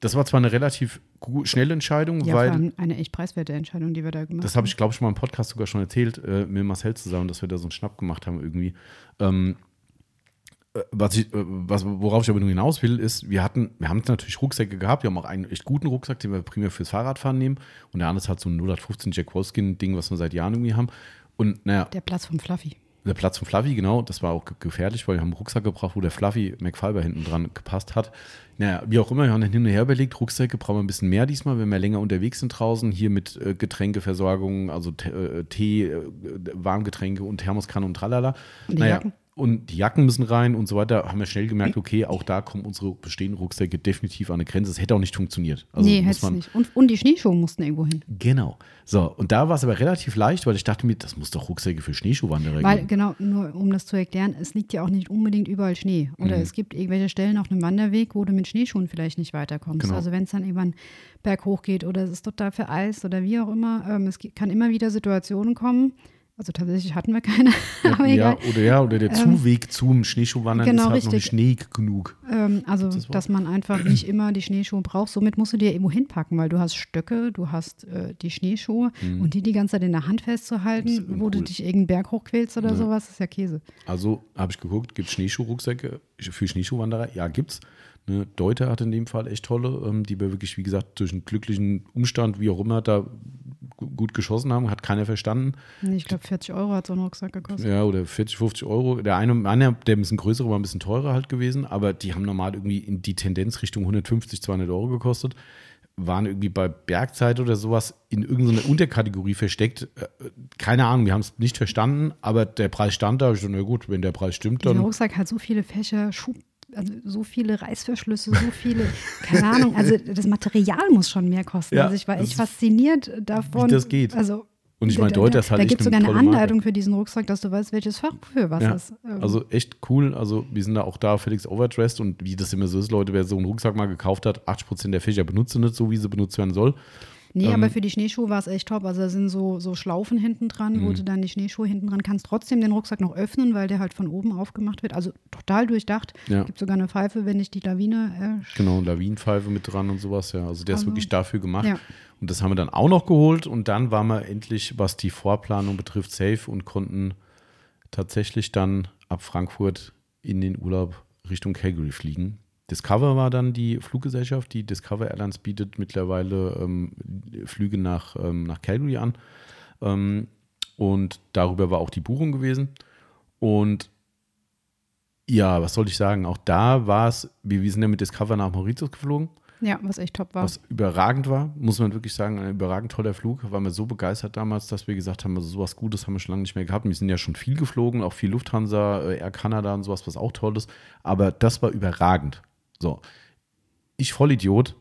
Das war zwar eine relativ schnelle Entscheidung, Ja, weil. eine echt preiswerte Entscheidung, die wir da gemacht Das habe ich, glaube ich, mal im Podcast sogar schon erzählt, äh, mit Marcel zusammen, dass wir da so einen Schnapp gemacht haben irgendwie. Ähm, äh, was ich, äh, was, worauf ich aber nur hinaus will, ist, wir hatten, wir haben natürlich Rucksäcke gehabt, wir haben auch einen echt guten Rucksack, den wir primär fürs Fahrradfahren nehmen. Und der andere ist halt so ein 0815 Jack Wolfskin-Ding, was wir seit Jahren irgendwie haben. Und naja, Der Platz vom Fluffy. der Platz von Fluffy, genau, das war auch ge- gefährlich, weil wir haben einen Rucksack gebraucht, wo der Fluffy McFiber hinten dran gepasst hat. Naja, wie auch immer, wir haben dann hin und her überlegt, Rucksäcke brauchen wir ein bisschen mehr diesmal, wenn wir länger unterwegs sind draußen, hier mit äh, Getränkeversorgung, also äh, Tee, äh, Warmgetränke und Thermoskanne und tralala. Und die naja, Jacken? Und die Jacken müssen rein und so weiter. Haben wir schnell gemerkt, okay, auch da kommen unsere bestehenden Rucksäcke definitiv an eine Grenze. Es hätte auch nicht funktioniert. Also nee, hätte es nicht. Und, und die Schneeschuhe mussten irgendwo hin. Genau. So, und da war es aber relativ leicht, weil ich dachte mir, das muss doch Rucksäcke für Schneeschuhwanderer Weil, geben. genau, nur um das zu erklären, es liegt ja auch nicht unbedingt überall Schnee. Oder Mhm. es gibt irgendwelche Stellen auf einem Wanderweg, wo du mit Schneeschuhen vielleicht nicht weiterkommst. Genau. Also wenn es dann irgendwann berghoch geht oder es ist total vereist oder wie auch immer, ähm, es kann immer wieder Situationen kommen. Also tatsächlich hatten wir keine, ja, egal. oder ja, oder der Ähm, Zuweg zum Schneeschuhwandern genau, ist halt noch richtig. nicht Schnee genug. Ähm, also, das dass man einfach nicht immer die Schneeschuhe braucht. Somit musst du dir irgendwo hinpacken, weil du hast Stöcke, du hast äh, die Schneeschuhe und die die ganze Zeit in der Hand Mhm. Festzuhalten, wo du dich irgendeinen Berg hochquälst oder sowas, ist ja Käse. Also habe ich geguckt, gibt es Schneeschuhrucksäcke für Schneeschuhwanderer? Ja, gibt's. Ne, Deuter hat in dem Fall echt tolle, ähm, die wir wirklich, wie gesagt, durch einen glücklichen Umstand, wie auch immer, da gut geschossen haben, hat keiner verstanden. Nee, Ich glaube, 40 Euro hat so ein Rucksack gekostet. Ja, oder 40, 50 Euro. Der eine, einer, der ein bisschen größere, war ein bisschen teurer halt gewesen, aber die haben normal irgendwie in die Tendenz Richtung 150, 200 Euro gekostet. Waren irgendwie bei Bergzeit oder sowas in irgendeiner Unterkategorie versteckt. Äh, Keine Ahnung, wir haben es nicht verstanden, aber der Preis stand da. Ich so, na gut, wenn der Preis stimmt, dann. Rucksack hat so viele Fächer, Schub, also so viele Reißverschlüsse, so viele, keine Ahnung, also das Material muss schon mehr kosten. Ja, also ich war das echt fafasziniert davon. das geht. Also, Und ich meine, da- Deuter da- halt Da gibt es sogar eine Marke. Anleitung für diesen Rucksack, dass du weißt, welches Fach für was Ja, ist. Ähm, also echt cool. Also wir sind da auch da völlig overdressed und wie das immer so ist, Leute, wer so einen Rucksack mal gekauft hat, 80% der Fächer benutzt sie nicht so, wie sie benutzt werden soll. Nee, Ähm, aber für die Schneeschuhe war es echt top. Also da sind so, so Schlaufen hinten dran, Mhm. wo du dann die Schneeschuhe hinten dran kannst. Trotzdem den Rucksack noch öffnen, weil der halt von oben aufgemacht wird. Also total durchdacht. Ja. Gibt sogar eine Pfeife, wenn ich die Lawine. Äh, Genau, Lawinenpfeife mit dran und sowas, ja. Also der ist Also, wirklich dafür gemacht. ja. Und das haben wir dann auch noch geholt und dann waren wir endlich, was die Vorplanung betrifft, safe und konnten tatsächlich dann ab Frankfurt in den Urlaub Richtung Calgary fliegen. Discover war dann die Fluggesellschaft, die Discover Airlines bietet mittlerweile ähm, Flüge nach, ähm, nach Calgary an. Ähm, und darüber war auch die Buchung gewesen. Und ja, was soll ich sagen? Auch da war es, wir, wir sind ja mit Discover nach Mauritius geflogen. Ja, was echt top war. Was überragend war, muss man wirklich sagen, ein überragend toller Flug. Waren wir so begeistert damals, dass wir gesagt haben, also sowas Gutes haben wir schon lange nicht mehr gehabt. Wir sind ja schon viel geflogen, auch viel Lufthansa, äh, Air Canada und sowas, was auch toll ist. Aber das war überragend. So. Ich Vollidiot.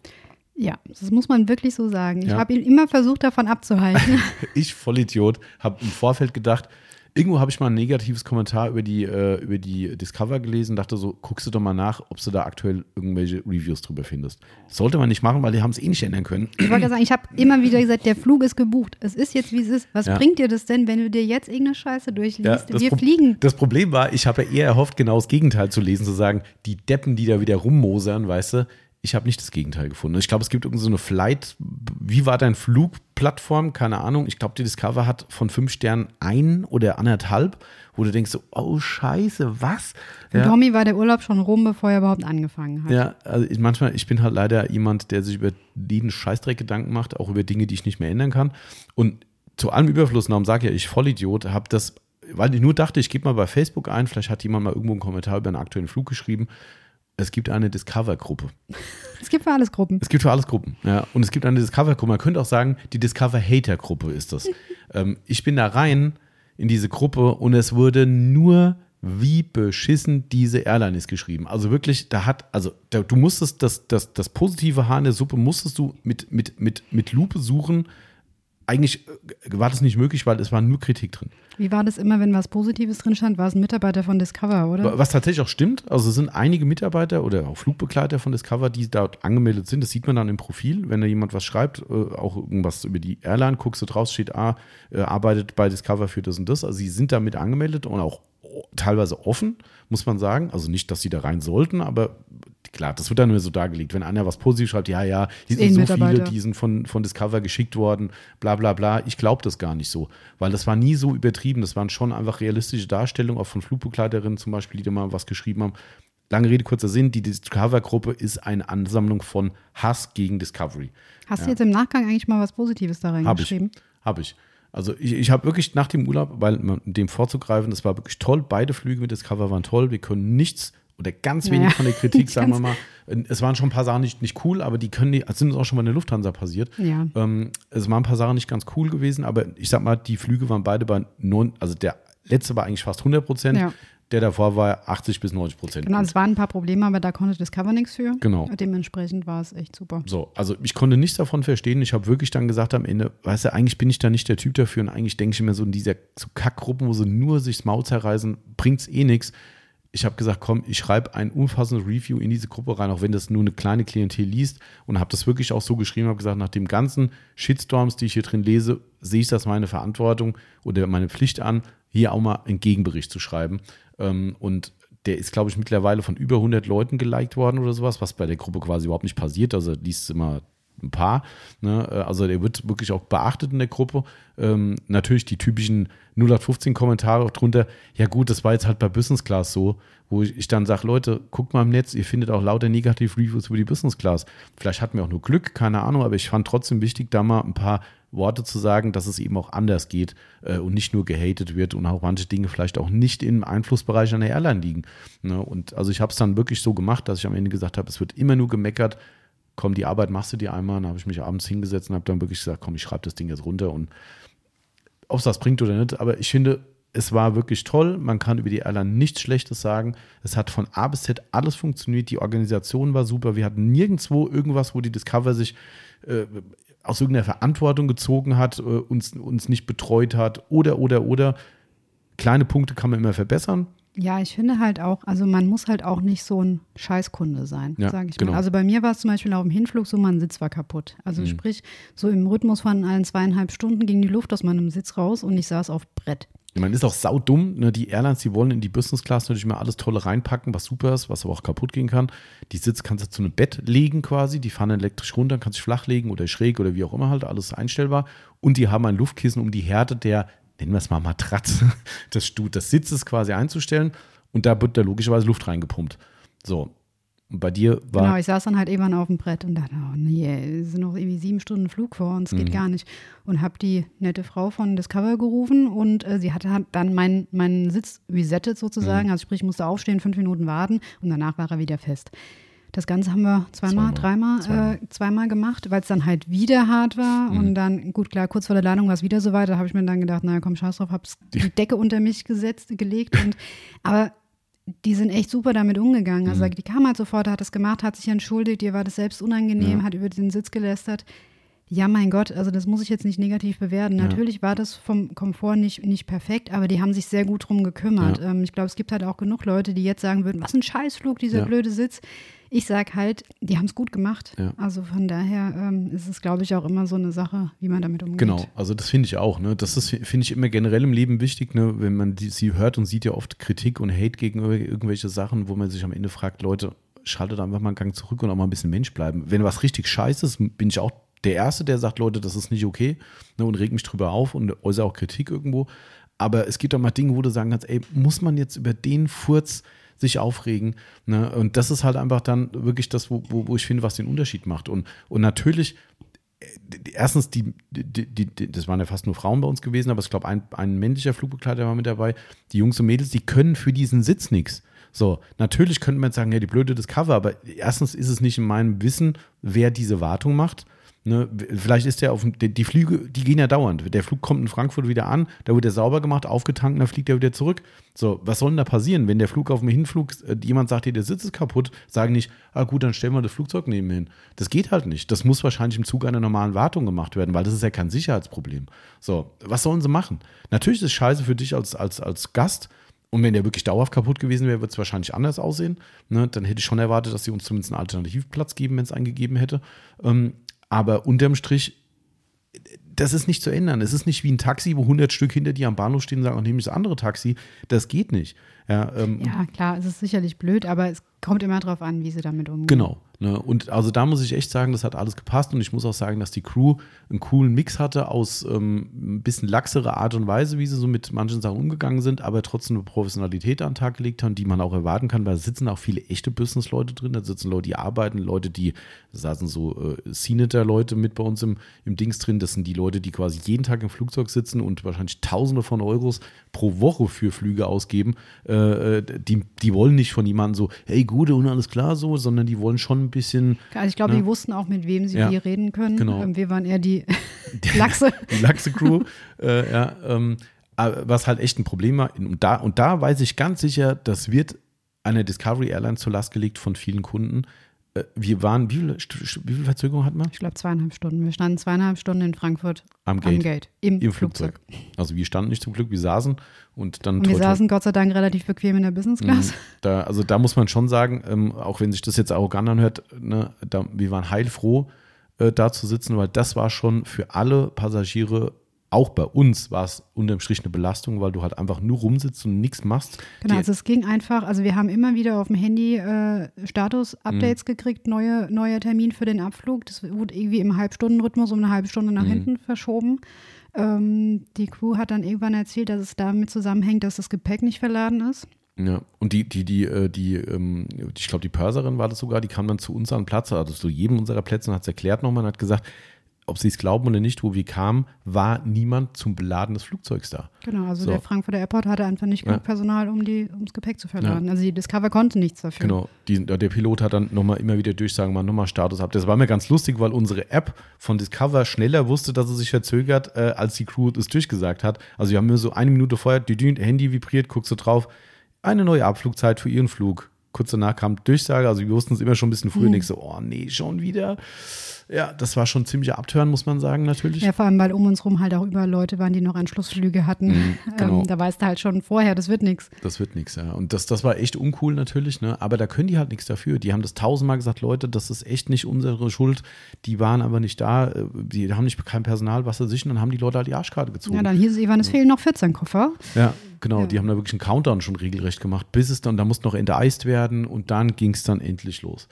Ja, das muss man wirklich so sagen. Ich Ja. habe ihn immer versucht, davon abzuhalten. Ich Vollidiot, habe im Vorfeld gedacht, irgendwo habe ich mal ein negatives Kommentar über die, äh, über die Discover gelesen, dachte so, guckst du doch mal nach, ob du da aktuell irgendwelche Reviews drüber findest. Das sollte man nicht machen, weil die haben es eh nicht ändern können. Ich wollte sagen, ich habe immer wieder gesagt, der Flug ist gebucht. Es ist jetzt, wie es ist. Was Ja. bringt dir das denn, wenn du dir jetzt irgendeine Scheiße durchliest? das Wir Pro- fliegen. Das Problem war, ich habe ja eher erhofft, genau das Gegenteil zu lesen, zu sagen, die Deppen, die da wieder rummosern, weißt du, ich habe nicht das Gegenteil gefunden. Ich glaube, es gibt irgendeine so eine Flight, wie war dein Flugplattform? Keine Ahnung. Ich glaube, die Discover hat von fünf Sternen ein oder anderthalb, wo du denkst so, oh Scheiße, was? Für Ja. Tommy war der Urlaub schon rum, bevor er überhaupt angefangen hat. Ja, also ich, manchmal, ich bin halt leider jemand, der sich über jeden Scheißdreck Gedanken macht, auch über Dinge, die ich nicht mehr ändern kann. Und zu allem Überfluss, darum sage ich ja, ich Vollidiot, habe das, weil ich nur dachte, ich gebe mal bei Facebook ein, vielleicht hat jemand mal irgendwo einen Kommentar über einen aktuellen Flug geschrieben. Es gibt eine Discover-Gruppe. Es gibt für alles Gruppen. Es gibt für alles Gruppen. Ja. Und es gibt eine Discover-Gruppe. Man könnte auch sagen, die Discover-Hater-Gruppe ist das. ähm, ich bin da rein in diese Gruppe und es wurde nur, wie beschissen diese Airline ist geschrieben. Also wirklich, da hat, also da, du musstest das, das, das positive Haar in der Suppe musstest du mit, mit, mit, mit Lupe suchen. Eigentlich äh, war das nicht möglich, weil es war nur Kritik drin. Wie war das immer, wenn was Positives drin stand? War es ein Mitarbeiter von Discover, oder? Was tatsächlich auch stimmt, also es sind einige Mitarbeiter oder auch Flugbegleiter von Discover, die dort angemeldet sind. Das sieht man dann im Profil, wenn da jemand was schreibt, äh, auch irgendwas über die Airline, guckst du draus, steht, ah, äh, arbeitet bei Discover für das und das. Also sie sind damit angemeldet und auch teilweise offen, muss man sagen. Also nicht, dass sie da rein sollten, aber klar, das wird dann nur so dargelegt. Wenn einer was positiv schreibt, ja, ja, hier sind so viele, die sind von, von Discover geschickt worden, bla bla bla. Ich glaube das gar nicht so, weil das war nie so übertrieben. Das waren schon einfach realistische Darstellungen, auch von Flugbegleiterinnen zum Beispiel, die da mal was geschrieben haben. Lange Rede, kurzer Sinn, die Discover-Gruppe ist eine Ansammlung von Hass gegen Discovery. Hast du jetzt im Nachgang eigentlich mal was Positives da Habe ich. reingeschrieben? Habe ich. Also ich, ich habe wirklich nach dem Urlaub, weil dem vorzugreifen, das war wirklich toll. Beide Flüge mit Discover waren toll. Wir können nichts oder ganz wenig Naja, von der Kritik, sagen wir mal. Es waren schon ein paar Sachen nicht, nicht cool, aber die können die, das sind uns auch schon mal in der Lufthansa passiert. Ja. Ähm, es waren ein paar Sachen nicht ganz cool gewesen, aber ich sag mal, die Flüge waren beide bei neun, also der letzte war eigentlich fast 100 Prozent, Ja. Der davor war 80 bis 90 Prozent. Genau, es waren ein paar Probleme, aber da konnte Discover nichts für. Genau. Dementsprechend war es echt super. So, also ich konnte nichts davon verstehen. Ich habe wirklich dann gesagt am Ende, weißt du, eigentlich bin ich da nicht der Typ dafür und eigentlich denke ich mir so in dieser so Kackgruppen, wo sie nur sich das Maul zerreißen, bringt's eh nichts. Ich habe gesagt, komm, ich schreibe ein umfassendes Review in diese Gruppe rein, auch wenn das nur eine kleine Klientel liest und habe das wirklich auch so geschrieben, habe gesagt, nach dem ganzen Shitstorms, die ich hier drin lese, sehe ich das meine Verantwortung oder meine Pflicht an, hier auch mal einen Gegenbericht zu schreiben. Ähm, und der ist, glaube ich, mittlerweile von über 100 Leuten geliked worden oder sowas, was bei der Gruppe quasi überhaupt nicht passiert. Also liest immer ein paar. Ne? Äh, Also der wird wirklich auch beachtet in der Gruppe. Ähm, natürlich die typischen 0815 Kommentare drunter. Ja gut, das war jetzt halt bei Business Class so, wo ich, ich dann sage, Leute, guckt mal im Netz, ihr findet auch lauter Negativ-Reviews über die Business Class. Vielleicht hatten wir auch nur Glück, keine Ahnung, aber ich fand trotzdem wichtig, da mal ein paar Worte zu sagen, dass es eben auch anders geht äh, und nicht nur gehatet wird und auch manche Dinge vielleicht auch nicht im Einflussbereich einer Airline liegen. Ne? Und also ich habe es dann wirklich so gemacht, dass ich am Ende gesagt habe, es wird immer nur gemeckert, komm, die Arbeit machst du dir einmal. Dann habe ich mich abends hingesetzt und habe dann wirklich gesagt, komm, ich schreibe das Ding jetzt runter und ob es das bringt oder nicht. Aber ich finde, es war wirklich toll. Man kann über die Airline nichts Schlechtes sagen. Es hat von A bis Z alles funktioniert. Die Organisation war super. Wir hatten nirgendwo irgendwas, wo die Discover sich äh, aus irgendeiner Verantwortung gezogen hat, äh, uns, uns nicht betreut hat oder, oder, oder. Kleine Punkte kann man immer verbessern. Ja, ich finde halt auch, also man muss halt auch nicht so ein Scheißkunde sein, Ja, sage ich genau. mal. Also bei mir war es zum Beispiel auch im Hinflug so, mein Sitz war kaputt. Mhm. Also sprich, so im Rhythmus von allen zweieinhalb Stunden ging die Luft aus meinem Sitz raus und ich saß auf Brett. Man ist auch saudumm. Ne? Die Airlines, die wollen in die Business Class natürlich mal alles Tolle reinpacken, was super ist, was aber auch kaputt gehen kann. Die Sitz kannst du zu einem Bett legen quasi. Die fahren elektrisch runter, kannst dich flach legen oder schräg oder wie auch immer halt, alles einstellbar. Und die haben ein Luftkissen, um die Härte der, nennen wir es mal Matratze, des, des Sitzes quasi einzustellen. Und da wird da logischerweise Luft reingepumpt. So. Und bei dir war. Genau, ich saß dann halt irgendwann auf dem Brett und dachte, oh nee, es sind noch irgendwie sieben Stunden Flug vor uns, Mhm. geht gar nicht. Und habe die nette Frau von Discover gerufen und äh, sie hatte hat dann meinen meinen Sitz resettet sozusagen. Mhm. Also sprich, ich musste aufstehen, fünf Minuten warten und danach war er wieder fest. Das Ganze haben wir zweimal, Zweimal. dreimal, Zweimal. Äh, zweimal gemacht, weil es dann halt wieder hart war. Mhm. Und dann, gut, klar, kurz vor der Landung war es wieder so weit. Da habe ich mir dann gedacht, naja, komm, scheiß drauf, hab's die Decke unter mich gesetzt, gelegt. Und, aber die sind echt super damit umgegangen. Also Mhm. die kam halt sofort, hat das gemacht, hat sich entschuldigt, ihr war das selbst unangenehm, Ja. hat über den Sitz gelästert. Ja, mein Gott, also das muss ich jetzt nicht negativ bewerten. Ja. Natürlich war das vom Komfort nicht, nicht perfekt, aber die haben sich sehr gut drum gekümmert. Ja. Ähm, ich glaube, es gibt halt auch genug Leute, die jetzt sagen würden, was ein Scheißflug, dieser Ja. blöde Sitz. Ich sage halt, die haben es gut gemacht. Also von daher ähm, ist es, glaube ich, auch immer so eine Sache, wie man damit umgeht. Genau, also das finde ich auch. Ne? Das ist, finde ich, immer generell im Leben wichtig, ne? wenn man die, sie hört und sieht ja oft Kritik und Hate gegen ir- irgendwelche Sachen, wo man sich am Ende fragt, Leute, schaltet einfach mal einen Gang zurück und auch mal ein bisschen Mensch bleiben. Wenn was richtig scheiße ist, bin ich auch der Erste, der sagt, Leute, das ist nicht okay ne? und regt mich drüber auf und äußere auch Kritik irgendwo. Aber es gibt auch mal Dinge, wo du sagen kannst, ey, muss man jetzt über den Furz sich aufregen. Ne? Und das ist halt einfach dann wirklich das, wo, wo, wo ich finde, was den Unterschied macht. Und, und natürlich, die- erstens, die, die, die, das waren ja fast nur Frauen bei uns gewesen, aber ich glaube, ein, ein männlicher Flugbegleiter war mit dabei. Die Jungs und Mädels, die können für diesen Sitz nichts. So, natürlich könnte man jetzt sagen, ja, die blöde Discover, aber erstens ist es nicht in meinem Wissen, wer diese Wartung macht. Ne, vielleicht ist der auf die, die Flüge, die gehen ja dauernd. Der Flug kommt in Frankfurt wieder an, da wird er sauber gemacht, aufgetankt, dann fliegt er wieder zurück. So, was soll denn da passieren, wenn der Flug auf dem Hinflug, äh, jemand sagt dir, der Sitz ist kaputt, sagen nicht, ah gut, dann stellen wir das Flugzeug neben hin. Das geht halt nicht. Das muss wahrscheinlich im Zuge einer normalen Wartung gemacht werden, weil das ist ja kein Sicherheitsproblem. So, was sollen sie machen? Natürlich ist es scheiße für dich als, als, als Gast, und wenn der wirklich dauerhaft kaputt gewesen wäre, wird es wahrscheinlich anders aussehen. Ne? Dann hätte ich schon erwartet, dass sie uns zumindest einen Alternativplatz geben, wenn es einen gegeben hätte. Ähm, aber unterm Strich, das ist nicht zu ändern. Es ist nicht wie ein Taxi, wo 100 Stück hinter dir am Bahnhof stehen und sagen, nehme ich das andere Taxi. Das geht nicht. Ja, ähm, Ja, klar, es ist sicherlich blöd, aber es kommt immer darauf an, wie sie damit umgehen. Genau. Ne? Und also da muss ich echt sagen, das hat alles gepasst. Und ich muss auch sagen, dass die Crew einen coolen Mix hatte aus ähm, ein bisschen laxere Art und Weise, wie sie so mit manchen Sachen umgegangen sind, aber trotzdem eine Professionalität an den Tag gelegt haben, die man auch erwarten kann, weil da sitzen auch viele echte Business-Leute drin. Da sitzen Leute, die arbeiten, Leute, die, da saßen so äh, Senator-Leute mit bei uns im, im Dings drin. Das sind die Leute, die quasi jeden Tag im Flugzeug sitzen und wahrscheinlich Tausende von Euros pro Woche für Flüge ausgeben. Äh, äh, die, die wollen nicht von jemandem so, hey, Gude und alles klar so, sondern die wollen schon ein bisschen Also ich glaube, Ne? die wussten auch, mit wem sie Ja, wie reden können. genau. Ähm, Wir waren eher die Lachse. die Lachse-Crew. äh, ja, ähm, was halt echt ein Problem war. Und da, und da weiß ich ganz sicher, das wird einer Discovery Airlines zur Last gelegt von vielen Kunden. Äh, wir waren, wie viel, wie viel Verzögerung hatten wir? Ich glaube, zweieinhalb Stunden. Wir standen zweieinhalb Stunden in Frankfurt Am am Gate. Gate, im, Im Flugzeug. Flugzeug. Also wir standen nicht zum Glück, wir saßen und dann Und wir toi- saßen Gott sei Dank relativ bequem in der Business Class. Mhm. Da, also da muss man schon sagen, ähm, auch wenn sich das jetzt arrogant anhört, ne, da, wir waren heilfroh, äh, da zu sitzen, weil das war schon für alle Passagiere, auch bei uns, war es unterm Strich eine Belastung, weil du halt einfach nur rumsitzt und nichts machst. Genau, Die- also es ging einfach, also wir haben immer wieder auf dem Handy äh, Status-Updates gekriegt, neue, neuer Termin für den Abflug. Das wurde irgendwie im Halbstundenrhythmus um eine halbe Stunde nach hinten verschoben. Ähm, die Crew hat dann irgendwann erzählt, dass es damit zusammenhängt, dass das Gepäck nicht verladen ist. Ja, und die, die, die, äh, die, ähm, ich glaube, die Pörserin war das sogar, die kam dann zu uns an den Platz, also zu jedem unserer Plätze und hat es erklärt nochmal und hat gesagt, ob sie es glauben oder nicht, wo wir kamen, war niemand zum Beladen des Flugzeugs da. Genau, also So. der Frankfurter Airport hatte einfach nicht genug Ja. Personal, um die, ums Gepäck zu verladen. Also die Discover konnte nichts dafür. Genau, die, der Pilot hat dann nochmal immer wieder durchsagen, mal nochmal Status ab. Das war mir ganz lustig, weil unsere App von Discover schneller wusste, dass es sich verzögert, äh, als die Crew es durchgesagt hat. Also wir haben nur so eine Minute vorher, die Handy vibriert, guckst du drauf, eine neue Abflugzeit für ihren Flug. Kurz danach kam Durchsage, also wir wussten es immer schon ein bisschen früher, Mhm. nicht so, oh nee, schon wieder. Ja, das war schon ziemlich abtören, muss man sagen, natürlich. Ja, vor allem, weil um uns rum halt auch überall Leute waren, die noch Anschlussflüge hatten. genau. ähm, da weißt du halt schon vorher, das wird nichts. Das wird nichts, ja. Und das, das war echt uncool natürlich, ne? Aber da können die halt nichts dafür. Die haben das tausendmal gesagt, Leute, das ist echt nicht unsere Schuld. Die waren aber nicht da, äh, die haben nicht kein Personal, was sie sich, und dann haben die Leute halt die Arschkarte gezogen. Ja, dann hieß es, Ivan, es fehlen noch 14 Koffer. Ja, genau. Ja. Die haben da wirklich einen Countdown schon regelrecht gemacht, bis es dann, da musste noch enteist werden und dann ging es dann endlich los.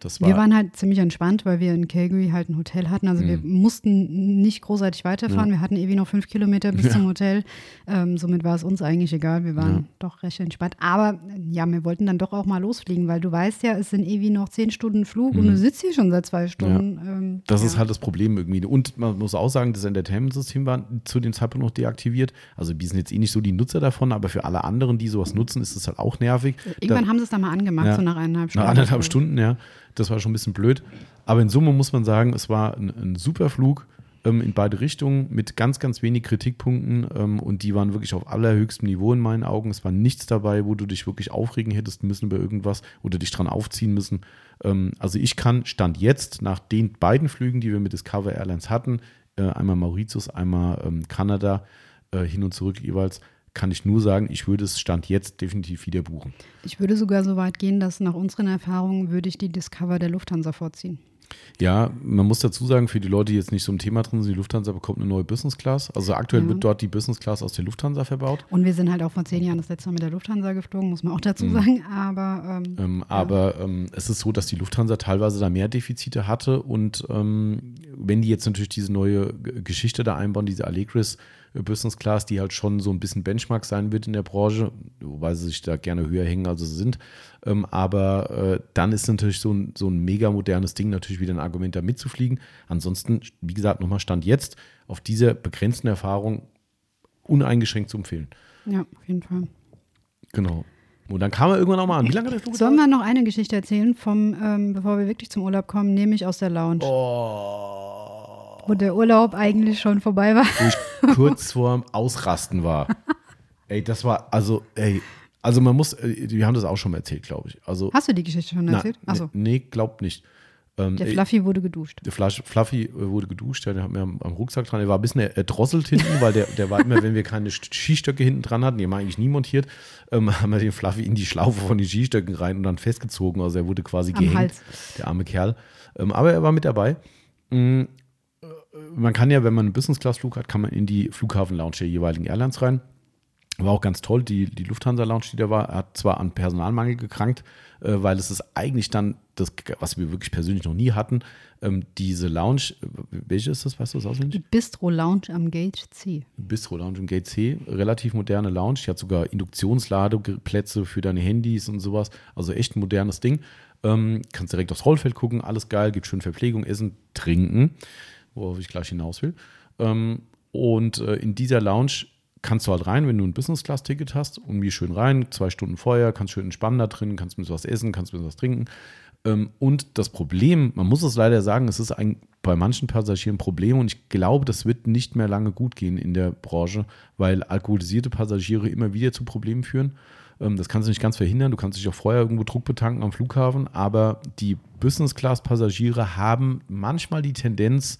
Das wir waren halt ziemlich entspannt, weil wir in Calgary halt ein Hotel hatten. Also wir mussten nicht großartig weiterfahren. Mhm. Ja. Wir hatten irgendwie noch fünf Kilometer bis Ja. zum Hotel. Ähm, somit war es uns eigentlich egal. Wir waren Ja. doch recht entspannt. Aber ja, wir wollten dann doch auch mal losfliegen, weil du weißt ja, es sind irgendwie noch zehn Stunden Flug und du sitzt hier schon seit zwei Stunden. Ähm, Mhm. Das ist halt das Problem irgendwie. Und man muss auch sagen, das Entertainment-System war zu dem Zeitpunkt noch deaktiviert. Also wir sind jetzt eh nicht so die Nutzer davon, aber für alle anderen, die sowas nutzen, ist es halt auch nervig. Irgendwann Da- haben sie es dann mal angemacht, so nach eineinhalb Stunden. nach anderthalb Stunden, ja. Das war schon ein bisschen blöd. Aber in Summe muss man sagen, es war ein, ein super Flug ähm, in beide Richtungen mit ganz, ganz wenig Kritikpunkten ähm, und die waren wirklich auf allerhöchstem Niveau in meinen Augen. Es war nichts dabei, wo du dich wirklich aufregen hättest müssen über irgendwas oder dich dran aufziehen müssen. Ähm, also ich kann Stand jetzt nach den beiden Flügen, die wir mit Discover Airlines hatten, äh, einmal Mauritius, einmal ähm, Kanada, äh, hin und zurück jeweils, kann ich nur sagen, ich würde es Stand jetzt definitiv wieder buchen. Ich würde sogar so weit gehen, dass nach unseren Erfahrungen würde ich die Discover der Lufthansa vorziehen. Ja, man muss dazu sagen, für die Leute, die jetzt nicht so im Thema drin sind, die Lufthansa bekommt eine neue Business Class. Also aktuell Ja. wird dort die Business Class aus der Lufthansa verbaut. Und wir sind halt auch vor zehn Jahren das letzte Mal mit der Lufthansa geflogen, muss man auch dazu sagen. Aber ähm, Ähm, Aber ähm, es ist so, dass die Lufthansa teilweise da mehr Defizite hatte. Und ähm, wenn die jetzt natürlich diese neue Geschichte da einbauen, diese Allegris Business Class, die halt schon so ein bisschen Benchmark sein wird in der Branche, wobei sie sich da gerne höher hängen, als sie sind. Ähm, aber äh, dann ist natürlich so ein, so ein mega modernes Ding natürlich wieder ein Argument, da mitzufliegen. Ansonsten, wie gesagt, nochmal Stand jetzt, auf dieser begrenzten Erfahrung uneingeschränkt zu empfehlen. ja, auf jeden Fall. Genau. Und dann kam er irgendwann auch mal an. Wie lange hat der Flug Sollen wir noch eine Geschichte erzählen, vom, ähm, bevor wir wirklich zum Urlaub kommen, nämlich aus der Lounge, Oh. Wo der Urlaub eigentlich schon vorbei war. Wo ich kurz vorm Ausrasten war. Ey, das war, also, ey, also man muss, äh, wir haben das auch schon mal erzählt, glaube ich. Also, Hast du die Geschichte schon na, erzählt? Achso, nee, glaubt nicht. Ähm, der Fluffy wurde geduscht. der Flasch, Fluffy äh, wurde geduscht, der hat mir am, am Rucksack dran, der war ein bisschen erdrosselt hinten, weil der, der war immer, wenn wir keine Sk- Skistöcke hinten dran hatten, die haben wir eigentlich nie montiert, ähm, haben wir den Fluffy in die Schlaufe von den Skistöcken rein und dann festgezogen. Also er wurde quasi Am gehängt, Hals. der arme Kerl. Ähm, aber er war mit dabei. Mm, äh, Man kann ja, wenn man einen Business-Class-Flug hat, kann man in die Flughafen-Lounge der jeweiligen Airlines rein. War auch ganz toll, die, die Lufthansa-Lounge, die da war, hat zwar an Personalmangel gekrankt, äh, weil es ist eigentlich dann das, was wir wirklich persönlich noch nie hatten, ähm, diese Lounge, äh, welche ist das, weißt du das Die auswendig? Bistro Lounge am Gate C. Bistro Lounge im Gate C, relativ moderne Lounge, die hat sogar Induktionsladeplätze für deine Handys und sowas, also echt ein modernes Ding. Ähm, kannst direkt aufs Rollfeld gucken, alles geil, gibt schön Verpflegung, Essen, Trinken, worauf ich gleich hinaus will. Ähm, und äh, in dieser Lounge kannst du halt rein, wenn du ein Business-Class-Ticket hast, und wie schön rein, zwei Stunden vorher, kannst schön entspannen da drin, kannst ein bisschen was essen, kannst ein bisschen was trinken. Ähm, und das Problem, man muss es leider sagen, es ist ein, bei manchen Passagieren ein Problem und ich glaube, das wird nicht mehr lange gut gehen in der Branche, weil alkoholisierte Passagiere immer wieder zu Problemen führen. Ähm, das kannst du nicht ganz verhindern. Du kannst dich auch vorher irgendwo Druck betanken am Flughafen, aber die Business-Class-Passagiere haben manchmal die Tendenz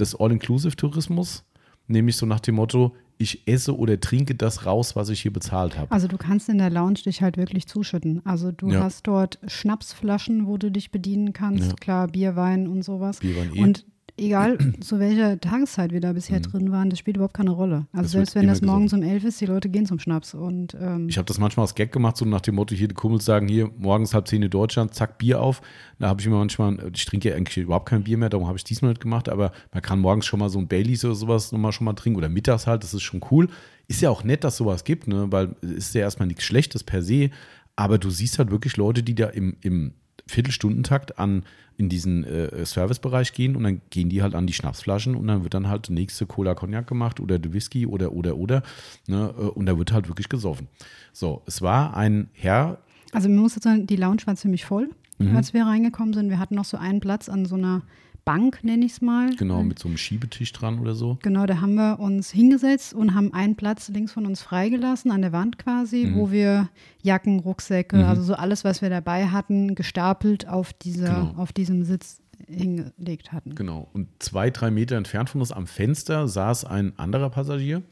des All-Inclusive-Tourismus, nämlich so nach dem Motto, ich esse oder trinke das raus, was ich hier bezahlt habe. Also du kannst in der Lounge dich halt wirklich zuschütten. Also du Ja. hast dort Schnapsflaschen, wo du dich bedienen kannst. Ja. Klar, Bier, Wein und sowas. Bier, Wein eh. Und egal zu welcher Tageszeit wir da bisher drin waren, das spielt überhaupt keine Rolle. Also Mhm. Das selbst wenn das morgens um elf ist, die Leute gehen zum Schnaps. Und ähm, Ich habe das manchmal als Gag gemacht, so nach dem Motto, hier die Kumpels sagen, hier morgens halb zehn in Deutschland, zack, Bier auf. Da habe ich immer manchmal, ich trinke ja eigentlich überhaupt kein Bier mehr, darum habe ich diesmal nicht gemacht, aber man kann morgens schon mal so ein Baileys oder sowas nochmal schon mal trinken oder mittags halt, das ist schon cool. Ist ja auch nett, dass sowas gibt, ne? weil es ist ja erstmal nichts Schlechtes per se, aber du siehst halt wirklich Leute, die da im, im Viertelstundentakt an in diesen äh, Servicebereich gehen und dann gehen die halt an die Schnapsflaschen und dann wird dann halt nächste Cola Cognac gemacht oder der Whisky oder oder oder ne? äh, und da wird halt wirklich gesoffen. So, es war ein Herr, also man muss jetzt sagen, die Lounge war ziemlich voll, Mhm. als wir reingekommen sind. Wir hatten noch so einen Platz an so einer Bank, nenne ich es mal. genau mit so einem Schiebetisch dran oder so. Genau, da haben wir uns hingesetzt und haben einen Platz links von uns freigelassen, an der Wand quasi, Mhm. wo wir Jacken, Rucksäcke, also so alles, was wir dabei hatten, gestapelt auf, dieser, Genau. auf diesem Sitz hingelegt hatten. Genau. Und zwei, drei Meter entfernt von uns am Fenster saß ein anderer Passagier.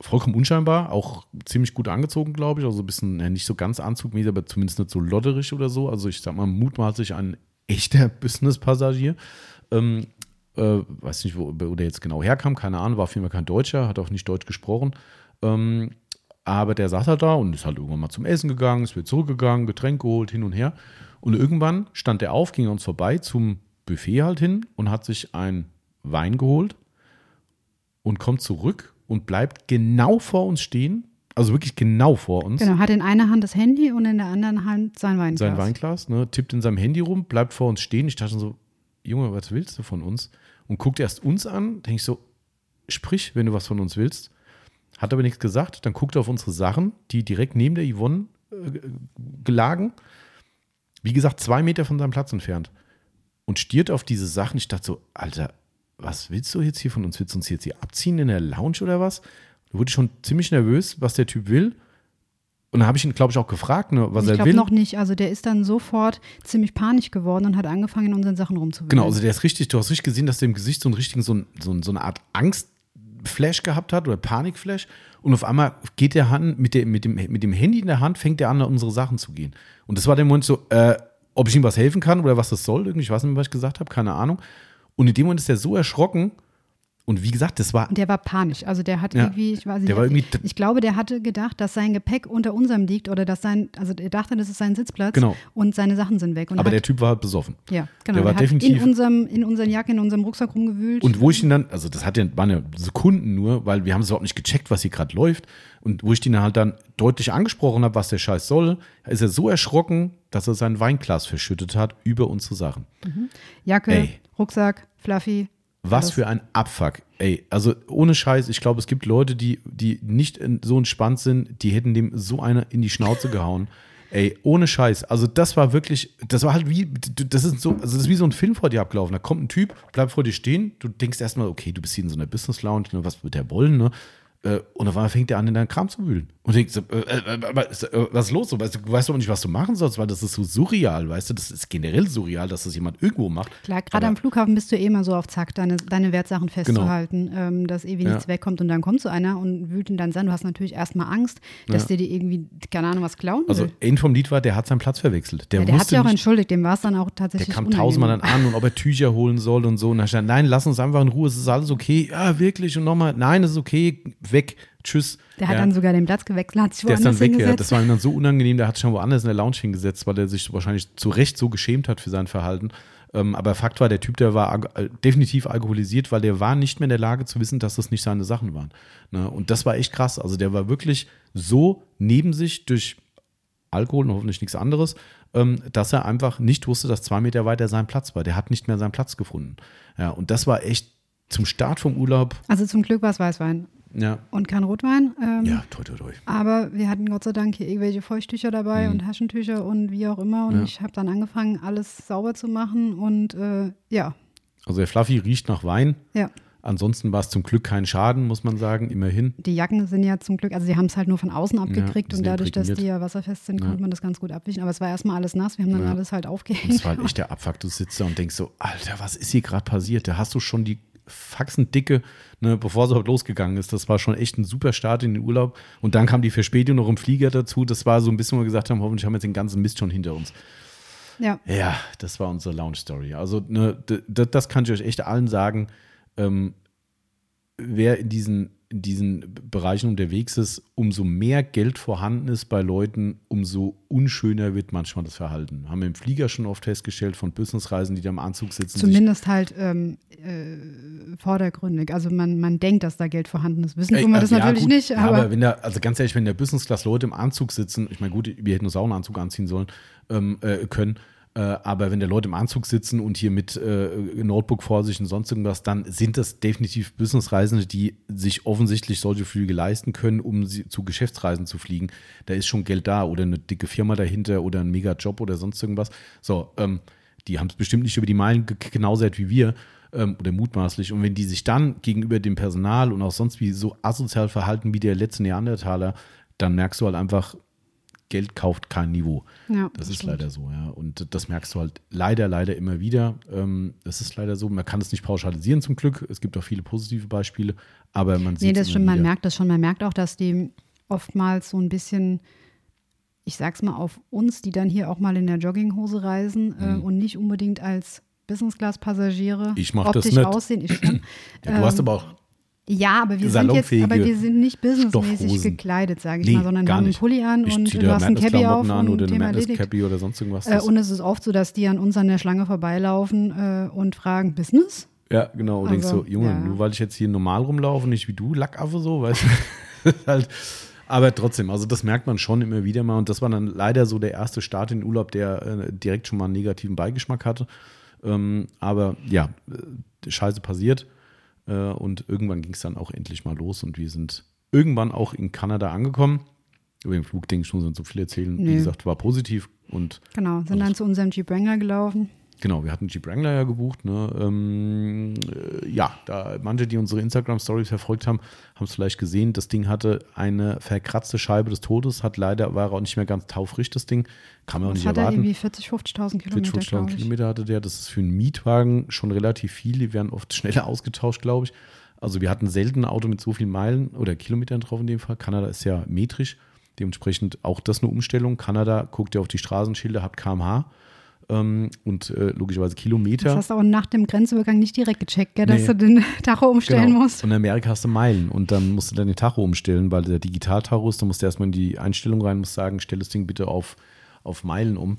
Vollkommen unscheinbar, auch ziemlich gut angezogen, glaube ich. Also ein bisschen, ja, nicht so ganz anzugmäßig, aber zumindest nicht so lotterig oder so. Also ich sag mal, mutmaßlich ein echter Business-Passagier. Ähm, äh, weiß nicht, wo, wo der jetzt genau herkam, keine Ahnung, war Fall kein Deutscher, hat auch nicht Deutsch gesprochen. Ähm, aber der saß halt da und ist halt irgendwann mal zum Essen gegangen, ist wieder zurückgegangen, Getränk geholt, hin und her. Und irgendwann stand er auf, ging an uns vorbei zum Buffet halt hin und hat sich ein Wein geholt und kommt zurück und bleibt genau vor uns stehen. Also wirklich genau vor uns. Genau, hat in einer Hand das Handy und in der anderen Hand sein Weinglas. Sein Weinglas, ne, tippt in seinem Handy rum, bleibt vor uns stehen. Ich dachte so, Junge, was willst du von uns? Und guckt erst uns an, denke ich so, sprich, wenn du was von uns willst. Hat aber nichts gesagt. Dann guckt er auf unsere Sachen, die direkt neben der Yvonne äh, gelagen. Wie gesagt, zwei Meter von seinem Platz entfernt. Und stiert auf diese Sachen. Ich dachte so, Alter, was willst du jetzt hier von uns? Willst du uns jetzt hier abziehen in der Lounge oder was? Da wurde ich schon ziemlich nervös, was der Typ will. Und dann habe ich ihn, glaube ich, auch gefragt, ne, was ich er glaube will. noch nicht. Also der ist dann sofort ziemlich panisch geworden und hat angefangen, in unseren Sachen rumzuwühlen. Genau, also der ist richtig, du hast richtig gesehen, dass der im Gesicht so einen richtigen, so, ein, so, ein, so eine Art Angstflash gehabt hat oder Panikflash. Und auf einmal geht der Hand mit, der, mit, dem, mit dem Handy in der Hand, fängt er an, an unsere Sachen zu gehen. Und das war der Moment so, äh, ob ich ihm was helfen kann oder was das soll. Irgendwie, ich weiß nicht was ich gesagt habe, keine Ahnung. Und in dem Moment ist er so erschrocken. Und wie gesagt, das war der war panisch. Also der hat Ja, irgendwie, ich weiß nicht, der war irgendwie- ich glaube, der hatte gedacht, dass sein Gepäck unter unserem liegt oder dass sein, also er dachte, das ist sein Sitzplatz Genau. und seine Sachen sind weg. Und aber hat, der Typ war halt besoffen. ja, genau, der war hat definitiv- in unserem, in unseren Jacken, in unserem Rucksack rumgewühlt. Und wo ich ihn dann, also das hat ja, waren ja Sekunden nur, weil wir haben es überhaupt nicht gecheckt, was hier gerade läuft. Und wo ich ihn halt dann deutlich angesprochen habe, was der Scheiß soll, ist er so erschrocken, dass er sein Weinglas verschüttet hat über unsere Sachen. Jacke, Ey. Rucksack, Fluffy. Was für ein Abfuck. Ey, also ohne Scheiß, ich glaube, es gibt Leute, die, die nicht so entspannt sind, die hätten dem so eine in die Schnauze gehauen. Ey, ohne Scheiß. Also das war wirklich, das war halt wie, das ist so, also das ist wie so ein Film vor dir abgelaufen. Da kommt ein Typ, bleibt vor dir stehen, du denkst erstmal, okay, du bist hier in so einer Business Lounge, ne, was wird der wollen, ne? Äh, Und auf einmal fängt er an, in deinen Kram zu wühlen. Und denkst, äh, äh, äh, äh, was ist los? So, weißt, du, du weißt doch nicht, was du machen sollst, weil das ist so surreal, weißt du? Das ist generell surreal, dass das jemand irgendwo macht. Klar, gerade am Flughafen bist du eh immer so auf Zack, deine, deine Wertsachen festzuhalten, ähm, dass ewig Genau. Ja. nichts wegkommt und dann kommt so einer und wühlt ihn dann an. Du hast natürlich erstmal Angst, dass Ja. der dir irgendwie, keine Ahnung, was klauen Also will. Ende vom Lied war, der hat seinen Platz verwechselt. Der, ja, der hat sich auch entschuldigt, dem war es dann auch der tatsächlich kam unangenehm. tausendmal dann an und ob er Tücher holen soll und so. Und dann stand, nein, lass uns einfach in Ruhe, es ist alles okay. Ja, wirklich. Und nochmal, nein, es ist okay, weg, tschüss. Der hat ja. dann sogar den Platz gewechselt, hat sich der ist woanders dann weg, ja. Das war ihm dann so unangenehm, der hat sich schon woanders in der Lounge hingesetzt, weil er sich wahrscheinlich zu Recht so geschämt hat für sein Verhalten. Ähm, aber Fakt war, der Typ, der war äh, definitiv alkoholisiert, weil der war nicht mehr in der Lage zu wissen, dass das nicht seine Sachen waren. Ne? Und das war echt krass. Also der war wirklich so neben sich durch Alkohol und hoffentlich nichts anderes, ähm, dass er einfach nicht wusste, dass zwei Meter weiter sein Platz war. Der hat nicht mehr seinen Platz gefunden. Ja, und das war echt zum Start vom Urlaub. also zum Glück war es Weißwein Ja, und kein Rotwein. Ähm, ja, toi, toi, toi. Aber wir hatten Gott sei Dank hier irgendwelche Feuchttücher dabei und Taschentücher und wie auch immer. Und Mhm. Ja. ich habe dann angefangen, alles sauber zu machen. Und äh, ja, Also der Fluffy riecht nach Wein. ja. Ansonsten war es zum Glück kein Schaden, muss man sagen, immerhin. Die Jacken sind ja zum Glück, also sie haben es halt nur von außen abgekriegt die und dadurch, dass die ja wasserfest sind, Ja. konnte man das ganz gut abwischen. Aber es war erstmal alles nass, wir haben dann Ja. alles halt aufgehängt. es war halt echt der Abfuck. Du sitzt da und denkst so, Alter, was ist hier gerade passiert? Da hast du schon die Faxendicke, ne, bevor es überhaupt losgegangen ist. Das war schon echt ein super Start in den Urlaub. Und dann kam die Verspätung noch im Flieger dazu. Das war so ein bisschen, wo wir gesagt haben, hoffentlich haben wir jetzt den ganzen Mist schon hinter uns. Ja, Ja, das war unsere Lounge-Story. Also, ne, das kann ich euch echt allen sagen. Ähm, wer in diesen, in diesen Bereichen unterwegs ist, umso mehr Geld vorhanden ist bei Leuten, umso unschöner wird manchmal das Verhalten. Haben wir im Flieger schon oft festgestellt von Businessreisen, die da im Anzug sitzen. zumindest halt ähm, äh, vordergründig. Also man, man denkt, dass da Geld vorhanden ist. Wissen tun wir das ja, natürlich gut. nicht, Ja, aber, aber wenn da, also ganz ehrlich, wenn der Business Class Leute im Anzug sitzen, ich meine, gut, wir hätten uns auch einen Anzug anziehen sollen, ähm, äh, können, äh, aber wenn da Leute im Anzug sitzen und hier mit äh, Notebook vor sich und sonst irgendwas, dann sind das definitiv Businessreisende, die sich offensichtlich solche Flüge leisten können, um sie zu Geschäftsreisen zu fliegen. Da ist schon Geld da oder eine dicke Firma dahinter oder ein Mega-Job oder sonst irgendwas. So, ähm, die haben es bestimmt nicht über die Meilen ge- seit wie wir ähm, oder mutmaßlich. Und wenn die sich dann gegenüber dem Personal und auch sonst wie so asozial verhalten wie der letzte Neandertaler, dann merkst du halt einfach, Geld kauft kein Niveau. ja, Das ist stimmt. leider so, ja. Und das merkst du halt leider, leider immer wieder. Ähm, das ist leider so. Man kann es nicht pauschalisieren zum Glück. Es gibt auch viele positive Beispiele, aber man sieht Nee, das stimmt, man wieder. merkt das schon. Man merkt auch, dass die oftmals so ein bisschen, ich sag's mal, auf uns, die dann hier auch mal in der Jogginghose reisen äh, und nicht unbedingt als Business-Class-Passagiere Mhm. Ich mach das optisch nicht. aussehen. Ich schon. Ja, du hast Ähm, aber auch Ja, aber wir sind jetzt, aber wir sind nicht businessmäßig gekleidet, sage ich Nee, mal, sondern haben einen. Pulli an Ich und du hast ein Cappy auf an und oder Thema erledigt. Cappy oder sonst irgendwas. Äh, und es ist oft so, dass die an uns an der Schlange vorbeilaufen äh, und fragen, Business? Ja, genau. Und denkst Also, so, Junge, ja. nur weil ich jetzt hier normal rumlaufe, nicht wie du, Lackaffe so, weißt du? halt, aber trotzdem, also das merkt man schon immer wieder mal. Und das war dann leider so der erste Start in den Urlaub, der äh, direkt schon mal einen negativen Beigeschmack hatte. Ähm, aber ja, äh, Scheiße passiert. Äh, und irgendwann ging es dann auch endlich mal los. Und wir sind irgendwann auch in Kanada angekommen. Über den Flug, denke ich, muss man so viel erzählen. Wie Nee. gesagt, war positiv. Und Genau, sind dann zu unserem Jeep Wrangler gelaufen. Genau, wir hatten Jeep Wrangler ja gebucht. Ne? Ähm, äh, ja, da manche, die unsere Instagram-Stories verfolgt haben, haben es vielleicht gesehen. Das Ding hatte eine verkratzte Scheibe des Todes, hat leider, war auch nicht mehr ganz taufrisch, das Ding. Kann man auch Das nicht hat er erwarten. irgendwie 40, 50.000 Kilometer, 40, glaube ich. Kilometer hatte der. Das ist für einen Mietwagen schon relativ viel. Die werden oft schneller ausgetauscht, glaube ich. Also wir hatten selten ein Auto mit so vielen Meilen oder Kilometern drauf in dem Fall. Kanada ist ja metrisch. Dementsprechend auch das eine Umstellung. Kanada guckt ja auf die Straßenschilder, hat kmh ähm, und äh, logischerweise Kilometer. Das hast du aber nach dem Grenzübergang nicht direkt gecheckt, gell, dass Nee. du den Tacho umstellen Genau. musst. Und in Amerika hast du Meilen und dann musst du dann den Tacho umstellen, weil der Digital-Tacho ist. Da musst du erstmal in die Einstellung rein, musst sagen, stell das Ding bitte auf, auf Meilen um.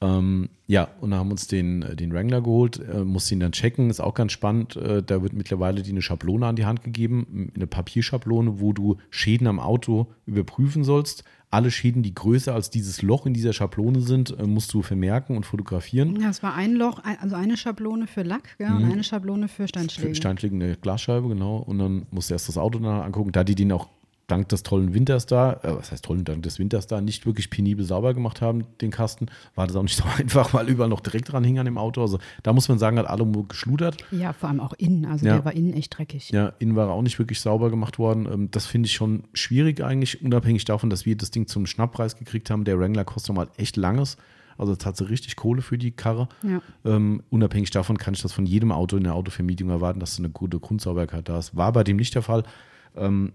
Ähm, ja, und dann haben wir uns den, äh, den Wrangler geholt, äh, musste ihn dann checken, ist auch ganz spannend. Äh, da wird mittlerweile die eine Schablone an die Hand gegeben, eine Papierschablone, wo du Schäden am Auto überprüfen sollst. Alle Schäden, die größer als dieses Loch in dieser Schablone sind, äh, musst du vermerken und fotografieren. Ja, es war ein Loch, also eine Schablone für Lack gell, und eine Schablone für Steinschläge. Steinschläge eine Glasscheibe, genau. Und dann musst du erst das Auto danach angucken. Da die den auch dank des tollen Winters da, äh, was heißt tollen, dank des Winters da, nicht wirklich penibel sauber gemacht haben, den Kasten, war das auch nicht so einfach, weil überall noch direkt dran hing an dem Auto. Also da muss man sagen, hat alle geschludert. ja, vor allem auch innen. Also Ja. der war innen echt dreckig. Ja, innen war er auch nicht wirklich sauber gemacht worden. Ähm, Das finde ich schon schwierig eigentlich, unabhängig davon, dass wir das Ding zum Schnapppreis gekriegt haben. Der Wrangler kostet mal echt langes. Also das hat sie richtig Kohle für die Karre. Ja. Ähm, unabhängig davon kann ich das von jedem Auto in der Autovermietung erwarten, dass du eine gute Grundsauberkeit da hast. War bei dem nicht der Fall. Ähm,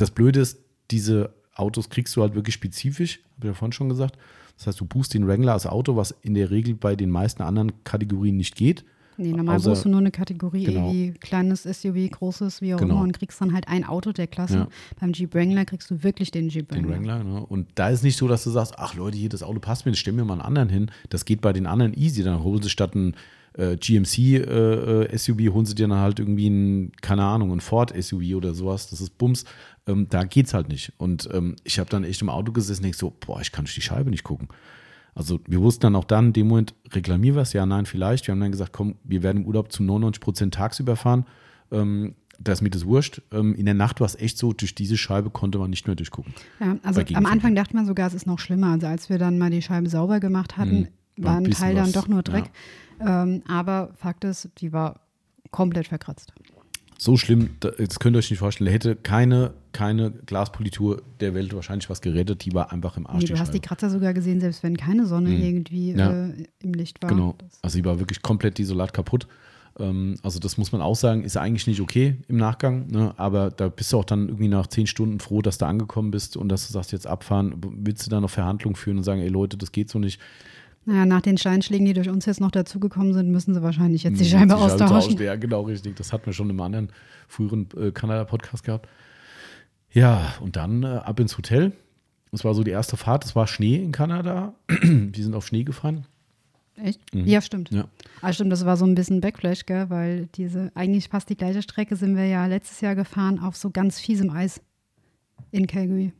das Blöde ist, diese Autos kriegst du halt wirklich spezifisch, habe ich ja vorhin schon gesagt. Das heißt, du buchst den Wrangler als Auto, was in der Regel bei den meisten anderen Kategorien nicht geht. Nee, normal Außer- buchst du nur eine Kategorie, Genau. irgendwie kleines SUV, großes, wie auch Genau. immer, und kriegst dann halt ein Auto der Klasse. Ja. Beim Jeep Wrangler kriegst du wirklich den Jeep Den Wrangler. Wrangler. Ne? Und da ist nicht so, dass du sagst, ach Leute, hier das Auto passt mir, stell mir mal einen anderen hin. Das geht bei den anderen easy. Dann holen sie statt ein äh, GMC äh, äh, SUV, holen sie dir dann halt irgendwie ein, keine Ahnung, ein Ford SUV oder sowas. Das ist Bums. Ähm, da geht's halt nicht. Und ähm, ich habe dann echt im Auto gesessen und denk so, boah, ich kann durch die Scheibe nicht gucken. Also wir wussten dann auch dann in dem Moment, reklamieren wir es? Ja, nein, vielleicht. Wir haben dann gesagt, komm, wir werden im Urlaub zu 99 Prozent tagsüber fahren. Ähm, da ist mir das wurscht. Ähm, in der Nacht war es echt so, durch diese Scheibe konnte man nicht mehr durchgucken. Ja, also am Gegenverkehr. Anfang dachte man sogar, es ist noch schlimmer. Also als wir dann mal die Scheibe sauber gemacht hatten, War war ein Teil dann was, doch nur Dreck. Ähm, aber Fakt ist, die war komplett verkratzt. so schlimm, da- das könnt ihr euch nicht vorstellen. Da hätte keine, keine Glaspolitur der Welt wahrscheinlich was gerettet. Die war einfach im Arsch. Nee, du hast die. Kratzer sogar gesehen, selbst wenn keine Sonne irgendwie Mhm. Ja. äh, im Licht war. Genau. Also die war wirklich komplett isolat kaputt. Ähm, also das muss man auch sagen, ist eigentlich nicht okay im Nachgang. Ne? Aber da bist du auch dann irgendwie nach zehn Stunden froh, dass du angekommen bist und dass du sagst, jetzt abfahren. Willst du da noch Verhandlungen führen und sagen, ey Leute, das geht so nicht. Naja, nach den Steinschlägen, die durch uns jetzt noch dazugekommen sind, müssen sie wahrscheinlich jetzt die Hm, Scheibe austauschen. Ja, genau, richtig. Das hatten wir schon im anderen früheren äh, Kanada-Podcast gehabt. Ja, und dann äh, ab ins Hotel. Das war so die erste Fahrt. Es war Schnee in Kanada. Wir sind auf Schnee gefahren. Echt? Ja, stimmt. Mhm. Ja. Ah, stimmt, das war so ein bisschen Backflash, gell? weil diese, eigentlich fast die gleiche Strecke sind wir ja letztes Jahr gefahren auf so ganz fiesem Eis in Calgary.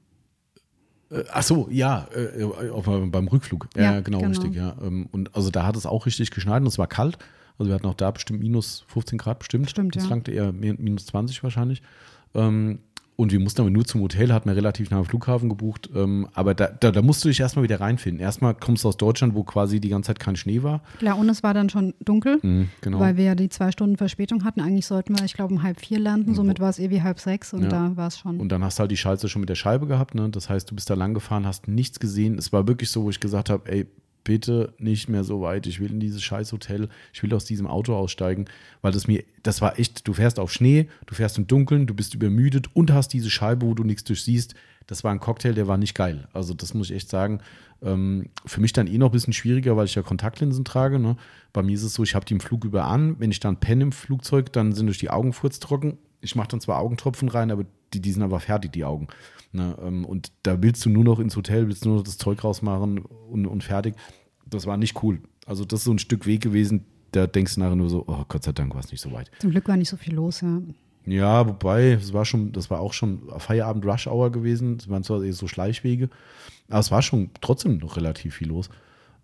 Äh, ach so, ja, äh, auf, beim Rückflug. Ja, Ja, genau, genau. richtig. Ja. Ähm, Und also da hat es auch richtig geschneit und es war kalt. Also wir hatten auch da bestimmt minus 15 Grad bestimmt. Stimmt, das ja. langte eher minus 20 wahrscheinlich. Ähm, Und wir mussten aber nur zum Hotel, hatten wir relativ nah am Flughafen gebucht. Ähm, aber da, da, da musst du dich erstmal wieder reinfinden. Erstmal kommst du aus Deutschland, wo quasi die ganze Zeit kein Schnee war. Klar, und es war dann schon dunkel, Mhm, genau. weil wir ja die zwei Stunden Verspätung hatten. Eigentlich sollten wir, ich glaube, um halb vier landen. Somit war es irgendwie halb sechs und Ja. da war es schon. Und dann hast du halt die Scheiße schon mit der Scheibe gehabt. Ne? Das heißt, du bist da lang gefahren, hast nichts gesehen. Es war wirklich so, wo ich gesagt habe, ey, bitte nicht mehr so weit. Ich will in dieses scheiß Hotel. Ich will aus diesem Auto aussteigen, weil das mir, das war echt, du fährst auf Schnee, du fährst im Dunkeln, du bist übermüdet und hast diese Scheibe, wo du nichts durchsiehst. Das war ein Cocktail, der war nicht geil. Also das muss ich echt sagen. Ähm, für mich dann eh noch ein bisschen schwieriger, weil ich ja Kontaktlinsen trage. Ne? Bei mir ist es so, ich habe die im Flug über an. Wenn ich dann penne im Flugzeug, dann sind durch die Augen furztrocken. Ich mache dann zwar Augentropfen rein, aber die, die sind aber fertig, die Augen. Ne? ähm, Und da willst du nur noch ins Hotel, willst nur noch das Zeug rausmachen und, und fertig. Das war nicht cool. Also das ist so ein Stück Weg gewesen, da denkst du nachher nur so, oh Gott sei Dank war es nicht so weit. Zum Glück war nicht so viel los, ja. Ja, wobei, es war schon, das war auch schon Feierabend Rush Hour gewesen. Es waren zwar eher so Schleichwege, aber es war schon trotzdem noch relativ viel los.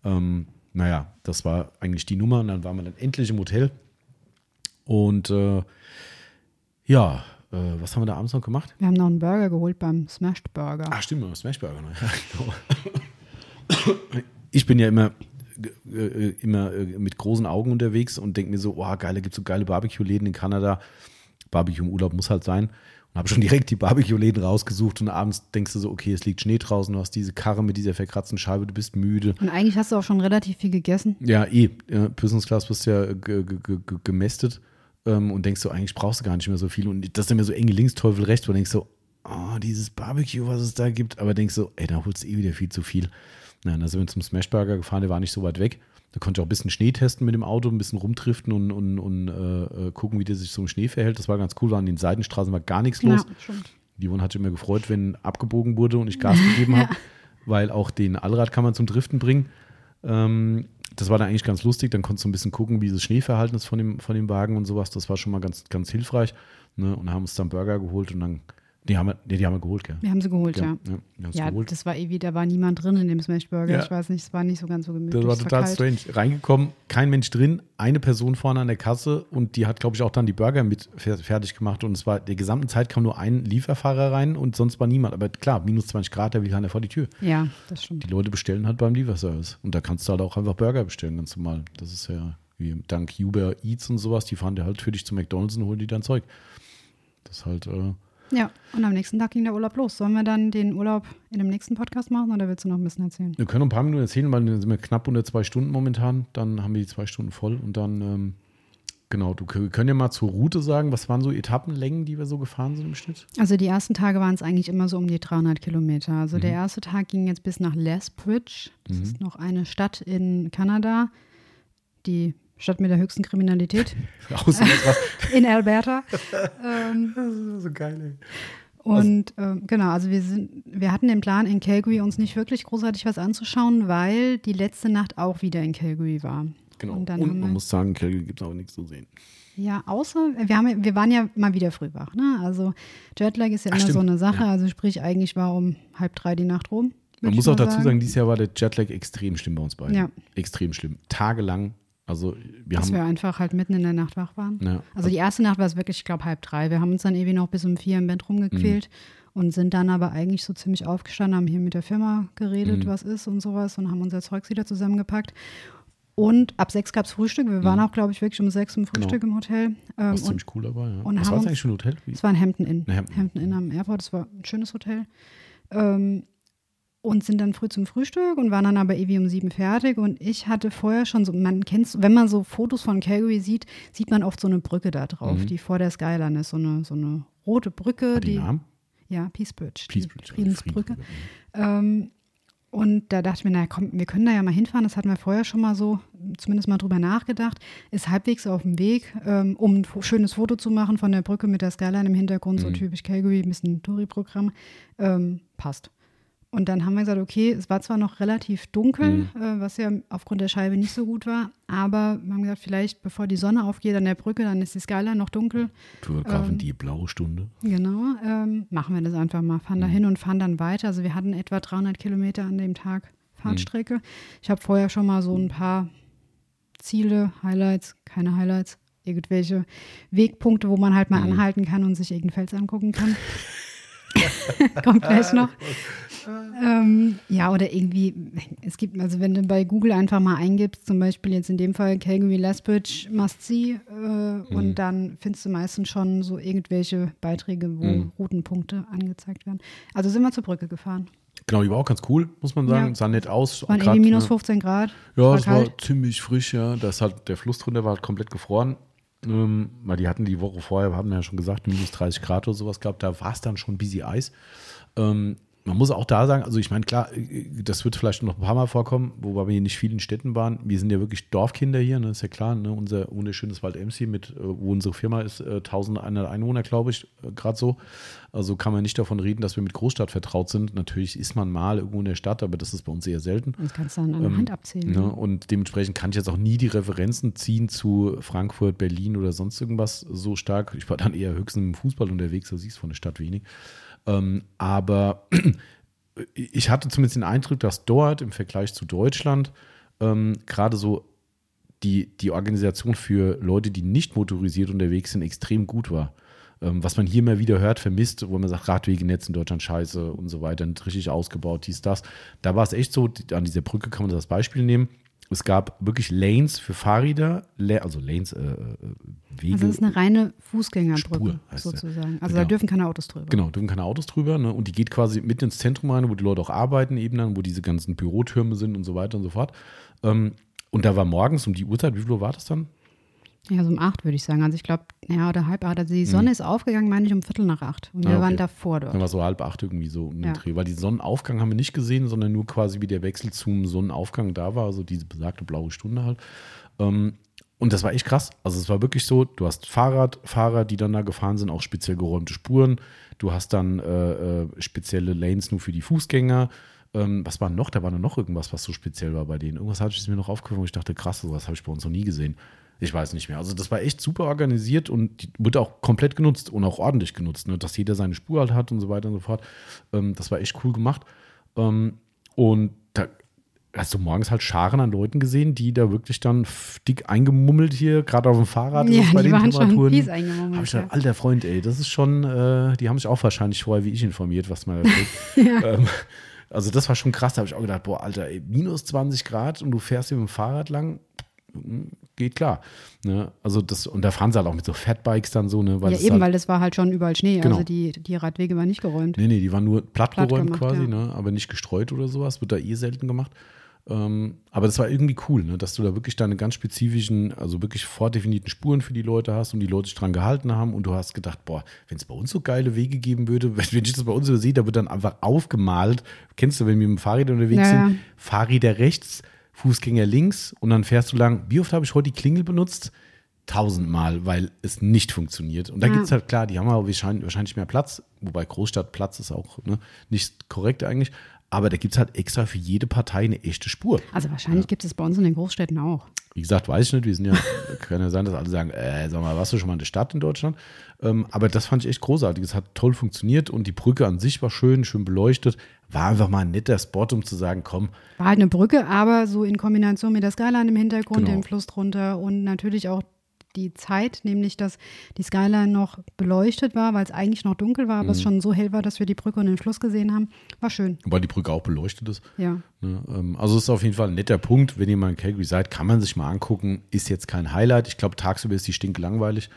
Ähm, naja, das war eigentlich die Nummer und dann waren wir dann endlich im Hotel. Und äh, ja, äh, was haben wir da abends noch gemacht? Wir haben noch einen Burger geholt beim Smashed Burger. Ach, stimmt, Smash Burger. Ne? Ich bin ja immer, äh, immer äh, mit großen Augen unterwegs und denke mir so, oh, geil, da gibt es so geile Barbecue-Läden in Kanada. Barbecue im Urlaub muss halt sein. Und habe schon direkt die Barbecue-Läden rausgesucht und abends denkst du so, okay, es liegt Schnee draußen, du hast diese Karre mit dieser verkratzten Scheibe, du bist müde. Und eigentlich hast du auch schon relativ viel gegessen. Ja, eh. Business Class bist ja ge ge ge gemästet ähm, und denkst so, eigentlich brauchst du gar nicht mehr so viel. Und das ist dann immer so enge links, Teufel rechts, wo du denkst so, oh, dieses Barbecue, was es da gibt. Aber denkst so, ey, da holst du eh wieder viel zu viel. Na, dann sind wir zum Smashburger gefahren, der war nicht so weit weg. Da konnte ich auch ein bisschen Schnee testen mit dem Auto, ein bisschen rumdriften und, und, und äh, gucken, wie der sich so im Schnee verhält. Das war ganz cool, war an den Seitenstraßen war gar nichts los. Ja, stimmt. Die Wohn hat sich immer gefreut, wenn abgebogen wurde und ich Gas gegeben habe, weil auch den Allrad kann man zum Driften bringen. Ähm, das war dann eigentlich ganz lustig. Dann konntest du ein bisschen gucken, wie das Schneeverhalten ist von dem, von dem Wagen und sowas. Das war schon mal ganz, ganz hilfreich. Ne? Und haben uns dann Burger geholt und dann, die haben nee, die haben wir geholt, gell? Wir haben sie geholt, ja. Ja, es Ja, geholt. das war eh wie, da war niemand drin in dem Smash Burger. Ja. Ich weiß nicht, es war nicht so ganz so gemütlich. Das war total kalt. strange. Reingekommen, kein Mensch drin, eine Person vorne an der Kasse und die hat, glaube ich, auch dann die Burger mit fer- fertig gemacht. Und es war, der gesamten Zeit kam nur ein Lieferfahrer rein und sonst war niemand. Aber klar, minus 20 Grad, da will keiner vor die Tür. Ja, das stimmt. Die Leute bestellen halt beim Lieferservice. Und da kannst du halt auch einfach Burger bestellen, ganz normal. Das ist ja wie dank Uber Eats und sowas, die fahren dir halt für dich zu McDonalds und holen dir dein Zeug. Das ist halt, äh, Ja, und am nächsten Tag ging der Urlaub los. Sollen wir dann den Urlaub in dem nächsten Podcast machen oder willst du noch ein bisschen erzählen? wir können noch ein paar Minuten erzählen, weil dann sind wir knapp unter zwei Stunden momentan. Dann haben wir die zwei Stunden voll und dann, ähm, genau, du, wir können ja mal zur Route sagen, was waren so Etappenlängen, die wir so gefahren sind im Schnitt? Also die ersten Tage waren es eigentlich immer so um die 300 Kilometer. Also Mhm. der erste Tag ging jetzt bis nach Lethbridge. Das ist noch eine Stadt in Kanada, die Stadt mit der höchsten Kriminalität das in Alberta. ähm, so geil, ey. Und ähm, genau, also wir sind, wir hatten den Plan, in Calgary uns nicht wirklich großartig was anzuschauen, weil die letzte Nacht auch wieder in Calgary war. Genau. Und Und, dann wir- man muss sagen, Calgary gibt es auch nichts zu sehen. Ja, außer, wir, haben, wir waren ja mal wieder früh wach. Ne? Also Jetlag ist ja Ach, immer so stimmt, eine Sache. ja. Also sprich, eigentlich war um halb drei die Nacht rum. Man muss auch dazu sagen, dieses Jahr war der Jetlag extrem schlimm bei uns beiden. Ja. Extrem schlimm. Tagelang. Also wir dass haben. wir einfach halt mitten in der Nacht wach waren. Ja. Also die erste Nacht war es wirklich, ich glaube, halb drei. Wir haben uns dann irgendwie noch bis um vier im Bett rumgequält Mhm. und sind dann aber eigentlich so ziemlich aufgestanden, haben hier mit der Firma geredet, Mhm. was ist und sowas und haben unser Zeugs wieder zusammengepackt. Und ab sechs gab es Frühstück. Wir waren auch, glaube ich, wirklich um sechs im Frühstück im Hotel. Ähm, und ziemlich cool dabei, ja. und Was war das eigentlich für ein Hotel? Es war ein Hampton Inn. Hampton. Hampton Inn am Airport. Das war ein schönes Hotel. Ähm, und sind dann früh zum Frühstück und waren dann aber ewig um sieben fertig. Und ich hatte vorher schon so, man kennt, wenn man so Fotos von Calgary sieht, sieht man oft so eine Brücke da drauf, die vor der Skyline ist. So eine, so eine rote Brücke. Mhm. Hat die Namen? Ja, Peace Bridge. Peace die Bridge. Friedensbrücke. Ähm, und da dachte ich mir, naja, komm, wir können da ja mal hinfahren. Das hatten wir vorher schon mal so, zumindest mal drüber nachgedacht. Ist halbwegs auf dem Weg, ähm, um ein schönes Foto zu machen von der Brücke mit der Skyline im Hintergrund, Mhm. so typisch Calgary, ein bisschen Touri-Programm. Ähm, passt. Und dann haben wir gesagt, okay, es war zwar noch relativ dunkel, Mhm. äh, was ja aufgrund der Scheibe nicht so gut war, aber wir haben gesagt, vielleicht bevor die Sonne aufgeht an der Brücke, dann ist die Skyline noch dunkel. Fotografen, Ähm, die blaue Stunde. Genau, ähm, machen wir das einfach mal. Fahren da hin und fahren dann weiter. Also wir hatten etwa 300 Kilometer an dem Tag Fahrtstrecke. Ich habe vorher schon mal so ein paar Ziele, Highlights, keine Highlights, irgendwelche Wegpunkte, wo man halt mal anhalten kann und sich irgendeinen Fels angucken kann. Kommt gleich noch. Ähm, ja, oder irgendwie, es gibt, also wenn du bei Google einfach mal eingibst, zum Beispiel jetzt in dem Fall Calgary Lethbridge Must See, äh, und dann findest du meistens schon so irgendwelche Beiträge, wo Routenpunkte angezeigt werden. Also sind wir zur Brücke gefahren. Genau, die war auch ganz cool, muss man sagen. Ja. Sah nett aus. Waren Grad, irgendwie minus ne? 15 Grad. Ja, war es war ziemlich frisch, ja. Da ist halt der Fluss drunter war halt komplett gefroren. Ähm, weil die hatten die Woche vorher, haben wir ja schon gesagt, minus 30 Grad oder sowas gehabt. Da war es dann schon busy Eis. Ähm, man muss auch da sagen, also ich meine, klar, das wird vielleicht noch ein paar Mal vorkommen, wobei wir hier nicht viel in Städten waren. Wir sind ja wirklich Dorfkinder hier, ne? ist ja klar, ne? unser wunderschönes Wald MC mit, äh, wo unsere Firma ist, äh, 1100 Einwohner, glaube ich, äh, gerade so. Also kann man nicht davon reden, dass wir mit Großstadt vertraut sind. Natürlich ist man mal irgendwo in der Stadt, aber das ist bei uns eher selten. Das kannst du dann an der Ähm, Hand abzählen. Ne? Und dementsprechend kann ich jetzt auch nie die Referenzen ziehen zu Frankfurt, Berlin oder sonst irgendwas so stark. Ich war dann eher höchstens im Fußball unterwegs, da siehst du von der Stadt wenig. Ähm, aber ich hatte zumindest den Eindruck, dass dort im Vergleich zu Deutschland ähm, gerade so die, die Organisation für Leute, die nicht motorisiert unterwegs sind, extrem gut war. Ähm, was man hier immer wieder hört, vermisst, wo man sagt, Radwegenetz in Deutschland scheiße und so weiter, nicht richtig ausgebaut, dies, das. Da war es echt so, an dieser Brücke kann man das Beispiel nehmen. Es gab wirklich Lanes für Fahrräder, also Lanes, äh, äh, Wege. Also das ist eine reine Fußgängerbrücke sozusagen. Also Genau. da dürfen keine Autos drüber. Genau, dürfen keine Autos drüber. Ne? Und die geht quasi mitten ins Zentrum rein, wo die Leute auch arbeiten, eben dann, wo diese ganzen Bürotürme sind und so weiter und so fort. Ähm, und da war morgens um die Uhrzeit, wie viel Uhr war das dann? Ja, so um acht würde ich sagen. Also ich glaube, ja, oder halb acht. Also die Sonne ist aufgegangen, meine ich, um Viertel nach acht. Und wir Mhm. Ah, okay. waren davor dort. Dann war so halb acht irgendwie so um den Ja. Dreh. Weil die Sonnenaufgang haben wir nicht gesehen, sondern nur quasi wie der Wechsel zum Sonnenaufgang da war, also diese besagte blaue Stunde halt. Ähm, und das war echt krass. Also es war wirklich so, du hast Fahrradfahrer, die dann da gefahren sind, auch speziell geräumte Spuren. Du hast dann äh, äh, spezielle Lanes nur für die Fußgänger. Ähm, was war noch? Da war noch irgendwas, was so speziell war bei denen. Irgendwas hatte ich mir noch aufgefallen, wo ich dachte, krass, sowas habe ich bei uns noch nie gesehen. Ich weiß nicht mehr. Also das war echt super organisiert und die wurde auch komplett genutzt und auch ordentlich genutzt, ne? dass jeder seine Spur halt hat und so weiter und so fort. Ähm, das war echt cool gemacht. Ähm, und da hast du morgens halt Scharen an Leuten gesehen, die da wirklich dann dick eingemummelt hier, gerade auf dem Fahrrad Ja, bei die den waren schon Temperaturen. fies eingemummelt, Hab ich gedacht, ja. alter Freund, ey, das ist schon, äh, die haben sich auch wahrscheinlich vorher wie ich informiert, was man da tut. ähm, also das war schon krass, da habe ich auch gedacht, boah, Alter, ey, minus 20 Grad und du fährst hier mit dem Fahrrad lang, mm, geht klar. Ne? Also das, und da fahren sie halt auch mit so Fatbikes dann so, ne? Weil ja, eben, halt, weil das war halt schon überall Schnee. Genau. Also die, die Radwege waren nicht geräumt. Nee, nee, die waren nur platt, Platt geräumt gemacht, quasi, ja. ne? aber nicht gestreut oder sowas. Wird da eh selten gemacht. Ähm, aber das war irgendwie cool, ne? dass du da wirklich deine ganz spezifischen, also wirklich vordefinierten Spuren für die Leute hast und die Leute sich dran gehalten haben und du hast gedacht, boah, wenn es bei uns so geile Wege geben würde, wenn ich das bei uns so sehe, da wird dann einfach aufgemalt. Kennst du, wenn wir mit dem Fahrrad unterwegs ja. sind, Fahrräder rechts, Fußgänger links und dann fährst du lang. Wie oft habe ich heute die Klingel benutzt? Tausendmal, weil es nicht funktioniert. Und da Ja. gibt es halt klar, die haben aber wahrscheinlich, wahrscheinlich mehr Platz, wobei Großstadt Platz ist auch ne, nicht korrekt eigentlich. Aber da gibt es halt extra für jede Partei eine echte Spur. Also wahrscheinlich gibt es bei uns in den Großstädten auch. Wie gesagt, weiß ich nicht, wir sind ja, kann ja sein, dass alle sagen, äh, sag mal, warst du schon mal in der Stadt in Deutschland? Ähm, aber das fand ich echt großartig. Es hat toll funktioniert und die Brücke an sich war schön, schön beleuchtet. War einfach mal ein netter Spot, um zu sagen, komm, War halt eine Brücke, aber so in Kombination mit der Skyline im Hintergrund, Genau. den Fluss drunter und natürlich auch die Zeit, nämlich dass die Skyline noch beleuchtet war, weil es eigentlich noch dunkel war, aber Mhm. es schon so hell war, dass wir die Brücke und den Fluss gesehen haben. War schön, wobei die Brücke auch beleuchtet ist. ja. Ne, ähm, Also es ist auf jeden Fall ein netter Punkt. Wenn ihr mal in Calgary seid, kann man sich mal angucken. Ist jetzt kein Highlight. Ich glaube, tagsüber ist die stinklangweilig,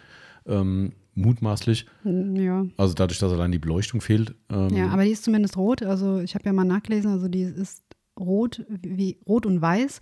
ähm, mutmaßlich. Ja. Also dadurch, dass allein die Beleuchtung fehlt. Ähm, ja, aber die ist zumindest rot. Also ich habe ja mal nachgelesen, also die ist rot, wie rot und weiß,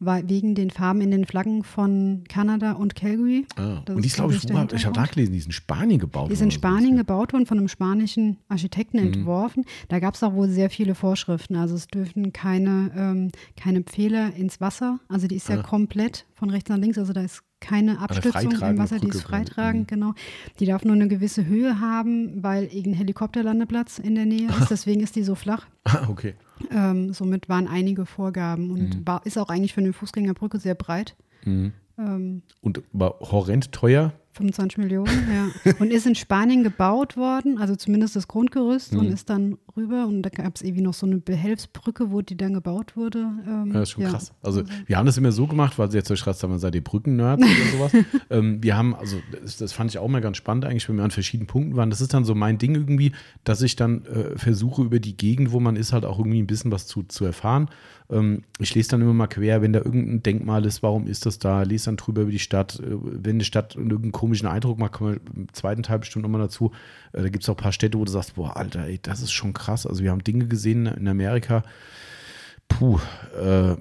wegen den Farben in den Flaggen von Kanada und Calgary. ah, und die ist, glaube ich, wo, ich habe nachgelesen, die ist in Spanien gebaut Die ist in worden Spanien sowas. gebaut worden, von einem spanischen Architekten Mhm. entworfen. Da gab es auch wohl sehr viele Vorschriften. Also es dürfen keine, ähm, keine Pfähle ins Wasser. Also die ist ja Ah. komplett von rechts nach links. Also da ist keine Abstützung im Wasser, die Brücke ist quasi. freitragend, genau. Die darf nur eine gewisse Höhe haben, weil irgendein Helikopterlandeplatz in der Nähe ist. Deswegen ist die so flach. Ah, okay. Ähm, somit waren einige Vorgaben und Mhm. war, ist auch eigentlich für eine Fußgängerbrücke sehr breit. Ähm, Und war horrend teuer. 25 Millionen, ja. Und ist in Spanien gebaut worden, also zumindest das Grundgerüst Mhm. und ist dann rüber und da gab es irgendwie noch so eine Behelfsbrücke, wo die dann gebaut wurde. Ähm, Ja, das ist schon ja. krass. Also wir haben das immer so gemacht, weil sie jetzt euch gerade sagen, seid ihr Brücken-Nerds oder sowas. ähm, wir haben, also das, das fand ich auch mal ganz spannend eigentlich, wenn wir an verschiedenen Punkten waren. Das ist dann so mein Ding irgendwie, dass ich dann äh, versuche, über die Gegend, wo man ist, halt auch irgendwie ein bisschen was zu, zu erfahren. Ähm, ich lese dann immer mal quer, wenn da irgendein Denkmal ist, warum ist das da? Lese dann drüber über die Stadt. Äh, wenn eine Stadt irgendeinen komischen Eindruck macht, kommen wir im zweiten Teil bestimmt nochmal dazu. Äh, da gibt es auch ein paar Städte, wo du sagst, boah, Alter, ey, das ist schon krass. Also wir haben Dinge gesehen in Amerika, Puh, äh,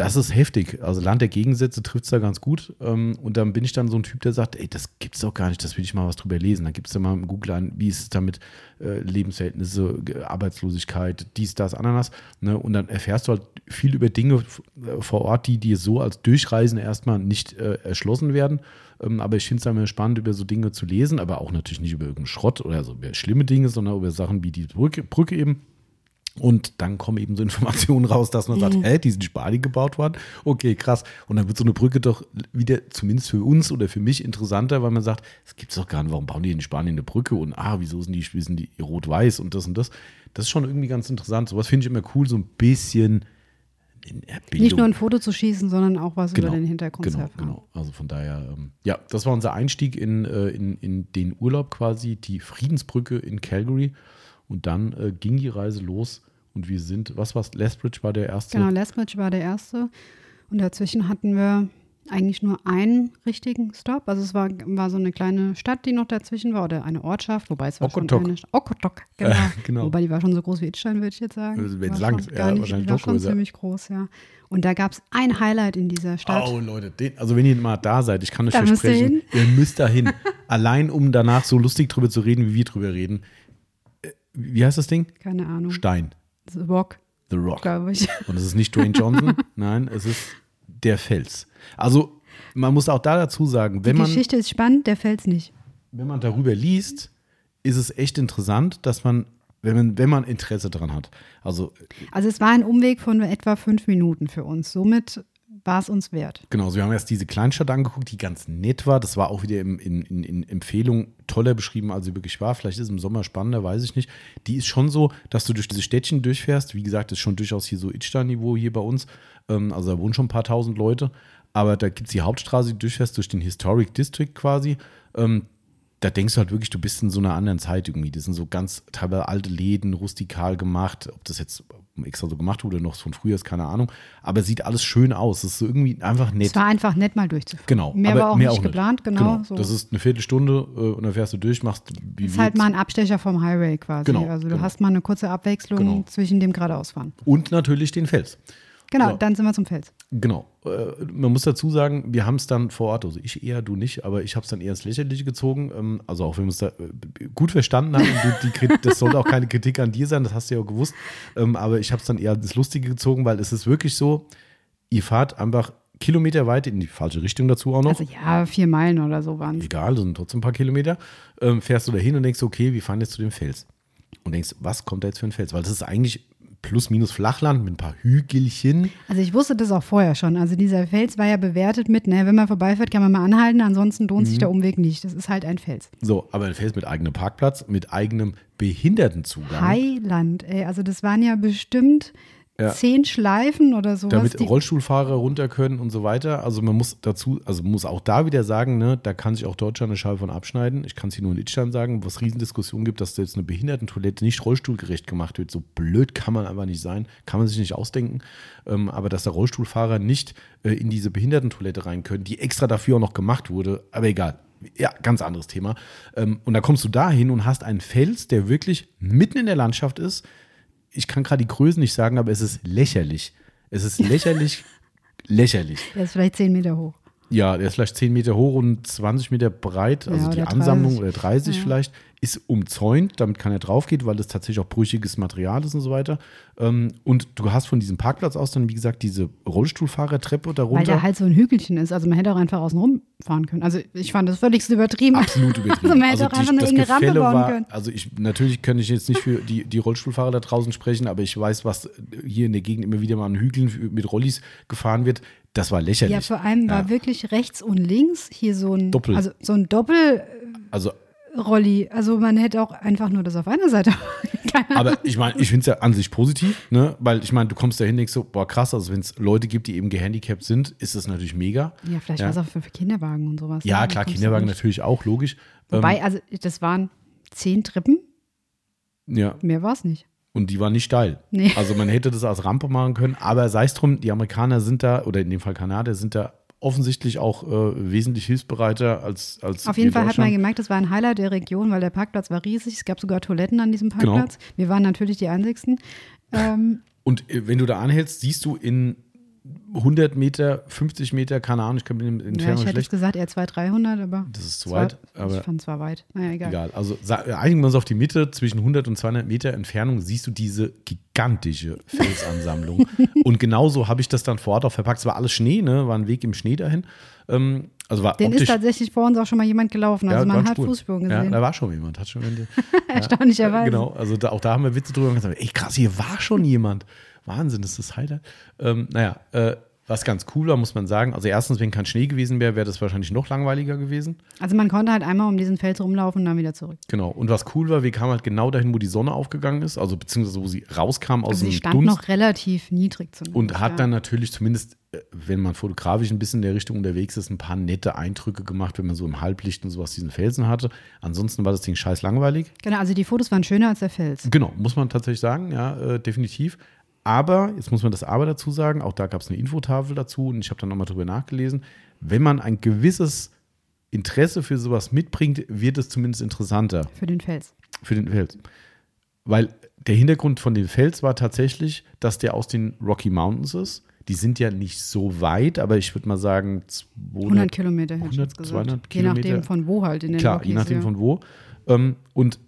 das ist heftig. Also Land der Gegensätze trifft es da ganz gut. Ähm, und dann bin ich dann so ein Typ, der sagt, ey, das gibt's doch gar nicht, das will ich mal was drüber lesen. Dann gibt es da mal im Google ein, wie ist es damit, äh, Lebensverhältnisse, Arbeitslosigkeit, dies, das, Ananas. Ne? Und dann erfährst du halt viel über Dinge äh, vor Ort, die dir so als Durchreisen erstmal nicht äh, erschlossen werden. Ähm, aber ich finde es immer spannend, über so Dinge zu lesen, aber auch natürlich nicht über irgendeinen Schrott oder so über schlimme Dinge, sondern über Sachen wie die Brücke, Brücke eben und dann kommen eben so Informationen raus, dass man sagt, mhm. hä, die sind in Spanien gebaut worden. Okay, krass. Und dann wird so eine Brücke doch wieder, zumindest für uns oder für mich, interessanter, weil man sagt, es gibt es doch gar nicht, warum bauen die in Spanien eine Brücke? Und ah, wieso sind die, sind die rot-weiß und das und das? Das ist schon irgendwie ganz interessant. Sowas finde ich immer cool, so ein bisschen Nicht nur ein Foto zu schießen, sondern auch was genau, über den Hintergrund genau, zu erfahren. Genau, also von daher, ähm, ja, das war unser Einstieg in, äh, in, in den Urlaub quasi, die Friedensbrücke in Calgary. Und dann äh, ging die Reise los und wir sind, was war es? Lethbridge war der erste? Genau, Lethbridge war der erste. Und dazwischen hatten wir eigentlich nur einen richtigen Stop. Also es war, war so eine kleine Stadt, die noch dazwischen war, oder eine Ortschaft, wobei es war Okotok. schon eine Okotok, genau. genau. Wobei die war schon so groß wie Itstein, würde ich jetzt sagen. Also wenn es lang, ja, gar nicht, wahrscheinlich war schon größer. ziemlich groß, ja. Und da gab es ein Highlight in dieser Stadt. Oh, Leute, den, also wenn ihr mal da seid, ich kann euch da versprechen, ihr müsst da hin. Allein um danach so lustig drüber zu reden, wie wir drüber reden. Wie heißt das Ding? Keine Ahnung. Stein. The Rock. The Rock. Glaube ich. Und es ist nicht Dwayne Johnson, nein, es ist der Fels. Also, man muss auch da dazu sagen, wenn man. Die Geschichte ist spannend, der Fels nicht. Wenn man darüber liest, ist es echt interessant, dass man, wenn man, wenn man Interesse daran hat. Also, also es war ein Umweg von etwa fünf Minuten für uns. Somit war es uns wert. Genau, also wir haben erst diese Kleinstadt angeguckt, die ganz nett war. Das war auch wieder in, in, in Empfehlung toller beschrieben, als sie wirklich war. Vielleicht ist es im Sommer spannender, weiß ich nicht. Die ist schon so, dass du durch diese Städtchen durchfährst. Wie gesagt, das ist schon durchaus hier so Itstein-Niveau hier bei uns. Ähm, also da wohnen schon ein paar tausend Leute. Aber da gibt es die Hauptstraße, die du durchfährst, durch den Historic District quasi. Da denkst du halt wirklich, du bist in so einer anderen Zeit irgendwie. Das sind so ganz teilweise alte Läden, rustikal gemacht. Ob das jetzt extra so gemacht wurde, noch von früher ist keine Ahnung. Aber sieht alles schön aus. Es ist so irgendwie einfach nett. Es war einfach nett mal durchzufahren. Genau. Mehr aber war auch mehr nicht auch geplant, nicht. genau. genau. So. Das ist eine Viertelstunde äh, und dann fährst du durch, machst wie Das ist halt mal ein Abstecher vom Highway quasi. Genau, also du genau. hast mal eine kurze Abwechslung Genau. zwischen dem geradeausfahren. Und natürlich den Fels. Genau, So. dann sind wir zum Fels. Genau. Äh, man muss dazu sagen, wir haben es dann vor Ort, also ich eher, du nicht, aber ich habe es dann eher ins Lächerliche gezogen. Ähm, also auch wenn wir es da äh, gut verstanden haben. Du, die, das sollte auch keine Kritik an dir sein, das hast du ja auch gewusst. Ähm, aber ich habe es dann eher ins Lustige gezogen, weil es ist wirklich so, ihr fahrt einfach kilometerweit in die falsche Richtung dazu auch noch. Also ja, vier Meilen oder so waren es. Egal, das sind trotzdem ein paar Kilometer. Ähm, fährst du da hin und denkst, okay, wir fahren jetzt zu dem Fels. Und denkst, was kommt da jetzt für ein Fels? Weil das ist eigentlich plus minus Flachland mit ein paar Hügelchen. Also ich wusste das auch vorher schon. Also dieser Fels war ja bewertet mit, ne, wenn man vorbeifährt, kann man mal anhalten, ansonsten lohnt Mhm. sich der Umweg nicht. Das ist halt ein Fels. So, aber ein Fels mit eigenem Parkplatz, mit eigenem Behindertenzugang. Heiland, ey. Also das waren ja bestimmt Ja. zehn Schleifen oder sowas. damit Rollstuhlfahrer runter können und so weiter. Also man muss dazu, also muss auch da wieder sagen, ne, da kann sich auch Deutschland eine Scheibe von abschneiden. Ich kann es hier nur in Itstein sagen, wo es Riesendiskussionen gibt, dass jetzt eine Behindertentoilette nicht rollstuhlgerecht gemacht wird. So blöd kann man einfach nicht sein, kann man sich nicht ausdenken. Ähm, aber dass der Rollstuhlfahrer nicht äh, in diese Behindertentoilette rein können, die extra dafür auch noch gemacht wurde, aber egal. Ja, ganz anderes Thema. Ähm, und da kommst du dahin und hast einen Fels, der wirklich mitten in der Landschaft ist. Ich kann gerade die Größen nicht sagen, aber es ist lächerlich. Es ist lächerlich, lächerlich. der ist vielleicht zehn Meter hoch. Ja, der ist vielleicht 10 Meter hoch und 20 Meter breit, also Ja, die oder Ansammlung 30. oder 30 Ja. vielleicht, ist umzäunt, damit keiner drauf geht, weil das tatsächlich auch brüchiges Material ist und so weiter. Ähm, Und du hast von diesem Parkplatz aus dann, wie gesagt, diese Rollstuhlfahrertreppe Weil darunter. der halt so ein Hügelchen ist. Also man hätte auch einfach außen rumfahren können. Also ich fand das völlig übertrieben. Absolut übertrieben. Also man hätte auch einfach eine das enge Rampe bauen war, können. also ich, natürlich kann ich jetzt nicht für die, die Rollstuhlfahrer da draußen sprechen, aber ich weiß, was hier in der Gegend immer wieder mal an Hügeln mit Rollis gefahren wird. Das war lächerlich. Ja, vor allem war Ja. wirklich rechts und links hier so ein Doppel. Also so ein Doppelrolli. Also Also man hätte auch einfach nur das auf einer Seite. Aber ich meine, ich finde es ja an sich positiv, ne? Weil ich meine, du kommst da hin, denkst so, boah, krass, also wenn es Leute gibt, die eben gehandicapt sind, ist das natürlich mega. Ja, vielleicht Ja. war es auch für, für Kinderwagen und sowas. Ja, ne? klar, Kinderwagen natürlich auch, logisch. Wobei, also das waren zehn Treppen, Ähm, ja, mehr war es nicht. und die waren nicht steil. Nee. Also man hätte das als Rampe machen können, aber sei es drum, die Amerikaner sind da, oder in dem Fall Kanadier, sind da offensichtlich auch äh, wesentlich hilfsbereiter als, als Auf jeden Fall hat man gemerkt, das war ein Highlight der Region, weil der Parkplatz war riesig. Es gab sogar Toiletten an diesem Genau. Parkplatz. Wir waren natürlich die Einzigsten. Ähm, Und äh, wenn du da anhältst, siehst du in 100 Meter, 50 Meter, keine Ahnung, ich kann mit dem Ja, Entfernung ich hätte schlecht. gesagt eher 200, 300, aber. Das ist zu war- weit, aber- ich fand es war weit. Naja, egal. Egal. Also einigen wir uns auf die Mitte. Zwischen 100 und 200 Meter Entfernung siehst du diese gigantische Felsansammlung. und genauso habe ich das dann vor Ort auch verpackt. Es war alles Schnee, ne? War ein Weg im Schnee dahin. Ähm, also war Den optisch, ist tatsächlich vor uns auch schon mal jemand gelaufen. Also ja, man hat Spuren. Fußspuren Ja, gesehen. da war schon jemand. Hat schon jemand Erstaunlicherweise. Genau, also da, auch da haben wir Witze drüber gesagt. Ey, krass, hier war schon jemand. Wahnsinn, das ist das Highlight. Ähm, naja, äh, was ganz cool war, muss man sagen. Also erstens, wenn kein Schnee gewesen wäre, wäre das wahrscheinlich noch langweiliger gewesen. Also man konnte halt einmal um diesen Fels rumlaufen und dann wieder zurück. Genau. Und was cool war, wir kamen halt genau dahin, wo die Sonne aufgegangen ist, also beziehungsweise wo sie rauskam aus Also sie dem stand Dunst noch relativ niedrig zumindest. und hat ja. dann natürlich zumindest, äh, wenn man fotografisch ein bisschen in der Richtung unterwegs ist, ein paar nette Eindrücke gemacht, wenn man so im Halblicht und sowas diesen Felsen hatte. Ansonsten war das Ding scheiß langweilig. Genau, also die Fotos waren schöner als der Fels. Genau, muss man tatsächlich sagen, ja, äh, definitiv. Aber, jetzt muss man das Aber dazu sagen, auch da gab es eine Infotafel dazu und ich habe dann nochmal drüber nachgelesen. Wenn man ein gewisses Interesse für sowas mitbringt, wird es zumindest interessanter. Für den Fels. Für den Fels. Weil der Hintergrund von dem Fels war tatsächlich, dass der aus den Rocky Mountains ist. Die sind ja nicht so weit, aber ich würde mal sagen 200, 100 Kilometer, hätte ich 100, jetzt gesagt. 200 Je nachdem Kilometer. von wo halt in den Klar, Rockies, je nachdem ja. von wo. Ähm, und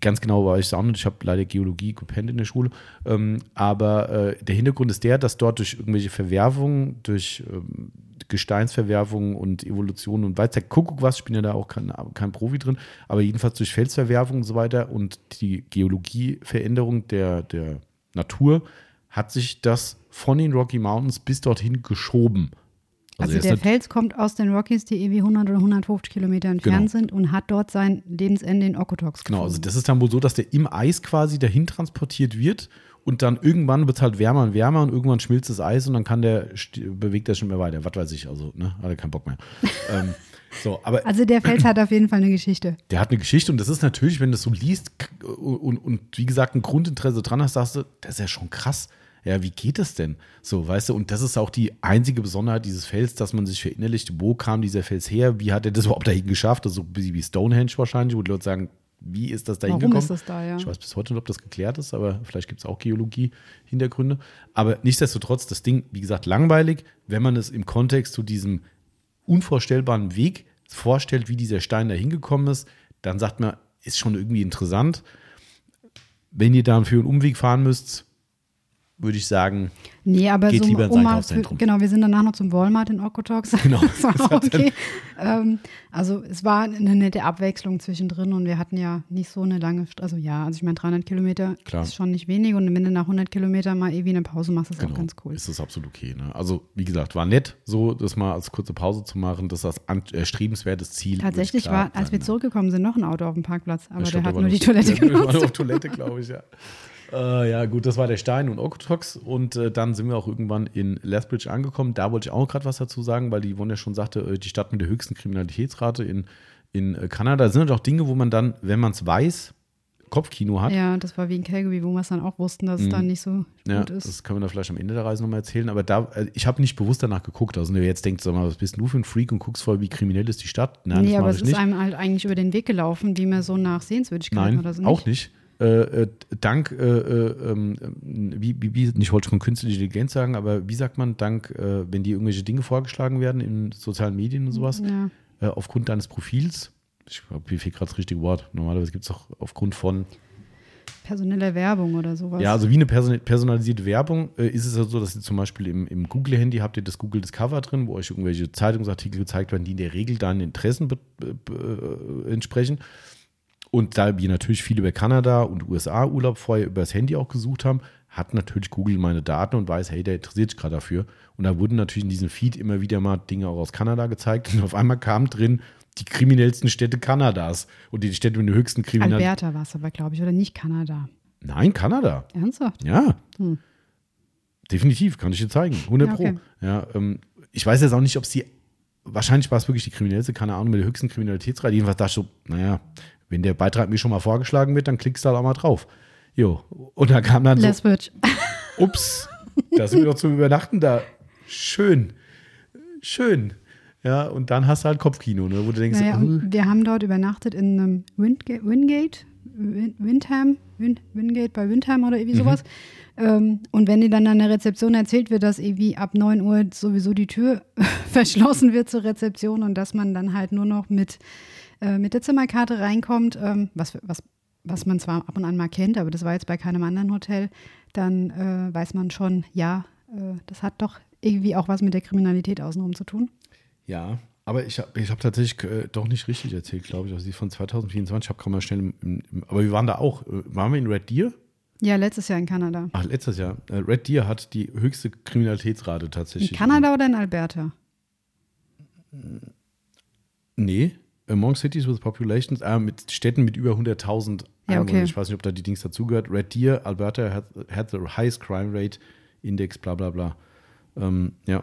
ganz genau war ich es auch nicht. Ich habe leider Geologie gepennt in der Schule. Ähm, aber äh, der Hintergrund ist der, dass dort durch irgendwelche Verwerfungen, durch ähm, Gesteinsverwerfungen und Evolution und weiß der Kuckuck was, ich bin ja da auch kein, kein Profi drin, aber jedenfalls durch Felsverwerfungen und so weiter und die Geologieveränderung der, der Natur hat sich das von den Rocky Mountains bis dorthin geschoben. Also, ist der Fels kommt aus den Rockies, die irgendwie 100 oder 150 Kilometer entfernt Genau. sind und hat dort sein Lebensende in Okotoks Genau, also gefunden. das ist dann wohl so, dass der im Eis quasi dahin transportiert wird und dann irgendwann wird es halt wärmer und wärmer und irgendwann schmilzt das Eis und dann kann der, bewegt er schon mehr weiter. Was weiß ich, also, ne, hat er keinen Bock mehr. ähm, so, aber Also der Fels hat auf jeden Fall eine Geschichte. der hat eine Geschichte und das ist natürlich, wenn du das so liest k- und, und wie gesagt ein Grundinteresse dran hast, sagst du, das ist ja schon krass. Ja, wie geht das denn? So, weißt du, und das ist auch die einzige Besonderheit dieses Fels, dass man sich verinnerlicht, wo kam dieser Fels her, wie hat er das überhaupt dahin geschafft? Ist so ein bisschen wie Stonehenge wahrscheinlich, wo die Leute sagen, wie ist das da Warum hingekommen? ist das da, ja? Ich weiß bis heute nicht, ob das geklärt ist, aber vielleicht gibt es auch Geologie-Hintergründe. Aber nichtsdestotrotz, das Ding, wie gesagt, langweilig, wenn man es im Kontext zu diesem unvorstellbaren Weg vorstellt, wie dieser Stein da hingekommen ist, dann sagt man, ist schon irgendwie interessant. Wenn ihr da für einen Umweg fahren müsst, würde ich sagen, Nee, aber Geht so, lieber ins für, Einkaufszentrum. genau, wir sind danach noch zum Walmart in Okotoks. Genau. Das war okay. ähm, also es war eine nette Abwechslung zwischendrin und wir hatten ja nicht so eine lange, also ja, also ich meine 300 Kilometer Klar. ist schon nicht wenig und wenn du nach 100 Kilometern mal irgendwie eine Pause machst, ist genau, auch ganz cool. ist das absolut okay. Ne? Also, wie gesagt, war nett, so das mal als kurze Pause zu machen. Das ist das an, äh, Ziel. Tatsächlich war, als wir ne? zurückgekommen sind, noch ein Auto auf dem Parkplatz, aber Ich der hat nur die Toilette genutzt. Toilette, glaube ich, ja. Äh, ja, gut, das war der Stein und Okotox. Und äh, dann sind wir auch irgendwann in Lethbridge angekommen. Da wollte ich auch gerade was dazu sagen, weil die Yvonne ja schon sagte, äh, die Stadt mit der höchsten Kriminalitätsrate in, in äh, Kanada. Das sind natürlich auch Dinge, wo man dann, wenn man es weiß, Kopfkino hat. Ja, das war wie in Calgary, wo wir es dann auch wussten, dass es dann nicht so Mhm. Ja, gut ist. das können wir da vielleicht am Ende der Reise nochmal erzählen. Aber da, äh, ich habe nicht bewusst danach geguckt. Also, wenn ihr jetzt denkt, sag mal, was bist du für ein Freak und guckst voll, wie kriminell ist die Stadt? Nein, nee, aber es ist nicht. einem halt eigentlich über den Weg gelaufen, wie man so nach Sehenswürdigkeiten Nein, oder so auch nicht. Äh, äh, dank, äh, äh, ähm, wie, wie, wie, nicht wollte ich schon künstliche Intelligenz sagen, aber wie sagt man, dank, äh, wenn dir irgendwelche Dinge vorgeschlagen werden in sozialen Medien und sowas, Ja. äh, aufgrund deines Profils, ich glaube, mir fehlt gerade das richtige Wort, normalerweise gibt es auch aufgrund von, Personelle Werbung oder sowas. ja, also wie eine person personalisierte Werbung, äh, ist es ja so, dass ihr zum Beispiel im, im Google-Handy habt ihr das Google Discover drin, wo euch irgendwelche Zeitungsartikel gezeigt werden, die in der Regel deinen Interessen äh, entsprechen. Und da wir natürlich viel über Kanada und USA Urlaub vorher über das Handy auch gesucht haben, hat natürlich Google meine Daten und weiß, hey, der interessiert sich gerade dafür. Und da wurden natürlich in diesem Feed immer wieder mal Dinge auch aus Kanada gezeigt. Und auf einmal kam drin die kriminellsten Städte Kanadas und die Städte mit der höchsten Kriminalität. Alberta war es aber, glaube ich, oder nicht Kanada. Nein, Kanada. Ernsthaft? Ja. Definitiv, kann ich dir zeigen. 100 Ja, okay. Pro. Ja, ähm, ich weiß jetzt auch nicht, ob es die, wahrscheinlich war es wirklich die kriminellste, keine Ahnung, mit der höchsten Kriminalitätsrate. Jedenfalls dachte ich so, naja, wenn der Beitrag mir schon mal vorgeschlagen wird, dann klickst du halt auch mal drauf. Jo. Und da kam dann so, Lethbridge. ups, da sind wir doch zum Übernachten da. Schön. Schön. Ja, und dann hast du halt Kopfkino, ne, wo du denkst, Naja, äh, wir haben dort übernachtet in einem Wingate, Wingate Win Windham, Win Wingate bei Windham oder irgendwie sowas. Ähm, und wenn dir dann an der Rezeption erzählt wird, dass irgendwie ab 9 Uhr sowieso die Tür verschlossen wird zur Rezeption und dass man dann halt nur noch mit, äh, mit der Zimmerkarte reinkommt, ähm, was, was, was man zwar ab und an mal kennt, aber das war jetzt bei keinem anderen Hotel, dann äh, weiß man schon, ja, äh, das hat doch irgendwie auch was mit der Kriminalität außenrum zu tun. Ja, aber ich habe ich hab tatsächlich äh, doch nicht richtig erzählt, glaube ich. Also die von 2024, ich habe kaum mal schnell im, im, im, Aber wir waren da auch. Äh, waren wir in Red Deer? Ja, letztes Jahr in Kanada. Ach, letztes Jahr. Äh, Red Deer hat die höchste Kriminalitätsrate tatsächlich. In Kanada oder in Alberta? Nee, Among Cities with Populations, äh, mit Städten mit über 100.000 Ja, okay. Ich weiß nicht, ob da die Dings dazugehört. Red Deer, Alberta hat, hat the highest crime rate index, bla bla bla. Ähm, ja,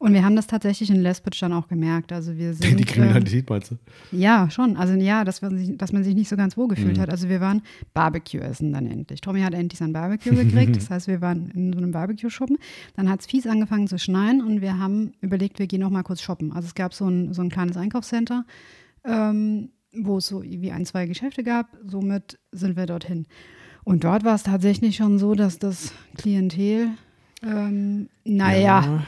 Und wir haben das tatsächlich in Lesbos dann auch gemerkt. Also wir sind. die ähm, Kriminalität meinst du? Ja, schon. Also ja, dass, sich, dass man sich nicht so ganz wohl gefühlt Mhm. hat. Also wir waren Barbecue essen dann endlich. Tommy hat endlich sein Barbecue gekriegt. Das heißt, wir waren in so einem Barbecue-Schuppen. Dann hat es fies angefangen zu schneien und wir haben überlegt, wir gehen noch mal kurz shoppen. Also es gab so ein, so ein kleines Einkaufscenter, ähm, wo es so wie ein, zwei Geschäfte gab. Somit sind wir dorthin. Und dort war es tatsächlich schon so, dass das Klientel, ähm, naja,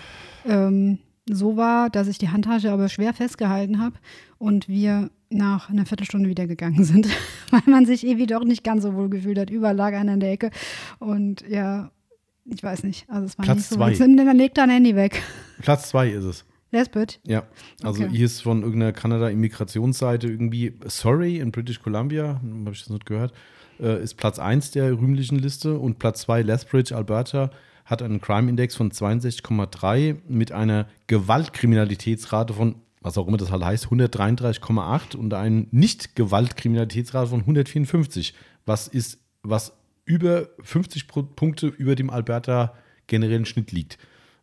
ähm, so war, dass ich die Handtasche aber schwer festgehalten habe und wir nach einer Viertelstunde wieder gegangen sind, weil man sich irgendwie doch nicht ganz so wohl gefühlt hat. Überall lag einer in der Ecke und ja, ich weiß nicht. Also es war Platz nicht so. zwei. Dann leg dein Handy weg. Platz zwei ist es. Lesbit. Ja, also Okay. hier ist von irgendeiner Kanada-Immigrationsseite irgendwie Surrey in British Columbia, habe ich das nicht gehört, äh, ist Platz 1 der rühmlichen Liste und Platz 2 Lethbridge, Alberta, hat einen Crime-Index von 62,3 mit einer Gewaltkriminalitätsrate von, was auch immer das halt heißt, 133,8 und einen Nicht-Gewaltkriminalitätsrate von 154, was ist, was über 50 Pro Punkte über dem Alberta generellen Schnitt liegt.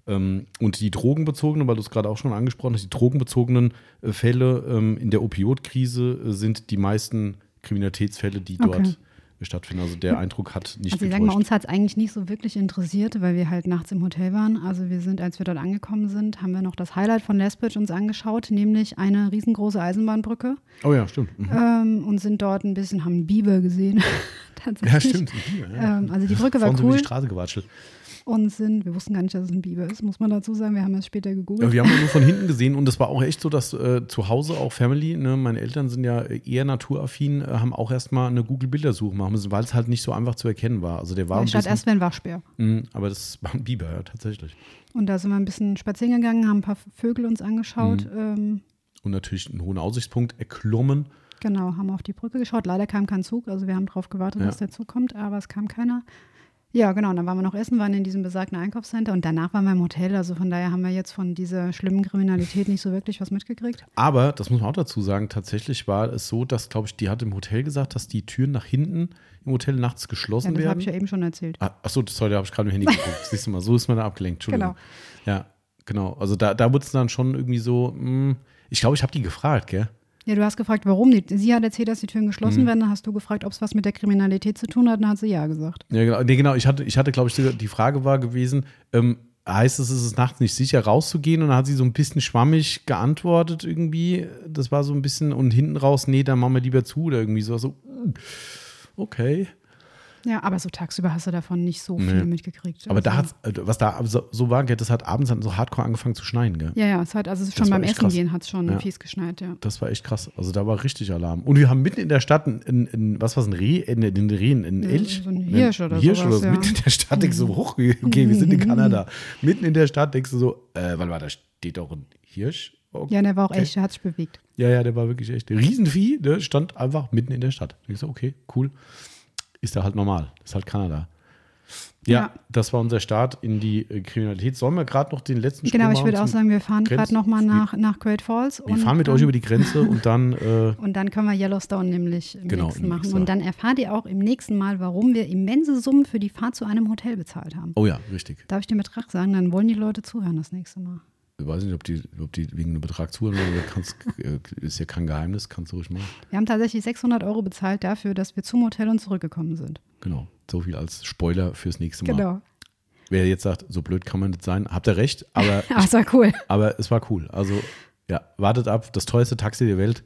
Ähm, und die drogenbezogenen, weil du es gerade auch schon angesprochen hast, die drogenbezogenen äh, Fälle ähm, in der Opioidkrise äh, sind die meisten Kriminalitätsfälle, die Okay. dort stattfinden. Also der Eindruck hat nicht Also ich sag mal, uns hat es eigentlich nicht so wirklich interessiert, weil wir halt nachts im Hotel waren. Also wir sind, als wir dort angekommen sind, haben wir noch das Highlight von Lesbos uns angeschaut, nämlich eine riesengroße Eisenbahnbrücke oh ja, stimmt. Mhm. ähm, und sind dort ein bisschen, haben Biber gesehen. Ja, stimmt. Ja. Ähm, also die Brücke war über cool die Straße gewatschelt. Und sind, wir wussten gar nicht, dass es ein Biber ist, muss man dazu sagen. Wir haben es später gegoogelt. Ja, wir haben ihn nur von hinten gesehen und es war auch echt so, dass äh, zu Hause auch Family, ne, meine Eltern sind ja eher naturaffin, äh, haben auch erstmal eine Google-Bildersuche machen müssen, weil es halt nicht so einfach zu erkennen war. Also der war Ich statt erst ein Waschbär. Mhm, aber das war ein Biber, ja, tatsächlich. Und da sind wir ein bisschen spazieren gegangen, haben ein paar Vögel uns angeschaut. Mhm. Ähm, Und natürlich einen hohen Aussichtspunkt erklommen. Genau, haben auf die Brücke geschaut. Leider kam kein Zug, also wir haben darauf gewartet, Ja. dass der Zug kommt, aber es kam keiner. Ja, genau, und dann waren wir noch essen, waren in diesem besagten Einkaufscenter und danach waren wir im Hotel. Also von daher haben wir jetzt von dieser schlimmen Kriminalität nicht so wirklich was mitgekriegt. Aber, das muss man auch dazu sagen, tatsächlich war es so, dass, glaube ich, die hat im Hotel gesagt, dass die Türen nach hinten im Hotel nachts Ja, geschlossen das habe werden. ich ja eben schon erzählt. Ah, Achso, sorry, da habe ich gerade im Handy geguckt. Siehst du mal, so ist man da abgelenkt. Entschuldigung. Genau. Ja, genau. Also da, da wurde es dann schon irgendwie so, mh, ich glaube, ich habe die gefragt, gell? Ja, du hast gefragt, warum die. Sie hat erzählt, dass die Türen geschlossen Mhm. werden. Dann hast du gefragt, ob es was mit der Kriminalität zu tun hat. Dann hat sie ja gesagt. Ja, genau. Nee, genau. Ich hatte, ich hatte glaube ich, die, die Frage war gewesen, ähm, heißt es, ist es nachts nicht sicher rauszugehen? Und dann hat sie so ein bisschen schwammig geantwortet irgendwie. Das war so ein bisschen, und hinten raus, nee, dann machen wir lieber zu oder irgendwie so. so mm, okay. Ja, aber so tagsüber hast du davon nicht so Nee. viel mitgekriegt. Aber da Also- hat's, äh, was da so, so war, das hat abends dann so hardcore angefangen zu schneien, gell? Ja, ja, es hat, also schon beim Essen krass. gehen hat es schon Ja. fies geschneit, ja. Das war echt krass. Also da war richtig Alarm. Und wir haben mitten in der Stadt ein was war ein Reh, in den Rehen, ein Ja, Elch? so ein Hirsch oder Hirsch sowas, oder so. ja. Mitten in der Stadt denkst du, hoch, okay, wir sind in Kanada. Mitten in der Stadt denkst du so, äh, warte mal, da steht doch ein Hirsch. Okay. Ja, der war auch echt, der hat sich bewegt. Ja, ja, der war wirklich echt. Riesenvieh, der stand einfach mitten in der Stadt. Ich so, okay, cool. Ist da halt normal. Ist halt Kanada. Ja, Ja. das war unser Start in die äh, Kriminalität. Sollen wir gerade noch den letzten Genau, Sprung ich würde auch sagen, wir fahren gerade nochmal nach, nach Great Falls. Wir fahren mit euch über die Grenze und dann äh, Und dann können wir Yellowstone nämlich im Genau, nächsten machen. Und dann erfahrt ihr auch im nächsten Mal, warum wir immense Summen für die Fahrt zu einem Hotel bezahlt haben. Oh ja, richtig. Darf ich den Betrag sagen? Dann wollen die Leute zuhören das nächste Mal. Ich weiß nicht, ob die, ob die wegen einem Betrag zuhören, aber äh, ist ja kein Geheimnis, kannst du ruhig machen. Wir haben tatsächlich 600 Euro bezahlt dafür, dass wir zum Hotel und zurückgekommen sind. Genau. So viel als Spoiler fürs nächste Mal. Genau. Wer jetzt sagt, so blöd kann man nicht sein, habt ihr recht, aber, Ah, das war cool. aber es war cool. Also, ja, wartet ab, das teuerste Taxi der Welt.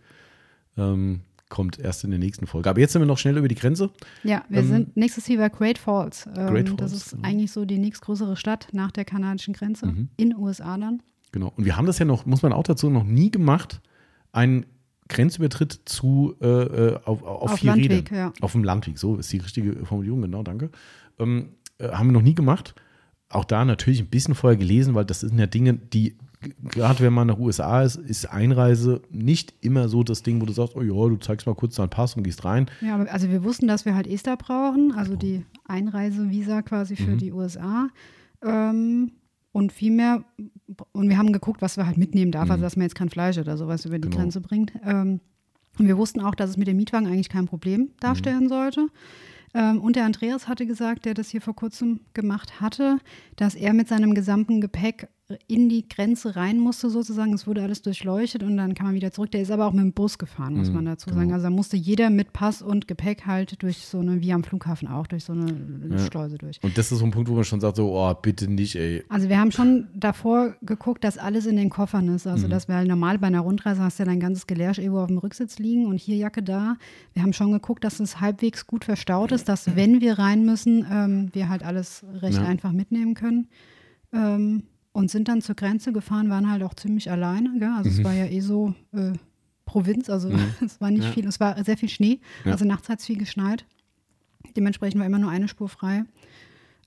Ähm, kommt erst in der nächsten Folge. Aber jetzt sind wir noch schnell über die Grenze. Ja, wir Ähm, sind nächstes Ziel war Great Falls. Ähm, Great das Falls, ist genau. eigentlich so die nächstgrößere Stadt nach der kanadischen Grenze Mhm. in USA dann. Genau. Und wir haben das ja noch, muss man auch dazu noch nie gemacht, einen Grenzübertritt zu äh, äh, auf, auf, Auf vier Landweg, Rädern. ja. Auf dem Landweg, so ist die richtige Formulierung, genau, danke. Ähm, äh, haben wir noch nie gemacht. Auch da natürlich ein bisschen vorher gelesen, weil das sind ja Dinge, die, gerade wenn man nach USA ist, ist Einreise nicht immer so das Ding, wo du sagst, oh ja, du zeigst mal kurz deinen Pass und gehst rein. Ja, also wir wussten, dass wir halt ESTA brauchen, also die Einreisevisa quasi für Mhm. die USA. Ähm, und viel mehr, und wir haben geguckt, was wir halt mitnehmen darf, also dass man jetzt kein Fleisch oder sowas über die Mhm. Genau. Grenze bringt. Ähm, und wir wussten auch, dass es mit dem Mietwagen eigentlich kein Problem darstellen Mhm. sollte. Ähm, und der Andreas hatte gesagt, der das hier vor kurzem gemacht hatte, dass er mit seinem gesamten Gepäck in die Grenze rein musste sozusagen. Es wurde alles durchleuchtet und dann kam man wieder zurück. Der ist aber auch mit dem Bus gefahren, muss Mhm, man dazu genau. sagen. Also da musste jeder mit Pass und Gepäck halt durch so eine, wie am Flughafen auch, durch so eine Ja. Schleuse durch. Und das ist so ein Punkt, wo man schon sagt, so, oh, bitte nicht, ey. Also wir haben schon davor geguckt, dass alles in den Koffern ist. Mhm. Also dass wir halt normal bei einer Rundreise hast ja dein ganzes Gelärsch irgendwo auf dem Rücksitz liegen und hier Jacke da. Wir haben schon geguckt, dass es halbwegs gut verstaut ist, dass wenn wir rein müssen, ähm, wir halt alles recht Ja. einfach mitnehmen können. Ähm, und sind dann zur Grenze gefahren, waren halt auch ziemlich alleine. Gell? Also es war ja eh so äh, Provinz, also es war nicht Mhm. Ja. viel, es war sehr viel Schnee. Ja. Also nachts hat es viel geschneit. Dementsprechend war immer nur eine Spur frei.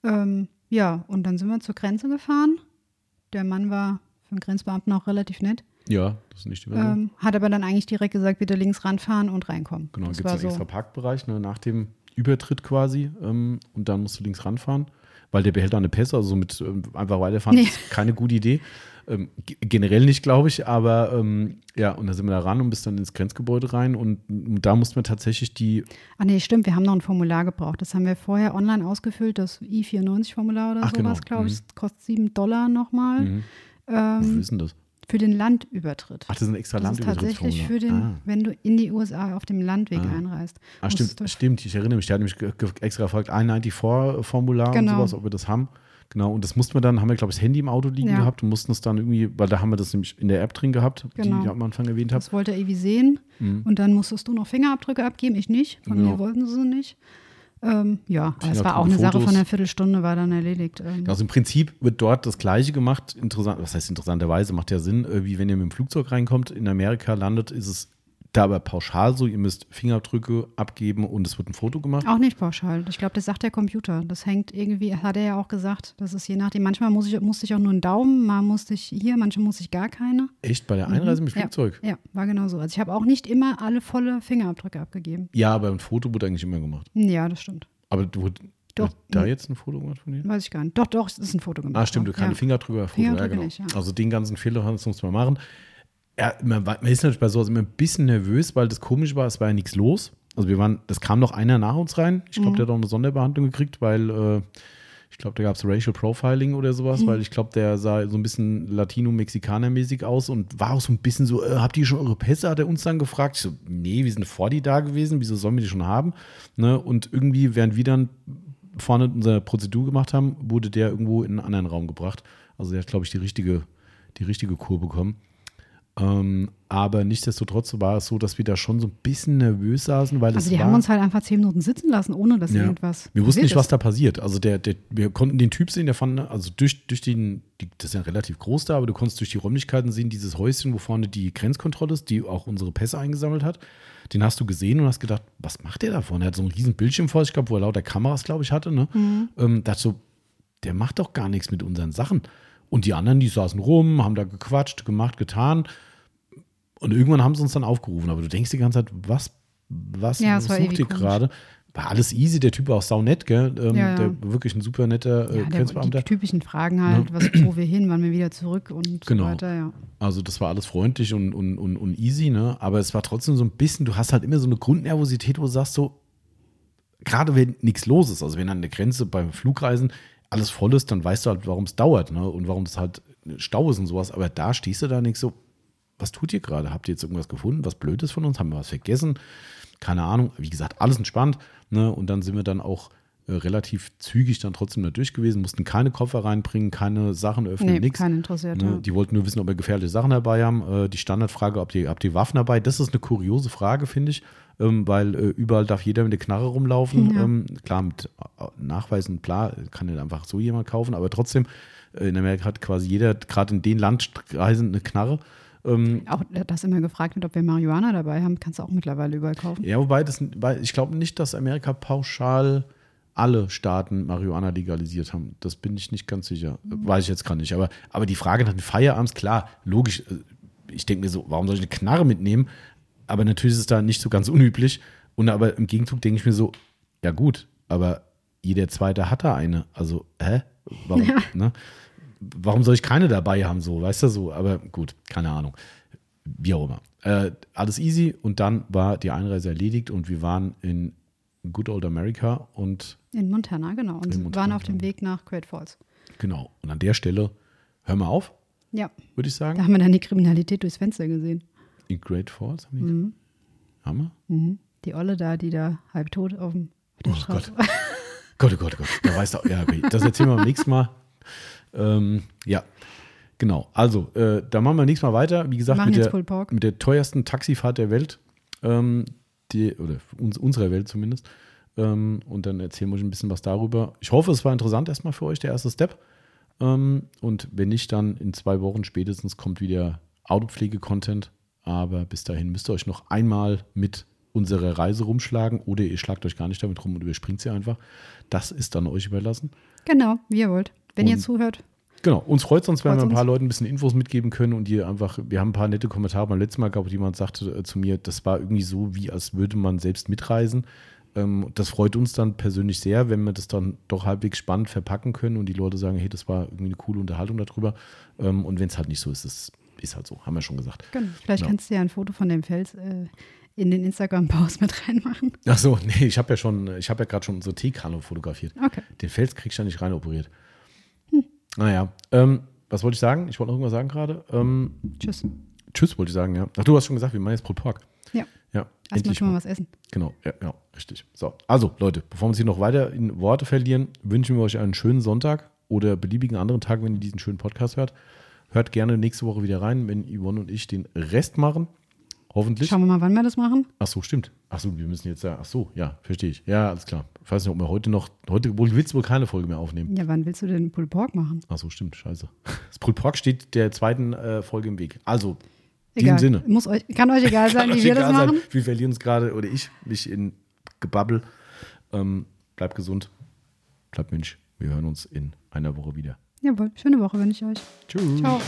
Ähm, ja, und dann sind wir zur Grenze gefahren. Der Mann war für einen Grenzbeamten auch relativ nett. Ja, das ist nicht so. Ähm, hat aber dann eigentlich direkt gesagt, bitte links ranfahren und reinkommen. Genau, gibt es einen so. extra Parkbereich ne, nach dem Übertritt quasi ähm, und dann musst du links ranfahren, weil der behält deine Pässe, also mit ähm, einfach weiterfahren Nee. ist keine gute Idee. Ähm, ge- generell nicht, glaube ich, aber ähm, ja, und da sind wir da ran und bis dann ins Grenzgebäude rein und, und da mussten wir tatsächlich die, Ach nee, stimmt, wir haben noch ein Formular gebraucht. Das haben wir vorher online ausgefüllt, das I94-Formular oder Ach, genau. sowas, glaube ich. Mhm. Das kostet 7 Dollar nochmal mhm, wofür ähm, ist denn das? Für den Landübertritt. Ach, das ist ein extra das ist tatsächlich für den, Ah. wenn du in die USA auf dem Landweg Ah. einreist. Ah, stimmt, stimmt, ich erinnere mich, der hat nämlich extra gefragt, I94-Formular und Genau. sowas, ob wir das haben. Genau, und das mussten wir dann, haben wir, glaube ich, das Handy im Auto liegen Ja. gehabt und mussten es dann irgendwie, weil da haben wir das nämlich in der App drin gehabt, die Genau. ich am Anfang erwähnt habe. Das wollte er irgendwie sehen. Mhm. Und dann musstest du noch Fingerabdrücke abgeben, ich nicht. Von Genau. mir wollten sie sie nicht. Ähm, ja, aber es war auch eine Sache Fotos. von einer Viertelstunde, war dann erledigt. Ähm, Also im Prinzip wird dort das Gleiche gemacht. Interessant, was heißt interessanterweise, macht ja Sinn, äh, wie wenn ihr mit dem Flugzeug reinkommt, in Amerika landet, ist es da aber pauschal so, ihr müsst Fingerabdrücke abgeben und es wird ein Foto gemacht. Auch nicht pauschal. Ich glaube, das sagt der Computer. Das hängt irgendwie, hat er ja auch gesagt, das ist je nachdem. Manchmal muss ich, musste ich auch nur einen Daumen, mal musste ich hier, manchmal musste ich gar keine. Echt bei der Einreise mit Ja. Flugzeug? Ja, war genau so. Also ich habe auch nicht immer alle volle Fingerabdrücke abgegeben. Ja, aber ein Foto wurde eigentlich immer gemacht. Ja, das stimmt. Aber du wurde Doch. da jetzt ein Foto gemacht von dir? Weiß ich gar nicht. Doch, doch, es ist ein Foto gemacht. Ah, stimmt, du ja. keine Fingerabdrücke, aber Foto, ja, Fingerabdrücke genau. nicht, ja. Also den ganzen Fehler das muss man machen. Ja, man, man ist natürlich bei sowas immer ein bisschen nervös, weil das komisch war, es war ja nichts los. Also wir waren, das kam noch einer nach uns rein. Ich Mhm. glaube, der hat auch eine Sonderbehandlung gekriegt, weil äh, ich glaube, da gab es Racial Profiling oder Mhm. sowas, weil ich glaube, der sah so ein bisschen Latino-Mexikaner-mäßig aus und war auch so ein bisschen so, äh, habt ihr schon eure Pässe? Hat er uns dann gefragt. Ich so, nee, wir sind vor die da gewesen, wieso sollen wir die schon haben? Ne? Und irgendwie, während wir dann vorne unsere Prozedur gemacht haben, wurde der irgendwo in einen anderen Raum gebracht. Also der hat, glaube ich, die richtige, die richtige Kur bekommen. Ähm, aber nichtsdestotrotz war es so, dass wir da schon so ein bisschen nervös saßen, weil Also es die war, haben uns halt einfach zehn Minuten sitzen lassen, ohne dass ja. irgendwas. Wir wussten nicht, was ist. da passiert. Also der, der, wir konnten den Typ sehen, der fand, also durch, durch den, die, das ist ja relativ groß da, aber du konntest durch die Räumlichkeiten sehen, dieses Häuschen, wo vorne die Grenzkontrolle ist, die auch unsere Pässe eingesammelt hat. Den hast du gesehen und hast gedacht, was macht der da vorne? Er hat so einen riesen Bildschirm vor sich gehabt, wo er lauter Kameras, glaube ich, hatte. Ne? Mhm. Ähm, dachte so, der macht doch gar nichts mit unseren Sachen. Und die anderen, die saßen rum, haben da gequatscht, gemacht, getan. Und irgendwann haben sie uns dann aufgerufen. Aber du denkst die ganze Zeit, was, was, Ja, sucht ihr gerade? War alles easy, der Typ war auch saunett, gell? Ähm, Ja, ja. Der wirklich ein super netter äh, Ja, der, die Grenzbeamter. typischen Fragen halt, was, wo wir hin, wann wir wieder zurück und Genau. so weiter, ja. Also das war alles freundlich und, und, und, und easy, ne? Aber es war trotzdem so ein bisschen, du hast halt immer so eine Grundnervosität, wo du sagst so, gerade wenn nichts los ist, also wenn an der Grenze beim Flugreisen alles voll ist, dann weißt du halt, warum es dauert, ne? Und warum es halt Stau ist und sowas. Aber da stehst du da nicht so, was tut ihr gerade? Habt ihr jetzt irgendwas gefunden? Was Blödes von uns? Haben wir was vergessen? Keine Ahnung. Wie gesagt, alles entspannt. Ne? Und dann sind wir dann auch äh, relativ zügig dann trotzdem da durch gewesen, mussten keine Koffer reinbringen, keine Sachen öffnen, Nee, nichts. kein interessiert. Ne, die wollten nur wissen, ob wir gefährliche Sachen dabei haben. Äh, die Standardfrage, ob die, habt ihr Waffen dabei? Das ist eine kuriose Frage, finde ich, ähm, weil äh, überall darf jeder mit der Knarre rumlaufen. Ja. Ähm, klar, mit äh, Nachweisen, klar, kann nicht einfach so jemand kaufen, aber trotzdem, äh, in Amerika hat quasi jeder, gerade in den Landkreisen, eine Knarre. Ähm, Auch, dass immer gefragt wird, ob wir Marihuana dabei haben, kannst du auch mittlerweile überall kaufen. ja, wobei, das, ich glaube nicht, dass Amerika pauschal alle Staaten Marihuana legalisiert haben. Das bin ich nicht ganz sicher. Weiß ich jetzt gar nicht. Aber, aber die Frage nach den Feierabends, klar, logisch. äh, Ich denke mir so, warum soll ich eine Knarre mitnehmen? Aber natürlich ist es da nicht so ganz unüblich. Und aber im Gegenzug denke ich mir so, ja gut, aber jeder Zweite hat da eine. Also, hä? Warum, Ja. ne? Warum soll ich keine dabei haben, so, weißt du so? Aber gut, keine Ahnung. Wie auch immer. Äh, alles easy und dann war die Einreise erledigt und wir waren in Good Old America und In Montana, genau. Und Montana, waren auf dem genau. Weg nach Great Falls. genau. Und an der Stelle, hör mal auf, Ja, würde ich da sagen. haben wir dann die Kriminalität durchs Fenster gesehen. In Great Falls haben die. Haben wir? Mhm. Die Olle da, die da halb tot auf, dem, auf der Oh Straße Gott. Gott, oh Gott, oh Gott. Da weißt du, ja, okay. Das erzählen wir beim nächsten Mal. Ähm, ja, genau. Also, äh, da machen wir nächstes Mal weiter. Wie gesagt, mit der, mit der teuersten Taxifahrt der Welt. Ähm, die, oder uns, unserer Welt zumindest. Ähm, und dann erzählen wir euch ein bisschen was darüber. Ich hoffe, es war interessant erstmal für euch, der erste Step. Ähm, und wenn nicht, dann in zwei Wochen spätestens kommt wieder Autopflege-Content. Aber bis dahin müsst ihr euch noch einmal mit unserer Reise rumschlagen oder ihr schlagt euch gar nicht damit rum und überspringt sie einfach. Das ist dann euch überlassen. Genau, wie ihr wollt. Wenn ihr Und- zuhört. Genau, uns freut es uns, wenn wir ein paar. Leuten ein bisschen Infos mitgeben können und ihr einfach, wir haben ein paar nette Kommentare beim letzten Mal gehabt, wo jemand sagte äh, zu mir, das war irgendwie so, wie als würde man selbst mitreisen. Ähm, das freut uns dann persönlich sehr, wenn wir das dann doch halbwegs spannend verpacken können und die Leute sagen, hey, das war irgendwie eine coole Unterhaltung darüber. Ähm, und wenn es halt nicht so ist, das ist halt so, haben wir schon gesagt. Genau. Vielleicht Ja. kannst du ja ein Foto von dem Fels äh, in den Instagram-Post mit reinmachen. Ach so, nee, ich habe ja schon, ich habe ja gerade schon unsere Teekanne fotografiert. Okay. Den Fels kriegst du ja nicht rein operiert. Hm. Naja, ähm, was wollte ich sagen? Ich wollte noch irgendwas sagen gerade. Ähm, Tschüss. Tschüss, wollte ich sagen, ja. Ach, du hast schon gesagt, wir machen jetzt Pulled Pork. Ja. Ja, Erstmal endlich schon mal was essen. Genau, ja, ja, richtig. So, also Leute, bevor wir uns hier noch weiter in Worte verlieren, wünschen wir euch einen schönen Sonntag oder beliebigen anderen Tag, wenn ihr diesen schönen Podcast hört. Hört gerne nächste Woche wieder rein, wenn Yvonne und ich den Rest machen. Hoffentlich. Schauen wir mal, wann wir das machen. Ach so, stimmt. Ach so, wir müssen jetzt ja. Ach so, ja, verstehe ich. Ja, alles klar. Ich weiß nicht, ob wir heute noch. Heute willst du wohl keine Folge mehr aufnehmen. Ja, wann willst du denn Pulled Pork machen? Ach so, stimmt. Scheiße. Das Pulled Pork steht der zweiten äh, Folge im Weg. Also, in diesem Sinne. Muss euch, kann euch egal sein, wie wir das egal sein. machen. Wir verlieren uns gerade, oder ich, mich in Gebabbel. Ähm, bleibt gesund. Bleibt Mensch. Wir hören uns in einer Woche wieder. Jawohl, schöne Woche wünsche ich euch. Tschüss. Ciao.